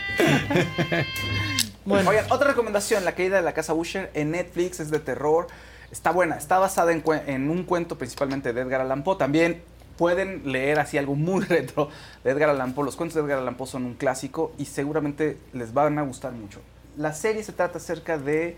[SPEAKER 1] Bueno.
[SPEAKER 3] Oigan, otra recomendación: La caída de la casa Usher en Netflix es de terror. Está buena, está basada en, en un cuento principalmente de Edgar Allan Poe. También pueden leer así algo muy retro de Edgar Allan Poe. Los cuentos de Edgar Allan Poe son un clásico y seguramente les van a gustar mucho. La serie se trata acerca de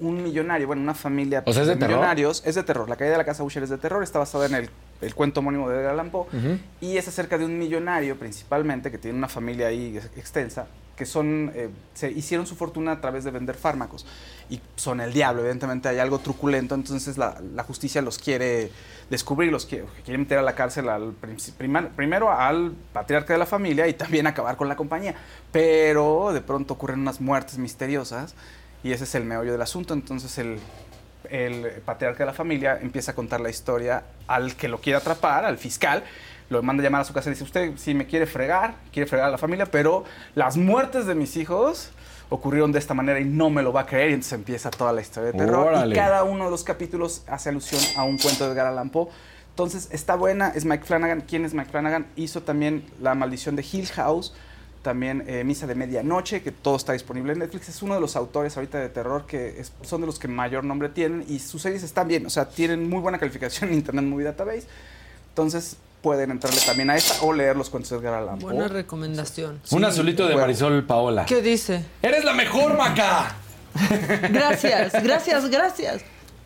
[SPEAKER 3] un millonario, bueno, una familia
[SPEAKER 4] O sea, ¿es de
[SPEAKER 3] millonarios. Es de terror. La caída de la casa Usher es de terror. Está basada en el, el cuento homónimo de Edgar Allan Poe.
[SPEAKER 4] Ujú.
[SPEAKER 3] Y es acerca de un millonario principalmente que tiene una familia ahí ex- extensa que son, eh, se hicieron su fortuna a través de vender fármacos y son el diablo, evidentemente hay algo truculento, entonces la, la justicia los quiere descubrir, los quiere, quiere meter a la cárcel al, prima- primero al patriarca de la familia y también acabar con la compañía, pero de pronto ocurren unas muertes misteriosas y ese es el meollo del asunto, entonces el, el patriarca de la familia empieza a contar la historia al que lo quiere atrapar, al fiscal, lo manda a llamar a su casa y dice, usted si me quiere fregar, quiere fregar a la familia, pero las muertes de mis hijos ocurrieron de esta manera y no me lo va a creer y entonces empieza toda la historia de terror
[SPEAKER 4] Órale.
[SPEAKER 3] y cada uno de los capítulos hace alusión a un cuento de Edgar Allan Poe. Entonces está buena, es Mike Flanagan. ¿Quién es Mike Flanagan? Hizo también La maldición de Hill House, también eh, Misa de Medianoche, que todo está disponible en Netflix. Es uno de los autores ahorita de terror que es- son de los que mayor nombre tienen y sus series están bien, o sea, tienen muy buena calificación en Internet Movie Database. Entonces pueden entrarle también a esta o leer los cuentos de Edgar Allan Poe.
[SPEAKER 1] Buena recomendación.
[SPEAKER 4] Un azulito de
[SPEAKER 3] bueno.
[SPEAKER 4] Marisol Paola.
[SPEAKER 1] ¿Qué dice?
[SPEAKER 4] ¡Eres la mejor, Maca!
[SPEAKER 1] Gracias, gracias, gracias.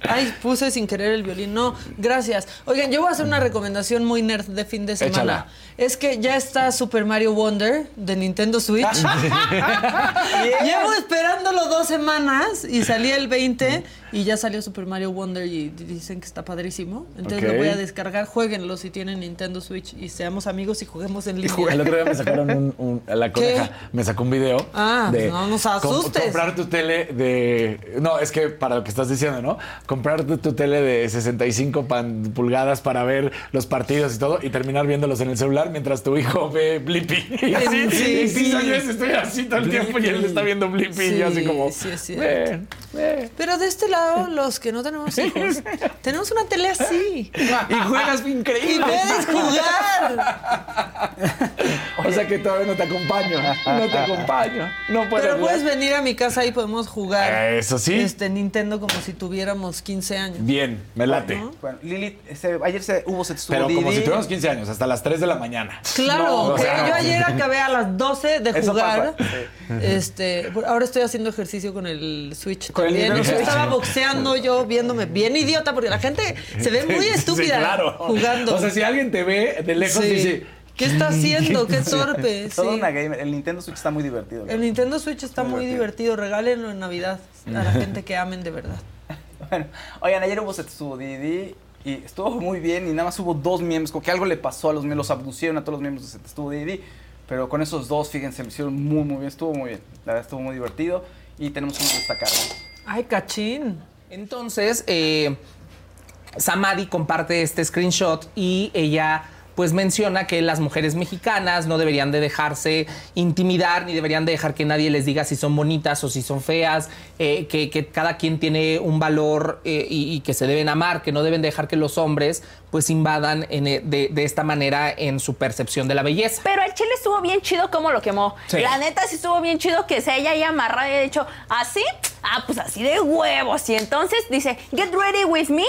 [SPEAKER 1] Ay, puse sin querer el violín. No, gracias. Oigan, yo voy a hacer una recomendación muy nerd de fin de semana.
[SPEAKER 4] Échala.
[SPEAKER 1] Es que ya está Super Mario Wonder de Nintendo Switch. Llevo esperándolo dos semanas y salí el 20 y ya salió Super Mario Wonder y dicen que está padrísimo. Entonces lo voy a descargar. Jueguenlo si tienen Nintendo Switch y seamos amigos y juguemos en línea.
[SPEAKER 4] El otro día me sacaron un, un- la coneja, me sacó un video.
[SPEAKER 1] Ah, no nos
[SPEAKER 4] com-
[SPEAKER 1] asustes.
[SPEAKER 4] comprar tu tele de. No, es que para lo que estás diciendo, ¿no? Comprar tu, tu tele de 65 pan- pulgadas para ver los partidos y todo y terminar viéndolos en el celular mientras tu hijo ve Blippi. Y así,
[SPEAKER 1] Sí,
[SPEAKER 4] y
[SPEAKER 1] sí.
[SPEAKER 4] yo estoy así todo el tiempo y él está viendo Blippi y yo así
[SPEAKER 1] Sí,
[SPEAKER 4] como.
[SPEAKER 1] sí, es.
[SPEAKER 4] "Ven, ven".
[SPEAKER 1] Pero de este lado, los que no tenemos hijos, tenemos una tele así.
[SPEAKER 4] Y juegas
[SPEAKER 1] Y
[SPEAKER 4] increíble.
[SPEAKER 1] puedes jugar.
[SPEAKER 4] O sea que todavía no te acompaño. No te acompaño. No puedo
[SPEAKER 1] Pero
[SPEAKER 4] jugar.
[SPEAKER 1] puedes venir a mi casa y podemos jugar.
[SPEAKER 4] Eso sí.
[SPEAKER 1] Este Nintendo como si tuviéramos 15 años.
[SPEAKER 4] Bien, me late.
[SPEAKER 3] Bueno, Lili, ese- ayer se, hubo se estuvo
[SPEAKER 4] Pero como
[SPEAKER 3] Didi.
[SPEAKER 4] si tuviéramos 15 años, hasta las 3 de la mañana.
[SPEAKER 1] Claro,
[SPEAKER 4] No, o
[SPEAKER 1] pero
[SPEAKER 4] sea,
[SPEAKER 1] yo ayer acabé a las 12 de
[SPEAKER 3] Eso
[SPEAKER 1] jugar. Este, ahora estoy haciendo ejercicio con el Switch
[SPEAKER 3] Con el
[SPEAKER 1] también.
[SPEAKER 3] Nintendo
[SPEAKER 1] O sea,
[SPEAKER 3] Switch.
[SPEAKER 1] estaba boxeando yo viéndome bien idiota porque la gente se ve muy
[SPEAKER 4] Sí,
[SPEAKER 1] estúpida
[SPEAKER 4] claro.
[SPEAKER 1] jugando.
[SPEAKER 4] O sea, si alguien te ve de lejos,
[SPEAKER 1] Sí.
[SPEAKER 4] dice.
[SPEAKER 1] ¿Qué está haciendo? Qué torpe.
[SPEAKER 3] Toda
[SPEAKER 1] sí.
[SPEAKER 3] una gamer. El Nintendo Switch está muy divertido.
[SPEAKER 1] El Nintendo Switch está muy divertido. Regálenlo en Navidad a la gente que amen de verdad.
[SPEAKER 3] Bueno, oigan, ayer hubo Didi y estuvo muy bien y nada más hubo dos miembros, como que algo le pasó a los miembros, los abducieron a todos los miembros de Setsubo Didi, pero con esos dos, fíjense, lo hicieron muy, muy bien, estuvo muy bien, la verdad estuvo muy divertido y tenemos unos destacados.
[SPEAKER 1] Ay, cachín.
[SPEAKER 12] Entonces, eh, Samadi comparte este screenshot y ella pues menciona que las mujeres mexicanas no deberían de dejarse intimidar ni deberían de dejar que nadie les diga si son bonitas o si son feas, eh, que, que cada quien tiene un valor eh, y, y que se deben amar, que no deben dejar que los hombres pues invadan en, eh, de, de esta manera en su percepción de la belleza.
[SPEAKER 13] Pero el chile estuvo bien chido como lo quemó.
[SPEAKER 12] Sí.
[SPEAKER 13] La neta sí estuvo bien chido que se ella ahí amarrada y ha dicho, ¿así? Ah, pues así de huevos. Y entonces dice, get ready with me,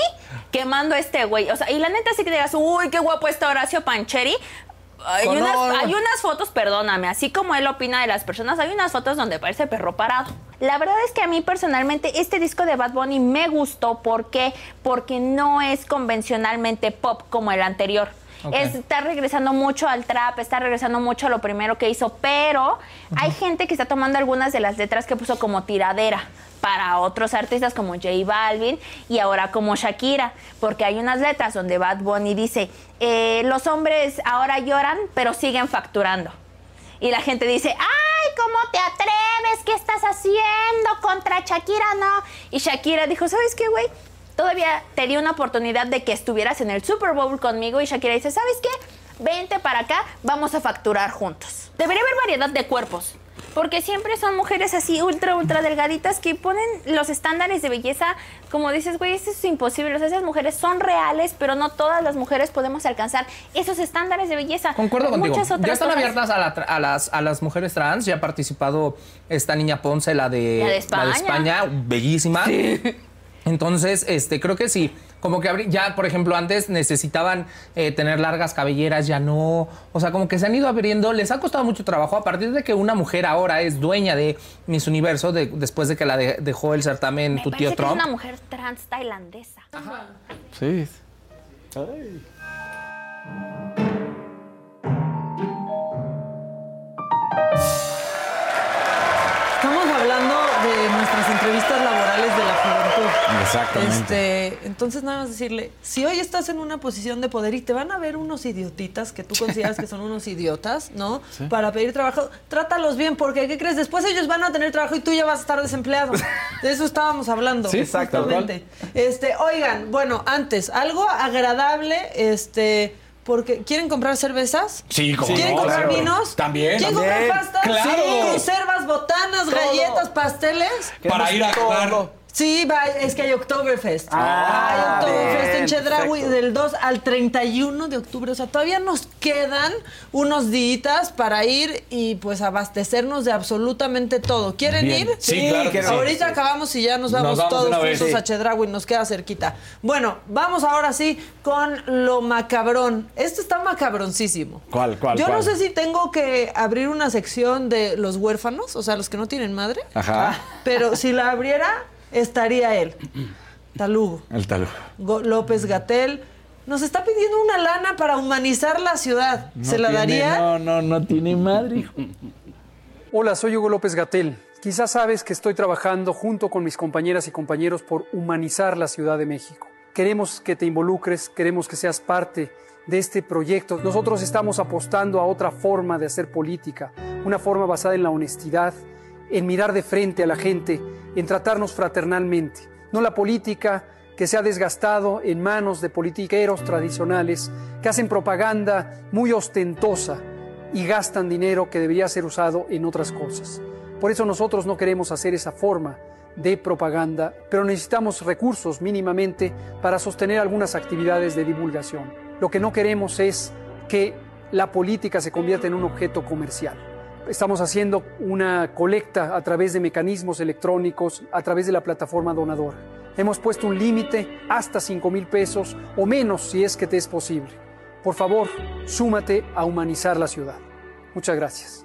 [SPEAKER 13] quemando a este güey. O sea, y la neta sí que digas, uy, qué guapo está Horacio Pancheri. Hay
[SPEAKER 12] Con
[SPEAKER 13] unas, hay unas fotos, perdóname, así como él opina de las personas, hay unas fotos donde parece perro parado. La verdad es que a mí personalmente este disco de Bad Bunny me gustó. ¿Por qué? Porque no es convencionalmente pop como el anterior. Está regresando mucho al trap, está regresando mucho a lo primero que hizo, pero hay gente que está tomando algunas de las letras que puso como tiradera para otros artistas como J Balvin y ahora como Shakira, porque hay unas letras donde Bad Bunny dice, eh, los hombres ahora lloran, pero siguen facturando. Y la gente dice, ay, ¿cómo te atreves? ¿Qué estás haciendo contra Shakira? No. Y Shakira dijo, ¿sabes qué, güey? Todavía te di una oportunidad de que estuvieras en el Super Bowl conmigo. Y Shakira dice, ¿sabes qué? Vente para acá, vamos a facturar juntos. Debería haber variedad de cuerpos. Porque siempre son mujeres así ultra, ultra delgaditas que ponen los estándares de belleza, como dices, güey, eso es imposible. O sea, esas mujeres son reales, pero no todas las mujeres podemos alcanzar esos estándares de belleza.
[SPEAKER 12] Concuerdo contigo.
[SPEAKER 13] Muchas otras
[SPEAKER 12] Ya están
[SPEAKER 13] cosas.
[SPEAKER 12] abiertas a, la las, a las mujeres trans. Ya ha participado esta niña Ponce, la de,
[SPEAKER 13] La de España.
[SPEAKER 12] España, bellísima. Entonces, este, creo que sí. Como que ya, por ejemplo, antes necesitaban eh, tener largas cabelleras, ya no. O sea, como que se han ido abriendo. Les ha costado mucho trabajo a partir de que una mujer ahora es dueña de Miss Universo, de- después de que la de- dejó el certamen tu
[SPEAKER 13] Parece
[SPEAKER 12] tío
[SPEAKER 13] que
[SPEAKER 12] Trump.
[SPEAKER 13] es una mujer trans tailandesa.
[SPEAKER 4] Sí.
[SPEAKER 1] entrevistas
[SPEAKER 4] Exactamente.
[SPEAKER 1] Este, entonces nada más decirle, si hoy estás en una posición de poder y te van a ver unos idiotitas que tú consideras que son unos idiotas, ¿no?
[SPEAKER 4] Sí.
[SPEAKER 1] Para pedir trabajo, trátalos bien, porque ¿qué crees? Después ellos van a tener trabajo y tú ya vas a estar desempleado. De eso estábamos hablando.
[SPEAKER 4] Sí,
[SPEAKER 1] justamente. Este, oigan, bueno, antes, algo agradable, este. Porque ¿quieren comprar cervezas?
[SPEAKER 4] Sí, como
[SPEAKER 1] ¿Quieren
[SPEAKER 4] no,
[SPEAKER 1] comprar
[SPEAKER 4] claro.
[SPEAKER 1] vinos?
[SPEAKER 4] También,
[SPEAKER 1] ¿Quieren
[SPEAKER 4] también.
[SPEAKER 1] comprar pastas?
[SPEAKER 4] Claro.
[SPEAKER 1] Sí. Conservas, botanas,
[SPEAKER 4] Todo.
[SPEAKER 1] galletas, pasteles.
[SPEAKER 4] Para ir a jugar.
[SPEAKER 1] Sí, va, es que hay Oktoberfest.
[SPEAKER 3] Ah,
[SPEAKER 1] hay Oktoberfest en Chedraui del 2 al 31 de octubre. O sea, todavía nos quedan unos días para ir y pues abastecernos de absolutamente todo. ¿Quieren
[SPEAKER 4] Bien.
[SPEAKER 1] ir?
[SPEAKER 4] Sí, claro que sí.
[SPEAKER 1] Ahorita acabamos y ya nos
[SPEAKER 4] Nos
[SPEAKER 1] vamos, todos juntos
[SPEAKER 4] Sí.
[SPEAKER 1] a Chedraui, nos queda cerquita. Bueno, vamos ahora sí con lo macabrón. Esto está macabroncísimo.
[SPEAKER 4] ¿Cuál, cuál,
[SPEAKER 1] Yo
[SPEAKER 4] cuál?
[SPEAKER 1] no sé si tengo que abrir una sección de los huérfanos, o sea, los que no tienen madre,
[SPEAKER 4] Ajá.
[SPEAKER 1] pero si la abriera, estaría él. Talugo.
[SPEAKER 4] El talú.
[SPEAKER 1] Go- López Gatel. Nos está pidiendo una lana para humanizar la ciudad. ¿Se la daría?
[SPEAKER 4] No, no, no tiene madre, hijo.
[SPEAKER 14] Hola, soy Hugo López Gatel. Quizás sabes que estoy trabajando junto con mis compañeras y compañeros por humanizar la Ciudad de México. Queremos que te involucres, queremos que seas parte de este proyecto. Nosotros estamos apostando a otra forma de hacer política, una forma basada en la honestidad, en mirar de frente a la gente, en tratarnos fraternalmente. No la política que se ha desgastado en manos de politiqueros tradicionales que hacen propaganda muy ostentosa y gastan dinero que debería ser usado en otras cosas. Por eso nosotros no queremos hacer esa forma de propaganda, pero necesitamos recursos mínimamente para sostener algunas actividades de divulgación. Lo que no queremos es que la política se convierta en un objeto comercial. Estamos haciendo una colecta a través de mecanismos electrónicos, a través de la plataforma donadora. Hemos puesto un límite hasta 5 mil pesos o menos si es que te es posible. Por favor, súmate a humanizar la ciudad. Muchas gracias.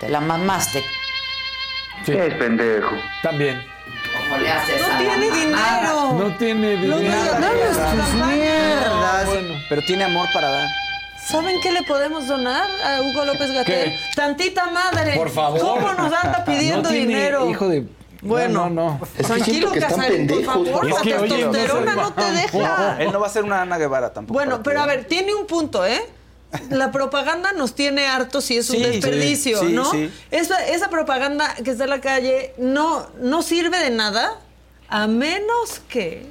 [SPEAKER 8] Te la mamaste.
[SPEAKER 4] ¿Qué es pendejo? También.
[SPEAKER 8] ¿Cómo le haces
[SPEAKER 1] No tiene dinero.
[SPEAKER 4] No tiene dinero.
[SPEAKER 1] damos tus mierdas.
[SPEAKER 3] Pero tiene amor para dar.
[SPEAKER 1] ¿Saben qué le podemos donar a Hugo López Gatel? Tantita madre.
[SPEAKER 4] Por favor.
[SPEAKER 1] ¿Cómo nos anda pidiendo
[SPEAKER 4] No tiene
[SPEAKER 1] dinero?
[SPEAKER 4] Hijo de.
[SPEAKER 1] Bueno.
[SPEAKER 4] No, no. no.
[SPEAKER 1] Tranquilo, Casarín, por favor.
[SPEAKER 4] Es
[SPEAKER 1] La
[SPEAKER 4] que, oye, no
[SPEAKER 1] testosterona
[SPEAKER 4] se-
[SPEAKER 1] no te deja.
[SPEAKER 3] Él no va a ser una Ana Guevara tampoco.
[SPEAKER 1] Bueno, pero
[SPEAKER 3] que-
[SPEAKER 1] a ver, tiene un punto, ¿eh? La propaganda nos tiene hartos y es un
[SPEAKER 3] Sí,
[SPEAKER 1] desperdicio,
[SPEAKER 3] sí, sí,
[SPEAKER 1] ¿no?
[SPEAKER 3] sí.
[SPEAKER 1] Esa, esa propaganda que está en la calle no, no sirve de nada a menos que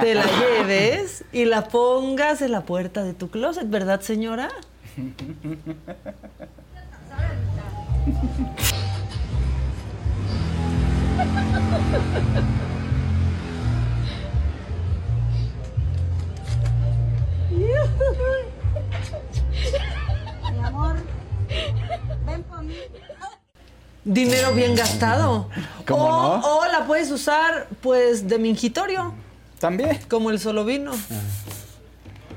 [SPEAKER 1] te la lleves y la pongas en la puerta de tu closet, ¿verdad, señora?
[SPEAKER 15] Mi amor, ven por mí.
[SPEAKER 1] Dinero bien gastado.
[SPEAKER 3] ¿Cómo
[SPEAKER 1] o,
[SPEAKER 3] no?
[SPEAKER 1] o la puedes usar, pues, de mingitorio.
[SPEAKER 3] También.
[SPEAKER 1] Como el solo vino.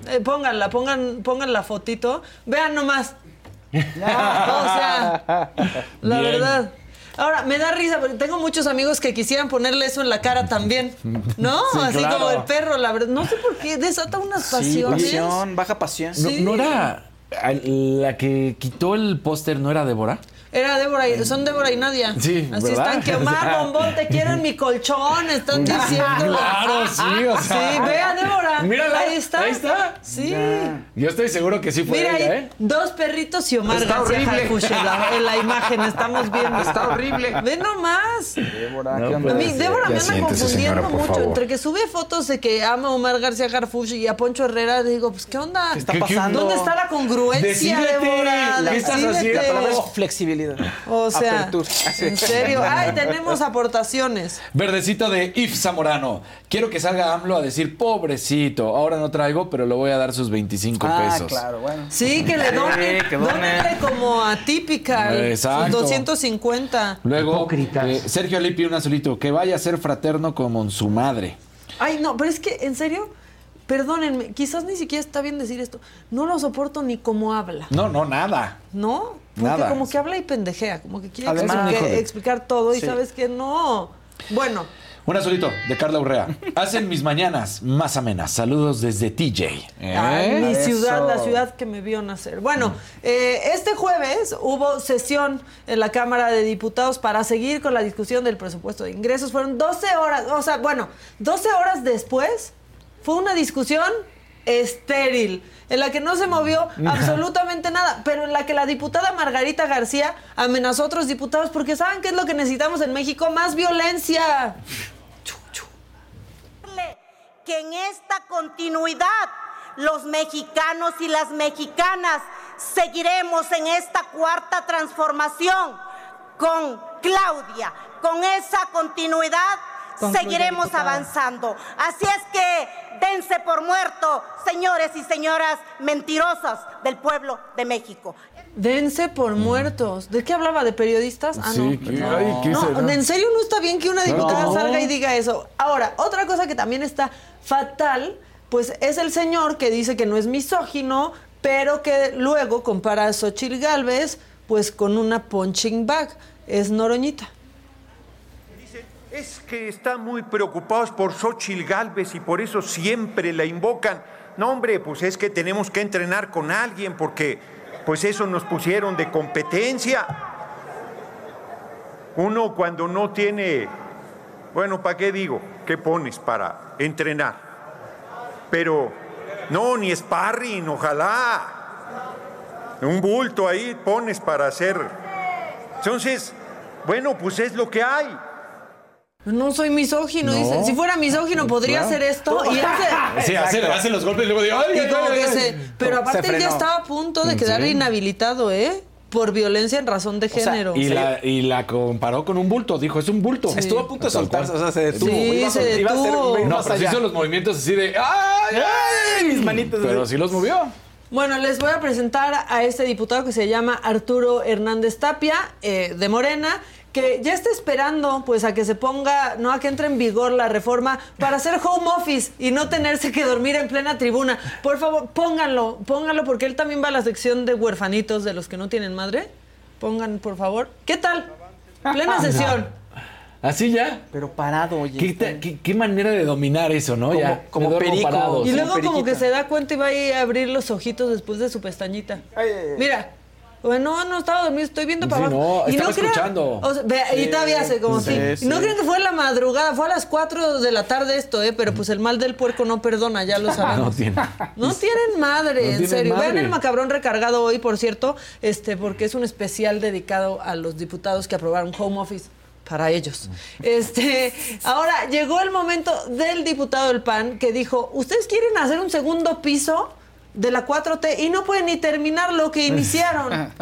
[SPEAKER 1] Eh, pónganla, pongan, pongan la fotito. Vean nomás. o sea, la
[SPEAKER 4] Bien.
[SPEAKER 1] verdad. Ahora, me da risa porque tengo muchos amigos que quisieran ponerle eso en la cara también. ¿No?
[SPEAKER 4] Sí,
[SPEAKER 1] Así
[SPEAKER 4] claro.
[SPEAKER 1] como el perro, la verdad. No sé por qué desata unas
[SPEAKER 3] Sí,
[SPEAKER 1] pasiones.
[SPEAKER 3] pasión, baja pasión.
[SPEAKER 4] No,
[SPEAKER 1] Sí.
[SPEAKER 4] ¿no era la que quitó el póster, no era Débora?
[SPEAKER 1] Era Débora y, son Débora y Nadia.
[SPEAKER 4] Sí,
[SPEAKER 1] Así
[SPEAKER 4] ¿verdad?
[SPEAKER 1] están que Omar, bombón, te quiero en mi colchón, están diciendo.
[SPEAKER 4] Claro, sí, o sea.
[SPEAKER 1] Sí, ve a Débora.
[SPEAKER 4] Mírala,
[SPEAKER 1] Ahí está.
[SPEAKER 4] ahí está.
[SPEAKER 1] Sí.
[SPEAKER 4] Yo estoy seguro que sí fue
[SPEAKER 1] Mira
[SPEAKER 4] ella,
[SPEAKER 1] ahí,
[SPEAKER 4] ¿eh?
[SPEAKER 1] dos perritos y Omar
[SPEAKER 4] Está
[SPEAKER 1] García
[SPEAKER 4] horrible.
[SPEAKER 1] Harfuch en la, en la imagen, estamos viendo.
[SPEAKER 3] Está horrible.
[SPEAKER 1] Ve nomás.
[SPEAKER 3] Débora,
[SPEAKER 4] No
[SPEAKER 3] ¿qué onda?
[SPEAKER 1] A mí. Débora me anda confundiendo
[SPEAKER 4] señora,
[SPEAKER 1] mucho.
[SPEAKER 4] favor.
[SPEAKER 1] Entre que sube fotos de que ama a Omar García Harfuch y a Poncho Herrera, digo, pues, ¿qué onda?
[SPEAKER 3] ¿Qué está
[SPEAKER 4] ¿Qué- qué-
[SPEAKER 3] pasando?
[SPEAKER 1] ¿Dónde está la congruencia,
[SPEAKER 4] Decídete,
[SPEAKER 1] Débora?
[SPEAKER 4] ¿qué estás haciendo?
[SPEAKER 3] La palabra es flexibilidad.
[SPEAKER 1] O sea,
[SPEAKER 3] Apertura.
[SPEAKER 1] En serio. Ay, tenemos aportaciones.
[SPEAKER 4] Verdecito de If Zamorano. Quiero que salga AMLO a decir, pobrecito, ahora no traigo, pero le voy a dar sus 25
[SPEAKER 3] Ah,
[SPEAKER 4] pesos.
[SPEAKER 3] claro, bueno.
[SPEAKER 1] Sí, que le donen.
[SPEAKER 3] que donen.
[SPEAKER 1] Dónenle como atípica.
[SPEAKER 4] Exacto.
[SPEAKER 1] 250.
[SPEAKER 4] Luego, eh, Sergio Lipi, un azulito, que vaya a ser fraterno como su madre.
[SPEAKER 1] Ay, no, pero es que, en serio, perdónenme, quizás ni siquiera está bien decir esto. No lo soporto ni como habla,
[SPEAKER 4] No, no, nada.
[SPEAKER 1] ¿no? Porque
[SPEAKER 4] Nada.
[SPEAKER 1] como que habla y pendejea, como que quiere
[SPEAKER 4] Además,
[SPEAKER 1] explicar, todo y sabes que no. Bueno,
[SPEAKER 4] Un azulito de Carla Urrea. Hacen mis mañanas más amenas. Saludos desde TJ. ¿Eh?
[SPEAKER 1] Ay, mi
[SPEAKER 3] Eso.
[SPEAKER 1] ciudad, la ciudad que me vio nacer. Bueno, eh, este jueves hubo sesión en la Cámara de Diputados para seguir con la discusión del presupuesto de ingresos. Fueron 12 horas, o sea, bueno, 12 horas después fue una discusión estéril, en la que no se movió absolutamente nada, pero en la que la diputada Margarita García amenazó a otros diputados porque ¿saben qué es lo que necesitamos en México? Más violencia.
[SPEAKER 15] que en esta continuidad los mexicanos y las mexicanas seguiremos en esta cuarta transformación con Claudia. Con esa continuidad
[SPEAKER 1] Concluye,
[SPEAKER 15] seguiremos
[SPEAKER 1] diputada.
[SPEAKER 15] avanzando. Así es que dense por muerto, señores y señoras mentirosas del pueblo de México.
[SPEAKER 1] Dense por muertos. ¿De qué hablaba? ¿De periodistas? Ah,
[SPEAKER 4] Sí,
[SPEAKER 1] no.
[SPEAKER 4] ¿qué- ay, ¿qué
[SPEAKER 1] No,
[SPEAKER 4] será?
[SPEAKER 1] en serio no está bien que una diputada
[SPEAKER 4] No.
[SPEAKER 1] salga y diga eso. Ahora, otra cosa que también está fatal, pues es el señor que dice que no es misógino, pero que luego compara a Xochitl Galvez pues con una punching bag. Es Noroñita.
[SPEAKER 16] Es que están muy preocupados por Xochitl Galvez y por eso siempre la invocan. No, hombre, pues es que tenemos que entrenar con alguien porque pues eso nos pusieron de competencia. Uno cuando no tiene, bueno, ¿para qué digo? ¿Qué pones para entrenar? Pero no, ni sparring, ojalá. Un bulto ahí pones para hacer. Entonces, bueno, pues es lo que hay.
[SPEAKER 1] No soy misógino,
[SPEAKER 4] No.
[SPEAKER 1] dice. Si fuera misógino podría
[SPEAKER 4] Claro.
[SPEAKER 1] hacer esto y hace...
[SPEAKER 4] Sí, hace, hace los golpes y luego digo, ay,
[SPEAKER 1] Y como que se- pero aparte él ya estaba a punto de
[SPEAKER 4] ¿En
[SPEAKER 1] quedar inhabilitado, ¿eh? Por violencia en razón de
[SPEAKER 3] sea,
[SPEAKER 1] género.
[SPEAKER 4] Y la, y la comparó con un bulto, dijo, es un bulto.
[SPEAKER 3] Estuvo a punto de soltarse, o sea, se detuvo.
[SPEAKER 1] Sí,
[SPEAKER 3] Iba a
[SPEAKER 1] se
[SPEAKER 3] iba a
[SPEAKER 1] detuvo.
[SPEAKER 3] iba
[SPEAKER 4] No,
[SPEAKER 3] más
[SPEAKER 4] pero
[SPEAKER 3] allá.
[SPEAKER 4] hizo los movimientos así de, ¡ay, ay!
[SPEAKER 3] Mis manitos así.
[SPEAKER 4] Pero sí los movió.
[SPEAKER 1] Bueno, les voy a presentar a este diputado que se llama Arturo Hernández Tapia, eh, de Morena, que ya está esperando pues a que se ponga, no a que entre en vigor la reforma para hacer home office y no tenerse que dormir en plena tribuna. Por favor, pónganlo, pónganlo porque él también va a la sección de huerfanitos de los que no tienen madre. Pongan, por favor. ¿Qué tal? Plena sesión.
[SPEAKER 4] Así ya.
[SPEAKER 3] Pero parado, oye.
[SPEAKER 4] ¿Qué, te- qué- qué manera de dominar eso, ¿no?
[SPEAKER 3] Como-
[SPEAKER 4] ya.
[SPEAKER 3] como perico.
[SPEAKER 4] parado.
[SPEAKER 1] Y luego como que se da cuenta y va a ir a abrir los ojitos después de su pestañita.
[SPEAKER 3] Ay, ay, ay.
[SPEAKER 1] Mira. Bueno, no, no estaba dormido, estoy viendo para
[SPEAKER 4] Sí,
[SPEAKER 1] abajo.
[SPEAKER 4] no,
[SPEAKER 1] y
[SPEAKER 4] estaba
[SPEAKER 1] crean-
[SPEAKER 4] escuchando.
[SPEAKER 1] o sea, y todavía hace como
[SPEAKER 3] sí,
[SPEAKER 1] si.
[SPEAKER 3] sí.
[SPEAKER 1] No creen que fue en la madrugada, fue a las 4 de la tarde esto, ¿eh? Pero pues el mal del puerco no perdona, ya lo
[SPEAKER 4] No
[SPEAKER 1] sabemos.
[SPEAKER 4] tiene.
[SPEAKER 1] No tienen madre,
[SPEAKER 4] No
[SPEAKER 1] en
[SPEAKER 4] tienen
[SPEAKER 1] serio.
[SPEAKER 4] madre.
[SPEAKER 1] Vean el macabrón recargado hoy, por cierto, este, porque es un especial dedicado a los diputados que aprobaron home office para ellos. Este, ahora llegó el momento del diputado del PAN que dijo, "¿Ustedes quieren hacer un segundo piso de la 4T y no pueden ni terminar lo que iniciaron?"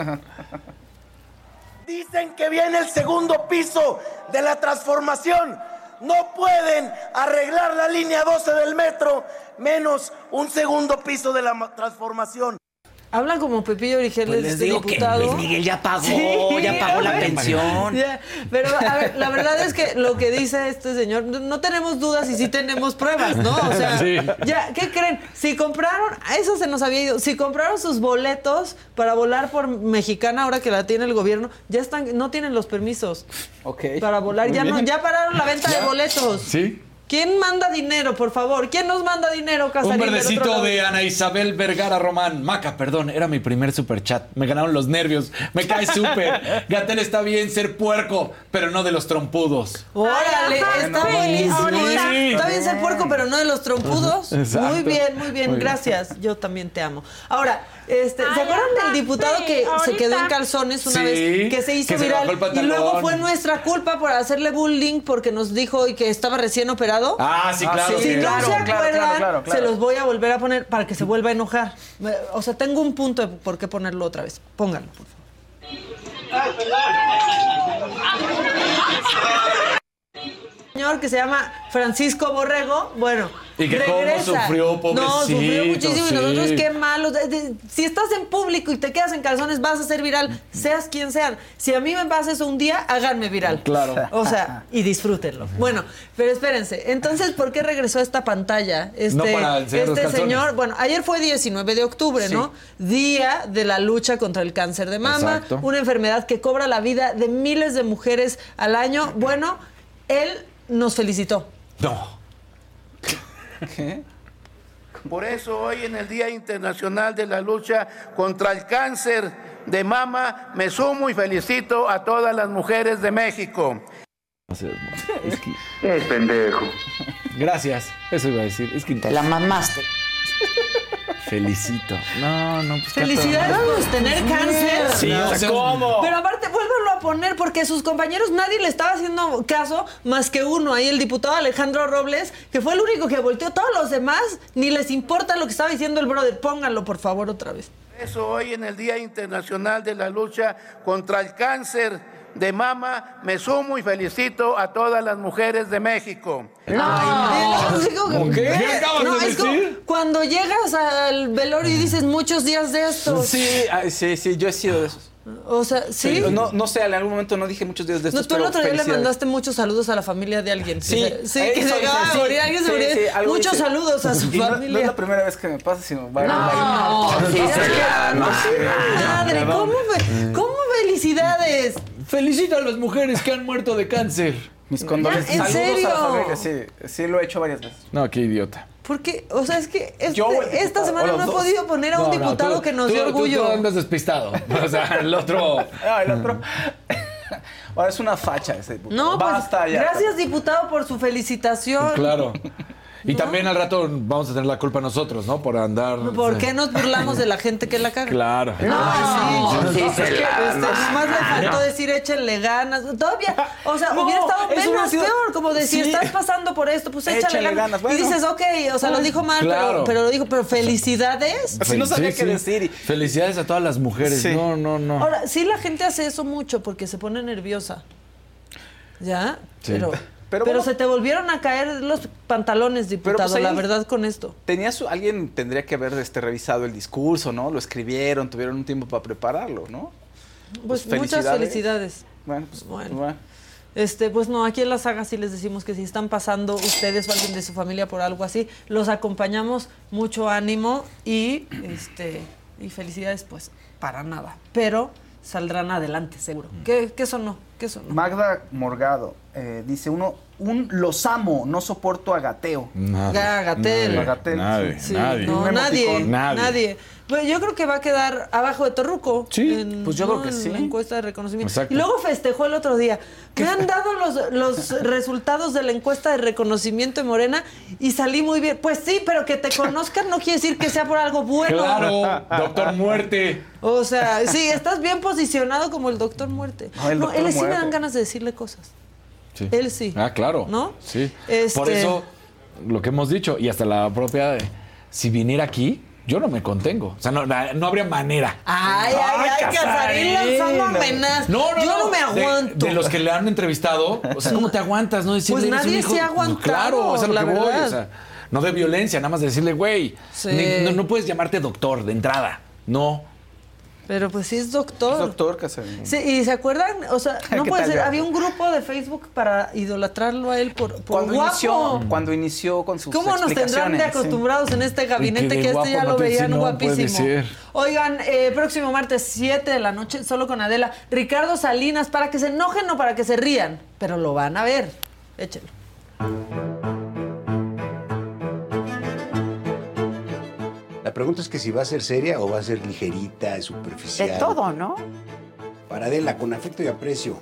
[SPEAKER 17] Dicen que viene el segundo piso de la transformación. No pueden arreglar la línea 12 del metro, menos un segundo piso de la ma- transformación.
[SPEAKER 1] Hablan como Pepillo Origel,
[SPEAKER 17] Pues les
[SPEAKER 1] este
[SPEAKER 17] digo que
[SPEAKER 1] diputado.
[SPEAKER 17] Luis Miguel ya pagó,
[SPEAKER 3] ya pagó la
[SPEAKER 1] ver.
[SPEAKER 3] pensión.
[SPEAKER 1] Ya, Pero a ver, la verdad es que lo que dice este señor, no, tenemos dudas y sí tenemos pruebas, ¿no? O sea,
[SPEAKER 4] Sí.
[SPEAKER 1] ya, ¿qué creen? Si compraron, eso se nos había ido, si compraron sus boletos para volar por Mexicana ahora que la tiene el gobierno, ya están, no tienen los permisos
[SPEAKER 3] Ok.
[SPEAKER 1] para volar,
[SPEAKER 4] Muy
[SPEAKER 1] ya no, ya pararon la venta
[SPEAKER 4] Ya.
[SPEAKER 1] de boletos.
[SPEAKER 4] Sí.
[SPEAKER 1] ¿Quién manda dinero, por favor? ¿Quién nos manda dinero, Casarín?
[SPEAKER 4] Un verdecito de Ana Isabel Vergara Román. Maca, perdón, era mi primer superchat. Me ganaron los nervios. Me cae súper. Gatel está bien ser puerco, pero no de los trompudos.
[SPEAKER 1] Órale, está buenísimo.
[SPEAKER 4] Sí.
[SPEAKER 1] Está bien ser puerco, pero no de los trompudos.
[SPEAKER 4] Exacto.
[SPEAKER 1] Muy bien, muy bien.
[SPEAKER 4] Muy bien.
[SPEAKER 1] Gracias. Yo también te amo. Ahora, este, ¿se acuerdan
[SPEAKER 11] ajá,
[SPEAKER 1] del diputado
[SPEAKER 11] sí,
[SPEAKER 1] que se quedó en calzones una
[SPEAKER 4] Sí,
[SPEAKER 1] vez? Que se hizo
[SPEAKER 4] que
[SPEAKER 1] viral. y luego fue nuestra culpa por hacerle bullying porque nos dijo y que estaba recién operado.
[SPEAKER 4] Ah, sí, claro.
[SPEAKER 1] Si
[SPEAKER 4] sí.
[SPEAKER 1] no
[SPEAKER 3] claro,
[SPEAKER 1] se acuerdan,
[SPEAKER 3] claro, claro, claro.
[SPEAKER 1] se los voy a volver a poner para que se vuelva a enojar. O sea, tengo un punto de por qué ponerlo otra vez. Pónganlo, por favor. Señor que se llama Francisco Borrego, bueno,
[SPEAKER 4] Y que cómo
[SPEAKER 1] regresa.
[SPEAKER 4] sufrió,
[SPEAKER 1] No, sufrió
[SPEAKER 4] pobrecito,
[SPEAKER 1] muchísimo y nosotros qué malo. De- de- Si estás en público y te quedas en calzones, vas a ser viral, seas quien sean. Si a mí me pasa eso un día, háganme viral.
[SPEAKER 4] Claro.
[SPEAKER 1] O sea, y disfrútenlo. Bueno, pero espérense. Entonces, ¿por qué regresó a esta pantalla? Este,
[SPEAKER 4] No para
[SPEAKER 1] este
[SPEAKER 4] calzones.
[SPEAKER 1] señor, bueno, ayer fue 19 de octubre, ¿no? Día de la lucha contra el cáncer de mama,
[SPEAKER 4] Exacto.
[SPEAKER 1] una enfermedad que cobra la vida de miles de mujeres al año. Bueno, él nos felicitó.
[SPEAKER 4] No.
[SPEAKER 3] ¿Qué?
[SPEAKER 17] Por eso hoy en el Día Internacional de la Lucha contra el Cáncer de Mama me sumo y felicito a todas las mujeres de México.
[SPEAKER 4] Es que-
[SPEAKER 17] Es pendejo.
[SPEAKER 4] Gracias. Eso iba a decir. Es que
[SPEAKER 8] la mamaste.
[SPEAKER 4] Felicito. No, no, pues.
[SPEAKER 1] Felicidades por tener cáncer.
[SPEAKER 4] Sí,
[SPEAKER 3] No,
[SPEAKER 4] o sea,
[SPEAKER 3] ¿cómo?
[SPEAKER 1] Pero aparte, vuélvelo a poner porque sus compañeros nadie le estaba haciendo caso más que uno, ahí el diputado Alejandro Robles, que fue el único que volteó. Todos los demás ni les importa lo que estaba diciendo el brother. Pónganlo, por favor, otra vez.
[SPEAKER 17] Eso hoy en el Día Internacional de la Lucha contra el Cáncer de Mama me sumo y felicito a todas las mujeres de México.
[SPEAKER 1] Ay, no. Es como que-
[SPEAKER 4] ¿Cómo qué? ¿Qué acabas
[SPEAKER 1] No,
[SPEAKER 4] de
[SPEAKER 1] es como
[SPEAKER 4] decir?
[SPEAKER 1] cuando llegas al velorio y dices muchos días de estos.
[SPEAKER 3] Sí, sí, sí, yo he sido de esos.
[SPEAKER 1] O sea, sí.
[SPEAKER 3] Pero No, no sé, en algún momento no dije muchos días de
[SPEAKER 1] No,
[SPEAKER 3] estos,
[SPEAKER 1] tú el otro día le mandaste muchos saludos a la familia de alguien.
[SPEAKER 3] Sí,
[SPEAKER 1] sí,
[SPEAKER 3] eso
[SPEAKER 1] que se
[SPEAKER 3] hice,
[SPEAKER 1] acaba de
[SPEAKER 3] sí.
[SPEAKER 1] morir, alguien se
[SPEAKER 3] Sí,
[SPEAKER 1] murió.
[SPEAKER 3] sí,
[SPEAKER 1] Muchos saludos a su
[SPEAKER 3] Y no- No,
[SPEAKER 1] familia.
[SPEAKER 3] es la primera vez que me pasa, sino
[SPEAKER 1] No,
[SPEAKER 3] varias
[SPEAKER 1] no, sí, sí,
[SPEAKER 3] no,
[SPEAKER 1] Madre, ¿cómo, fe- cómo felicidades?
[SPEAKER 4] Felicito a las mujeres que han muerto de cáncer.
[SPEAKER 3] Mis condolencias.
[SPEAKER 1] ¿en
[SPEAKER 3] Saludos
[SPEAKER 1] serio?
[SPEAKER 3] a la familia, sí. Sí, lo he hecho varias veces.
[SPEAKER 4] No, qué idiota.
[SPEAKER 1] Porque, o sea, es que este-
[SPEAKER 3] Yo
[SPEAKER 1] esta semana no he
[SPEAKER 3] dos.
[SPEAKER 1] podido poner a un
[SPEAKER 4] No, no,
[SPEAKER 1] diputado
[SPEAKER 4] tú-
[SPEAKER 1] que nos
[SPEAKER 4] tú-
[SPEAKER 1] dio
[SPEAKER 4] tú-
[SPEAKER 1] orgullo.
[SPEAKER 4] Tú, andas despistado. O sea, el otro.
[SPEAKER 3] No, el otro. Ahora es una facha ese diputado.
[SPEAKER 1] No, pues,
[SPEAKER 3] Basta ya.
[SPEAKER 1] gracias, diputado, por su felicitación.
[SPEAKER 4] Claro. Y también al rato vamos a tener la culpa nosotros, ¿no? Por andar.
[SPEAKER 1] ¿Por qué nos burlamos de la gente que la caga?
[SPEAKER 4] Claro.
[SPEAKER 1] No,
[SPEAKER 8] sí,
[SPEAKER 1] sí,
[SPEAKER 8] se
[SPEAKER 1] es que, este, nomás le faltó decir échenle ganas. Todavía, o sea,
[SPEAKER 3] No,
[SPEAKER 1] hubiera estado menos
[SPEAKER 3] sido-
[SPEAKER 1] peor, como de si
[SPEAKER 3] Sí.
[SPEAKER 1] estás pasando por esto, pues échale,
[SPEAKER 3] Échale
[SPEAKER 1] ganas.
[SPEAKER 3] ganas, bueno.
[SPEAKER 1] Y dices, ok, o sea, lo dijo mal,
[SPEAKER 4] Claro.
[SPEAKER 1] pero, pero lo dijo, pero felicidades.
[SPEAKER 3] Así no sabía
[SPEAKER 4] Sí,
[SPEAKER 3] qué
[SPEAKER 4] sí.
[SPEAKER 3] decir.
[SPEAKER 4] Felicidades a todas las mujeres.
[SPEAKER 3] Sí.
[SPEAKER 4] No, no, no.
[SPEAKER 1] Ahora, sí la gente hace eso mucho porque se pone nerviosa. ¿Ya?
[SPEAKER 4] Sí.
[SPEAKER 1] Pero,
[SPEAKER 3] Pero
[SPEAKER 1] pero,
[SPEAKER 3] bueno.
[SPEAKER 1] se te volvieron a caer los pantalones, diputado,
[SPEAKER 3] pues ahí-
[SPEAKER 1] la verdad, con esto.
[SPEAKER 3] Tenía su, alguien tendría que haber este, revisado el discurso, ¿no? Lo escribieron, tuvieron un tiempo para prepararlo, ¿no?
[SPEAKER 1] Pues,
[SPEAKER 3] Pues,
[SPEAKER 1] muchas
[SPEAKER 3] felicidades.
[SPEAKER 1] felicidades.
[SPEAKER 3] Bueno, pues
[SPEAKER 1] Bueno.
[SPEAKER 3] bueno.
[SPEAKER 1] Este, pues no, aquí en la saga sí les decimos que si están pasando ustedes o alguien de su familia por algo así, los acompañamos, mucho ánimo y este y felicidades, pues, para nada. Pero saldrán adelante, seguro. ¿Qué, qué sonó? ¿Qué sonó?
[SPEAKER 3] Magda Morgado eh, dice uno, un los amo, no soporto a gateo.
[SPEAKER 1] Ya, Gatel.
[SPEAKER 3] Nadie, Gatel,
[SPEAKER 4] nadie,
[SPEAKER 1] Sí,
[SPEAKER 4] nadie.
[SPEAKER 1] No, nadie, nadie.
[SPEAKER 4] Nadie.
[SPEAKER 1] Pues yo creo que va a quedar abajo de Torruco.
[SPEAKER 4] Sí,
[SPEAKER 1] en-
[SPEAKER 3] pues yo
[SPEAKER 1] ¿no?
[SPEAKER 3] creo que
[SPEAKER 1] en
[SPEAKER 3] sí.
[SPEAKER 1] la encuesta de reconocimiento.
[SPEAKER 4] Exacto.
[SPEAKER 1] Y luego festejó el otro día. Me han dado los, los resultados de la encuesta de reconocimiento de Morena y salí muy bien. Pues sí, pero que te conozcan no quiere decir que sea por algo bueno.
[SPEAKER 4] Claro, doctor Muerte.
[SPEAKER 1] O sea, sí, estás bien posicionado como el doctor Muerte.
[SPEAKER 3] No, el
[SPEAKER 1] no,
[SPEAKER 3] Doctor
[SPEAKER 1] él sí me dan ganas de decirle cosas.
[SPEAKER 4] Sí.
[SPEAKER 1] Él sí.
[SPEAKER 4] Ah, claro.
[SPEAKER 1] ¿No?
[SPEAKER 4] Sí.
[SPEAKER 1] Este-
[SPEAKER 4] Por eso, lo que hemos dicho, y hasta la propia. si viniera aquí, yo no me contengo. O sea, no, no habría manera.
[SPEAKER 1] Ay, ay, ay, Casarín lanzando amenazas.
[SPEAKER 4] No, no,
[SPEAKER 1] Yo no, me aguanto.
[SPEAKER 4] De, los que le han entrevistado, o sea, ¿cómo te aguantas? No decirle,
[SPEAKER 1] Pues
[SPEAKER 4] "Eres un
[SPEAKER 1] nadie
[SPEAKER 4] hijo-".
[SPEAKER 1] se ha aguantado,
[SPEAKER 4] Claro, o sea, lo
[SPEAKER 1] la
[SPEAKER 4] que voy. O sea, no de violencia, nada más de decirle, güey,
[SPEAKER 1] Sí.
[SPEAKER 4] no, no puedes llamarte doctor de entrada. No.
[SPEAKER 1] Pero pues sí es doctor.
[SPEAKER 3] Es doctor Casarín.
[SPEAKER 1] Sí, y se acuerdan, o sea, no
[SPEAKER 3] ¿Qué
[SPEAKER 1] puede ser,
[SPEAKER 3] ya?
[SPEAKER 1] había un grupo de Facebook para idolatrarlo a él por, por
[SPEAKER 3] Cuando
[SPEAKER 1] guapo.
[SPEAKER 3] inició, cuando inició con sus
[SPEAKER 1] ¿Cómo nos tendrán de
[SPEAKER 3] sí.
[SPEAKER 1] acostumbrados en este gabinete
[SPEAKER 4] que
[SPEAKER 1] este ya lo veían
[SPEAKER 4] no puede
[SPEAKER 1] guapísimo?
[SPEAKER 4] ser.
[SPEAKER 1] Oigan, eh, próximo martes 7 de la noche, solo con Adela, Ricardo Salinas, para que se enojen o para que se rían, pero lo van a ver. Échelo.
[SPEAKER 18] La pregunta es que si va a ser seria o va a ser ligerita,
[SPEAKER 2] De
[SPEAKER 18] superficial.
[SPEAKER 2] todo, ¿no?
[SPEAKER 18] Para Adela, con afecto y aprecio.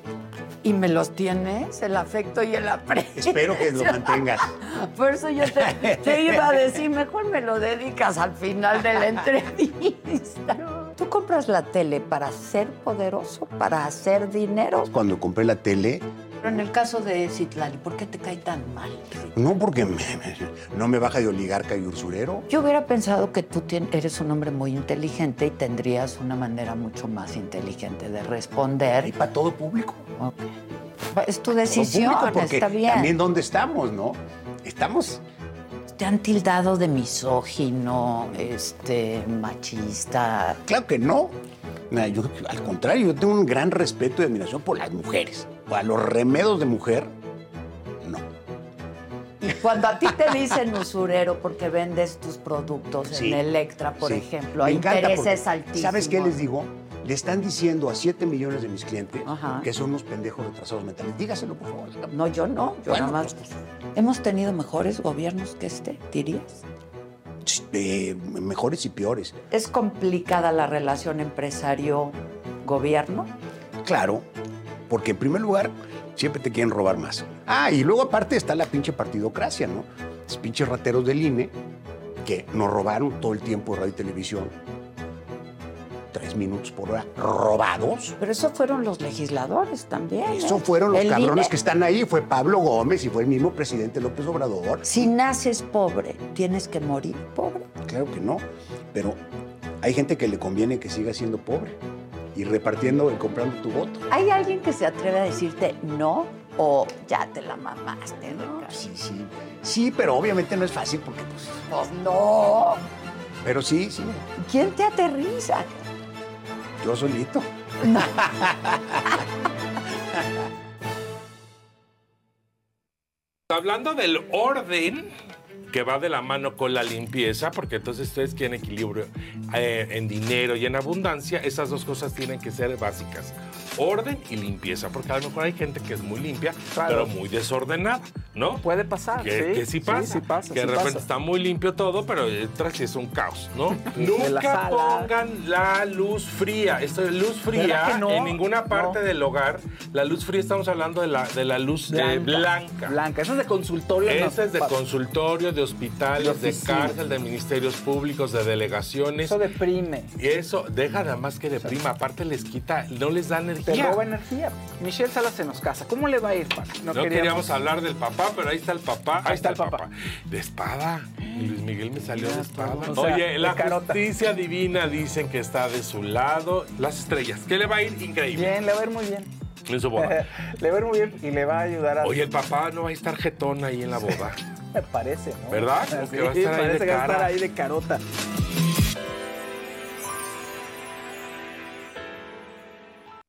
[SPEAKER 2] Y me los tienes, el afecto y el aprecio.
[SPEAKER 18] Espero que lo mantengas.
[SPEAKER 2] Por eso yo te, te iba a decir, mejor me lo dedicas al final de la entrevista. ¿Tú compras la tele para ser poderoso, para hacer dinero?
[SPEAKER 18] Cuando compré la tele,
[SPEAKER 2] Pero en el caso de Citlali, ¿por qué te cae tan mal?
[SPEAKER 18] no porque me- me- no me baja de oligarca y usurero.
[SPEAKER 2] Yo hubiera pensado que tú eres un hombre muy inteligente y tendrías una manera mucho más inteligente de responder. ¿Y
[SPEAKER 18] para todo público?
[SPEAKER 2] Es tu decisión,
[SPEAKER 18] público, porque
[SPEAKER 2] está bien.
[SPEAKER 18] También dónde estamos, ¿no? Estamos
[SPEAKER 2] Te han tildado de misógino, este, machista.
[SPEAKER 18] Claro que no. Yo, al contrario, yo tengo un gran respeto y admiración por las mujeres. Para los remedos de mujer,
[SPEAKER 2] Y cuando a ti te dicen usurero porque vendes tus productos
[SPEAKER 18] Sí,
[SPEAKER 2] en Electra, por
[SPEAKER 18] sí.
[SPEAKER 2] ejemplo, hay intereses altísimos.
[SPEAKER 18] ¿Sabes qué les digo? Le están diciendo a 7 millones de mis clientes
[SPEAKER 2] Ajá.
[SPEAKER 18] que son unos pendejos retrasados mentales. Dígaselo, por favor.
[SPEAKER 2] No, yo no. Yo
[SPEAKER 18] Bueno,
[SPEAKER 2] nada más. ¿Hemos tenido mejores gobiernos que este, dirías?
[SPEAKER 18] Eh, mejores y peores.
[SPEAKER 2] ¿Es complicada la relación empresario-gobierno?
[SPEAKER 18] Claro, porque en primer lugar siempre te quieren robar más. Ah, y luego aparte está la pinche partidocracia, ¿no? Los pinches rateros del INE que nos robaron todo el tiempo de radio y televisión. Tres minutos por hora robados.
[SPEAKER 2] Pero eso fueron los legisladores también.
[SPEAKER 18] Eso
[SPEAKER 2] ¿eh?
[SPEAKER 18] fueron los
[SPEAKER 2] El
[SPEAKER 18] cabrones
[SPEAKER 2] INE.
[SPEAKER 18] que están ahí. Fue Pablo Gómez y fue el mismo presidente López Obrador.
[SPEAKER 2] Si naces pobre, ¿tienes que morir pobre?
[SPEAKER 18] Claro que no. Pero hay gente que le conviene que siga siendo pobre y repartiendo y comprando tu voto.
[SPEAKER 2] ¿Hay alguien que se atreve a decirte no o ya te la mamaste? ¿no?
[SPEAKER 18] Sí, sí. Sí, pero obviamente no es fácil porque, pues.
[SPEAKER 2] Pues no.
[SPEAKER 18] Pero sí, sí.
[SPEAKER 2] ¿Quién te aterriza?
[SPEAKER 18] Yo solito.
[SPEAKER 19] Hablando del orden que va de la mano con la limpieza, porque entonces ustedes quieren equilibrio eh, en dinero y en abundancia, esas dos cosas tienen que ser básicas. Orden y limpieza, porque a lo mejor hay gente que es muy limpia, pero muy desordenada, ¿no?
[SPEAKER 12] Puede pasar,
[SPEAKER 19] Que
[SPEAKER 12] sí.
[SPEAKER 19] que sí pasa.
[SPEAKER 12] Sí, sí pasa,
[SPEAKER 19] que de
[SPEAKER 12] sí
[SPEAKER 19] repente
[SPEAKER 12] pasa.
[SPEAKER 19] está muy limpio todo, pero detrás sí es un caos, ¿no?
[SPEAKER 12] La
[SPEAKER 19] Nunca pongan la luz fría. Esto es luz fría
[SPEAKER 12] ¿Verdad que no?
[SPEAKER 19] en ninguna parte
[SPEAKER 12] No.
[SPEAKER 19] del hogar. La luz fría estamos hablando de la, de la luz eh,
[SPEAKER 12] Blanca.
[SPEAKER 19] blanca.
[SPEAKER 12] Blanca. Esa es de consultorio.
[SPEAKER 19] Esa
[SPEAKER 12] no,
[SPEAKER 19] es de consultorio, de hospitales,
[SPEAKER 12] De
[SPEAKER 19] de,
[SPEAKER 12] oficina.
[SPEAKER 19] cárcel, de ministerios públicos, de delegaciones.
[SPEAKER 12] Eso deprime.
[SPEAKER 19] Y eso deja nada más que deprima. Aparte les quita, no les da energía.
[SPEAKER 12] Te roba energía. Michelle Salas se nos casa. ¿Cómo le va a ir, Paco?
[SPEAKER 19] No, queríamos... hablar del papá, pero ahí está el papá. Ahí, está, el papá. De espada. Luis Miguel me salió de espada.
[SPEAKER 12] o sea,
[SPEAKER 19] Oye,
[SPEAKER 12] de
[SPEAKER 19] la
[SPEAKER 12] carota.
[SPEAKER 19] justicia divina dicen que está de su lado. Las estrellas. ¿Qué le va a ir? Increíble.
[SPEAKER 12] Bien, le va a ir muy bien.
[SPEAKER 19] En su boda.
[SPEAKER 12] le va a ir muy bien y le va a ayudar a...
[SPEAKER 19] Oye, el papá no va a estar jetón ahí en la boda.
[SPEAKER 12] Me parece, ¿no?
[SPEAKER 19] ¿Verdad? Como
[SPEAKER 12] Sí,
[SPEAKER 19] que va a estar ahí de
[SPEAKER 12] parece que va a estar ahí de carota.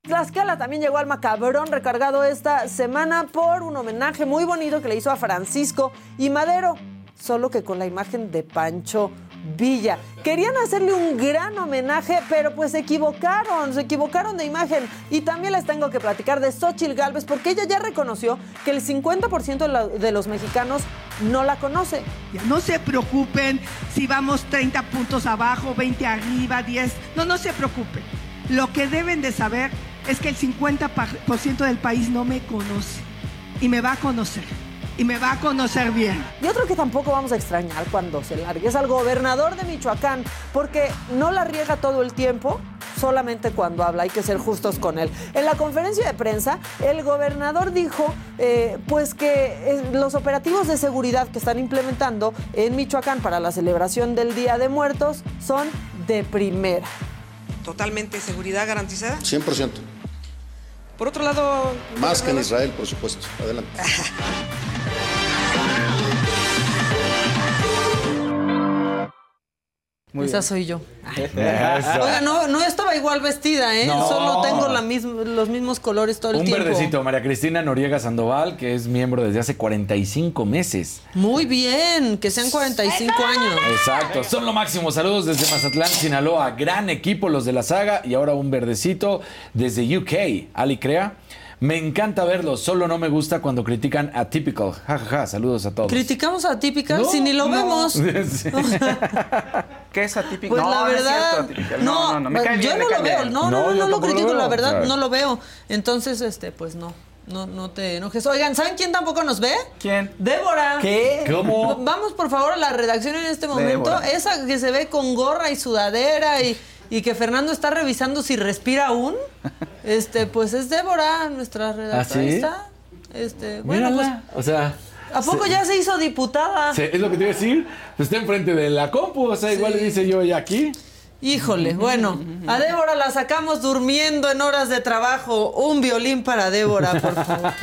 [SPEAKER 1] Tlaxcala también llegó al macabrón recargado esta semana por un homenaje muy bonito que le hizo a Francisco y Madero, solo que con la imagen de Pancho Villa. Querían hacerle un gran homenaje, pero pues se equivocaron, se equivocaron de imagen. Y también les tengo que platicar de Xochitl Galvez, porque ella ya reconoció que el 50% de, los mexicanos no la conoce.
[SPEAKER 20] No se preocupen si vamos 30 puntos abajo, 20 arriba, 10. No, no se preocupen. Lo que deben de saber es que el 50% del país no me conoce y me va a conocer. Y me va a conocer bien.
[SPEAKER 1] Y otro que tampoco vamos a extrañar cuando se largue es al gobernador de Michoacán, porque no la riega todo el tiempo, solamente cuando habla, hay que ser justos con él. En la conferencia de prensa, el gobernador dijo eh, pues que eh, los operativos de seguridad que están implementando en Michoacán para la celebración del Día de Muertos son de primera.
[SPEAKER 21] Totalmente seguridad garantizada.
[SPEAKER 22] 100%.
[SPEAKER 21] Por otro lado,
[SPEAKER 22] Más que en Israel, por supuesto. Adelante.
[SPEAKER 1] Esa soy yo. Oiga, no, no estaba igual vestida, ¿eh?
[SPEAKER 4] No.
[SPEAKER 1] Solo tengo la misma- los mismos colores todo el
[SPEAKER 4] Un
[SPEAKER 1] tiempo.
[SPEAKER 4] verdecito, María Cristina Noriega Sandoval, que es miembro desde hace 45 meses.
[SPEAKER 1] Muy bien, que sean 45 años.
[SPEAKER 4] Exacto, son lo máximo. Saludos desde Mazatlán, Sinaloa. Gran equipo los de la saga. Y ahora un verdecito desde UK. Ali Crea. Me encanta verlos, solo no me gusta cuando critican a Typical. Ja, ja, ja. Saludos a todos.
[SPEAKER 1] Criticamos a Typical
[SPEAKER 4] No,
[SPEAKER 1] si ni lo
[SPEAKER 4] no.
[SPEAKER 1] vemos.
[SPEAKER 4] Sí.
[SPEAKER 3] ¿Qué es atípico?
[SPEAKER 1] Pues
[SPEAKER 3] no,
[SPEAKER 1] la
[SPEAKER 3] no es
[SPEAKER 1] verdad,
[SPEAKER 3] cierto, Atypical.
[SPEAKER 1] no,
[SPEAKER 3] no, no, me cae
[SPEAKER 1] yo
[SPEAKER 3] bien, me
[SPEAKER 1] no
[SPEAKER 3] cae
[SPEAKER 1] lo veo, no, no, no, no,
[SPEAKER 4] yo
[SPEAKER 1] lo critico, la verdad, no lo veo. Entonces, este, pues no, no, no te enojes. Oigan, ¿saben quién tampoco nos ve?
[SPEAKER 3] ¿Quién?
[SPEAKER 1] Débora.
[SPEAKER 3] ¿Qué?
[SPEAKER 4] ¿Cómo?
[SPEAKER 1] Vamos, por favor, a la redacción en este momento.
[SPEAKER 3] Débora.
[SPEAKER 1] Esa que se ve con gorra y sudadera y, y que Fernando está revisando si respira aún. Este, pues es Débora, nuestra redactora.
[SPEAKER 4] ¿Ah.
[SPEAKER 1] Este, bueno, pues.
[SPEAKER 4] O sea.
[SPEAKER 1] ¿a poco
[SPEAKER 4] se-
[SPEAKER 1] ya se hizo diputada?
[SPEAKER 4] se- es lo que te iba a decir. Está enfrente de la compu. O sea, igual le dice yo ya aquí.
[SPEAKER 1] Híjole, bueno, a Débora la sacamos durmiendo en horas de trabajo. Un violín para Débora, por favor.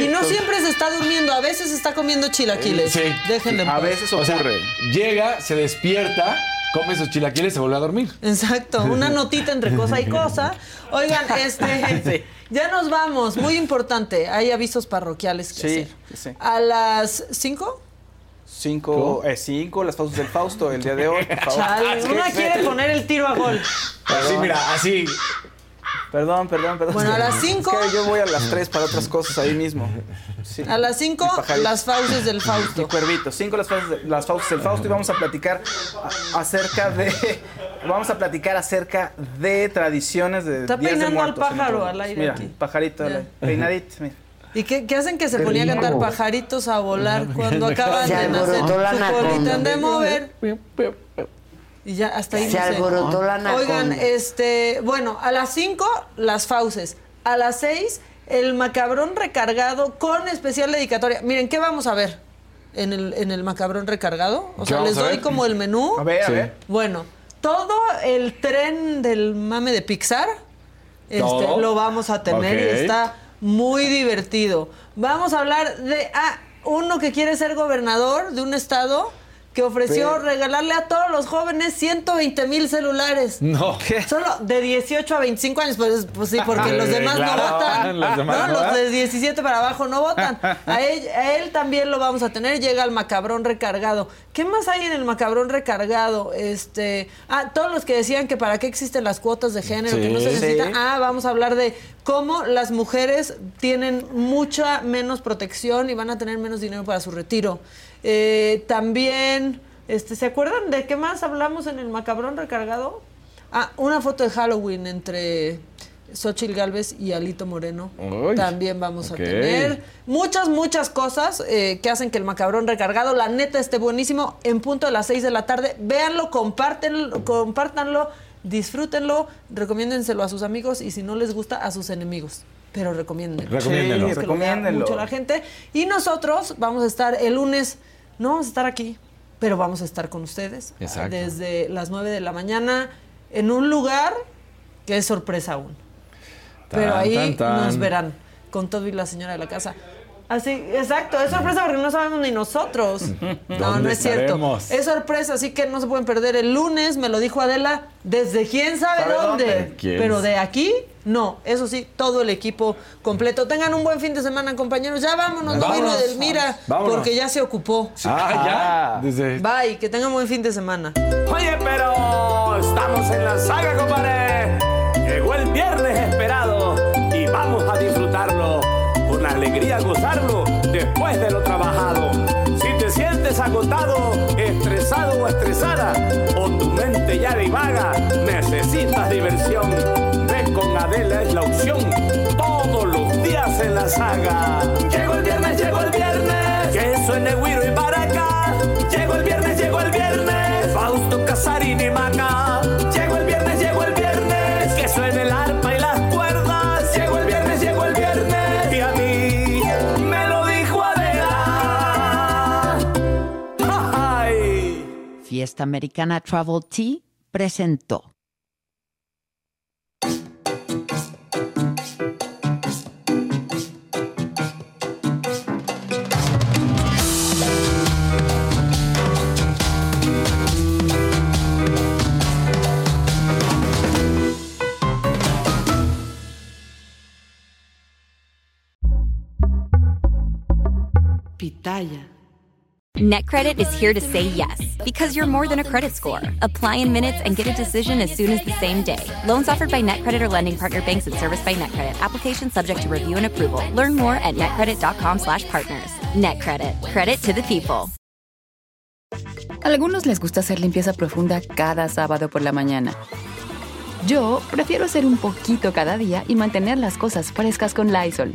[SPEAKER 1] Y no siempre se está durmiendo, a veces está comiendo chilaquiles.
[SPEAKER 4] Sí.
[SPEAKER 1] Déjenle en
[SPEAKER 3] A veces
[SPEAKER 4] O sea,
[SPEAKER 3] ocurre.
[SPEAKER 4] llega, se despierta, come sus chilaquiles y se vuelve a dormir.
[SPEAKER 1] Exacto, una notita entre cosa y cosa. Oigan, este, ya nos vamos, muy importante, hay avisos parroquiales que
[SPEAKER 3] Sí,
[SPEAKER 1] hacer.
[SPEAKER 3] sí.
[SPEAKER 1] A las 5,
[SPEAKER 3] Cinco, eh, cinco, las pausas del Fausto el día de hoy, por favor.
[SPEAKER 1] chale,
[SPEAKER 3] Sí,
[SPEAKER 1] una
[SPEAKER 3] sí.
[SPEAKER 1] quiere poner el tiro a gol.
[SPEAKER 4] Así, mira, así.
[SPEAKER 3] Perdón, perdón, perdón.
[SPEAKER 1] Bueno, a las
[SPEAKER 3] Es
[SPEAKER 1] cinco-
[SPEAKER 3] que yo voy a las tres para otras cosas ahí mismo. Sí.
[SPEAKER 1] A las 5,
[SPEAKER 3] Mi pajarito.
[SPEAKER 1] las fauces del Fausto.
[SPEAKER 3] cuervito, cinco las fauces, de- las fauces del Fausto y vamos a platicar a- acerca de vamos a platicar acerca de tradiciones de
[SPEAKER 1] Está
[SPEAKER 3] días de
[SPEAKER 1] peinando al
[SPEAKER 3] muertos en
[SPEAKER 1] pájaro al aire
[SPEAKER 3] Mira,
[SPEAKER 1] aquí.
[SPEAKER 3] pajarito, al aire. peinadito, mira.
[SPEAKER 1] ¿Y qué, qué hacen que se ponía a cantar pajaritos a volar cuando acaban de nacer? Su colita de mover. Y ya hasta ahí
[SPEAKER 8] Se
[SPEAKER 1] no sé.
[SPEAKER 8] alborotó la anaconda.
[SPEAKER 1] Oigan, este, bueno, a las 5 las fauces, a las 6 el macabrón recargado con especial dedicatoria. Miren, ¿qué vamos a ver en el, en el macabrón recargado? O
[SPEAKER 4] ¿Qué
[SPEAKER 1] sea, les doy como el menú.
[SPEAKER 3] A ver, a ver.
[SPEAKER 1] Bueno, todo el tren del mame de Pixar este,
[SPEAKER 4] ¿Todo?
[SPEAKER 1] lo vamos a tener y está muy divertido. Vamos a hablar de ah, uno que quiere ser gobernador de un estado que ofreció
[SPEAKER 4] Pero-
[SPEAKER 1] regalarle a todos los jóvenes 120 mil celulares.
[SPEAKER 4] No.
[SPEAKER 1] Solo de 18 a 25 años, pues, pues sí, porque los
[SPEAKER 4] Eh,
[SPEAKER 1] demás
[SPEAKER 4] claro,
[SPEAKER 1] no votan.
[SPEAKER 4] los demás
[SPEAKER 1] No,
[SPEAKER 4] no,
[SPEAKER 1] los de 17 para abajo no votan. A él, a él también lo vamos a tener. Llega el macabrón recargado. ¿Qué más hay en el macabrón recargado? Este, ah, todos los que decían que para qué existen las cuotas de género, que no se
[SPEAKER 4] Sí.
[SPEAKER 1] necesita.
[SPEAKER 3] Sí.
[SPEAKER 1] Ah, vamos a hablar de cómo las mujeres tienen mucha menos protección y van a tener menos dinero para su retiro. Eh, también, este, ¿se acuerdan de qué más hablamos en el macabrón recargado? Ah, una foto de Halloween entre Xochitl Galvez y Alito Moreno.
[SPEAKER 4] Uy,
[SPEAKER 1] También vamos a tener muchas, muchas cosas eh, que hacen que el macabrón recargado, la neta, esté buenísimo. En punto de las 6 de la tarde, véanlo, compártenlo, compártanlo, disfrútenlo, recomiéndenselo a sus amigos y si no les gusta, a sus enemigos. Pero recomiéndenlo.
[SPEAKER 4] Recomiéndenlo.
[SPEAKER 1] Es que lo vea
[SPEAKER 3] Recomiéndenlo.
[SPEAKER 1] mucho la gente. Y nosotros vamos a estar el lunes, no vamos a estar aquí, pero vamos a estar con ustedes
[SPEAKER 4] Exacto.
[SPEAKER 1] desde las 9 de la mañana en un lugar que es sorpresa aún. Pero ahí
[SPEAKER 4] tan, tan.
[SPEAKER 1] nos verán con todo y la señora de la casa. Así, exacto, es sorpresa porque no sabemos ni nosotros. No,
[SPEAKER 4] ¿Dónde
[SPEAKER 1] no es cierto.
[SPEAKER 4] estaremos?
[SPEAKER 1] Es sorpresa, así que no se pueden perder el lunes, me lo dijo Adela, desde quién sabe,
[SPEAKER 3] ¿Sabe
[SPEAKER 1] dónde.
[SPEAKER 3] dónde?
[SPEAKER 4] ¿Quién?
[SPEAKER 1] Pero de aquí, no. Eso sí, todo el equipo completo. Tengan un buen fin de semana, compañeros. Ya vámonos, no vino
[SPEAKER 4] Vámonos.
[SPEAKER 1] Edelmira,
[SPEAKER 4] Vámonos.
[SPEAKER 1] porque ya se ocupó.
[SPEAKER 4] Ah, ya. Desde...
[SPEAKER 1] Bye, que tengan buen fin de semana.
[SPEAKER 10] Oye, pero estamos en la saga, compadre. Llegó el viernes esperado y vamos a disfrutarlo. Alegría gozarlo después de lo trabajado. Si te sientes agotado, estresado o estresada, o tu mente ya divaga, necesitas diversión. Ve con Adela es la opción, todos los días en la saga. Llegó el viernes, llegó el viernes, que suene Guiro y Baraca. Llegó el viernes, llegó el viernes, Fausto Casarini Maca.
[SPEAKER 2] Fiesta Americana Travel Tea presentó.
[SPEAKER 23] Pitaya.
[SPEAKER 24] NetCredit is here to say yes because you're more than a credit score. Apply in minutes and get a decision as soon as the same day. Loans offered by NetCredit or lending partner banks and serviced by NetCredit. Application subject to review and approval. Learn more at netcredit.com/partners. NetCredit. Credit to the people.
[SPEAKER 25] Algunos les gusta hacer limpieza profunda cada sábado por la mañana. Yo prefiero hacer un poquito cada día y mantener las cosas frescas con Lysol.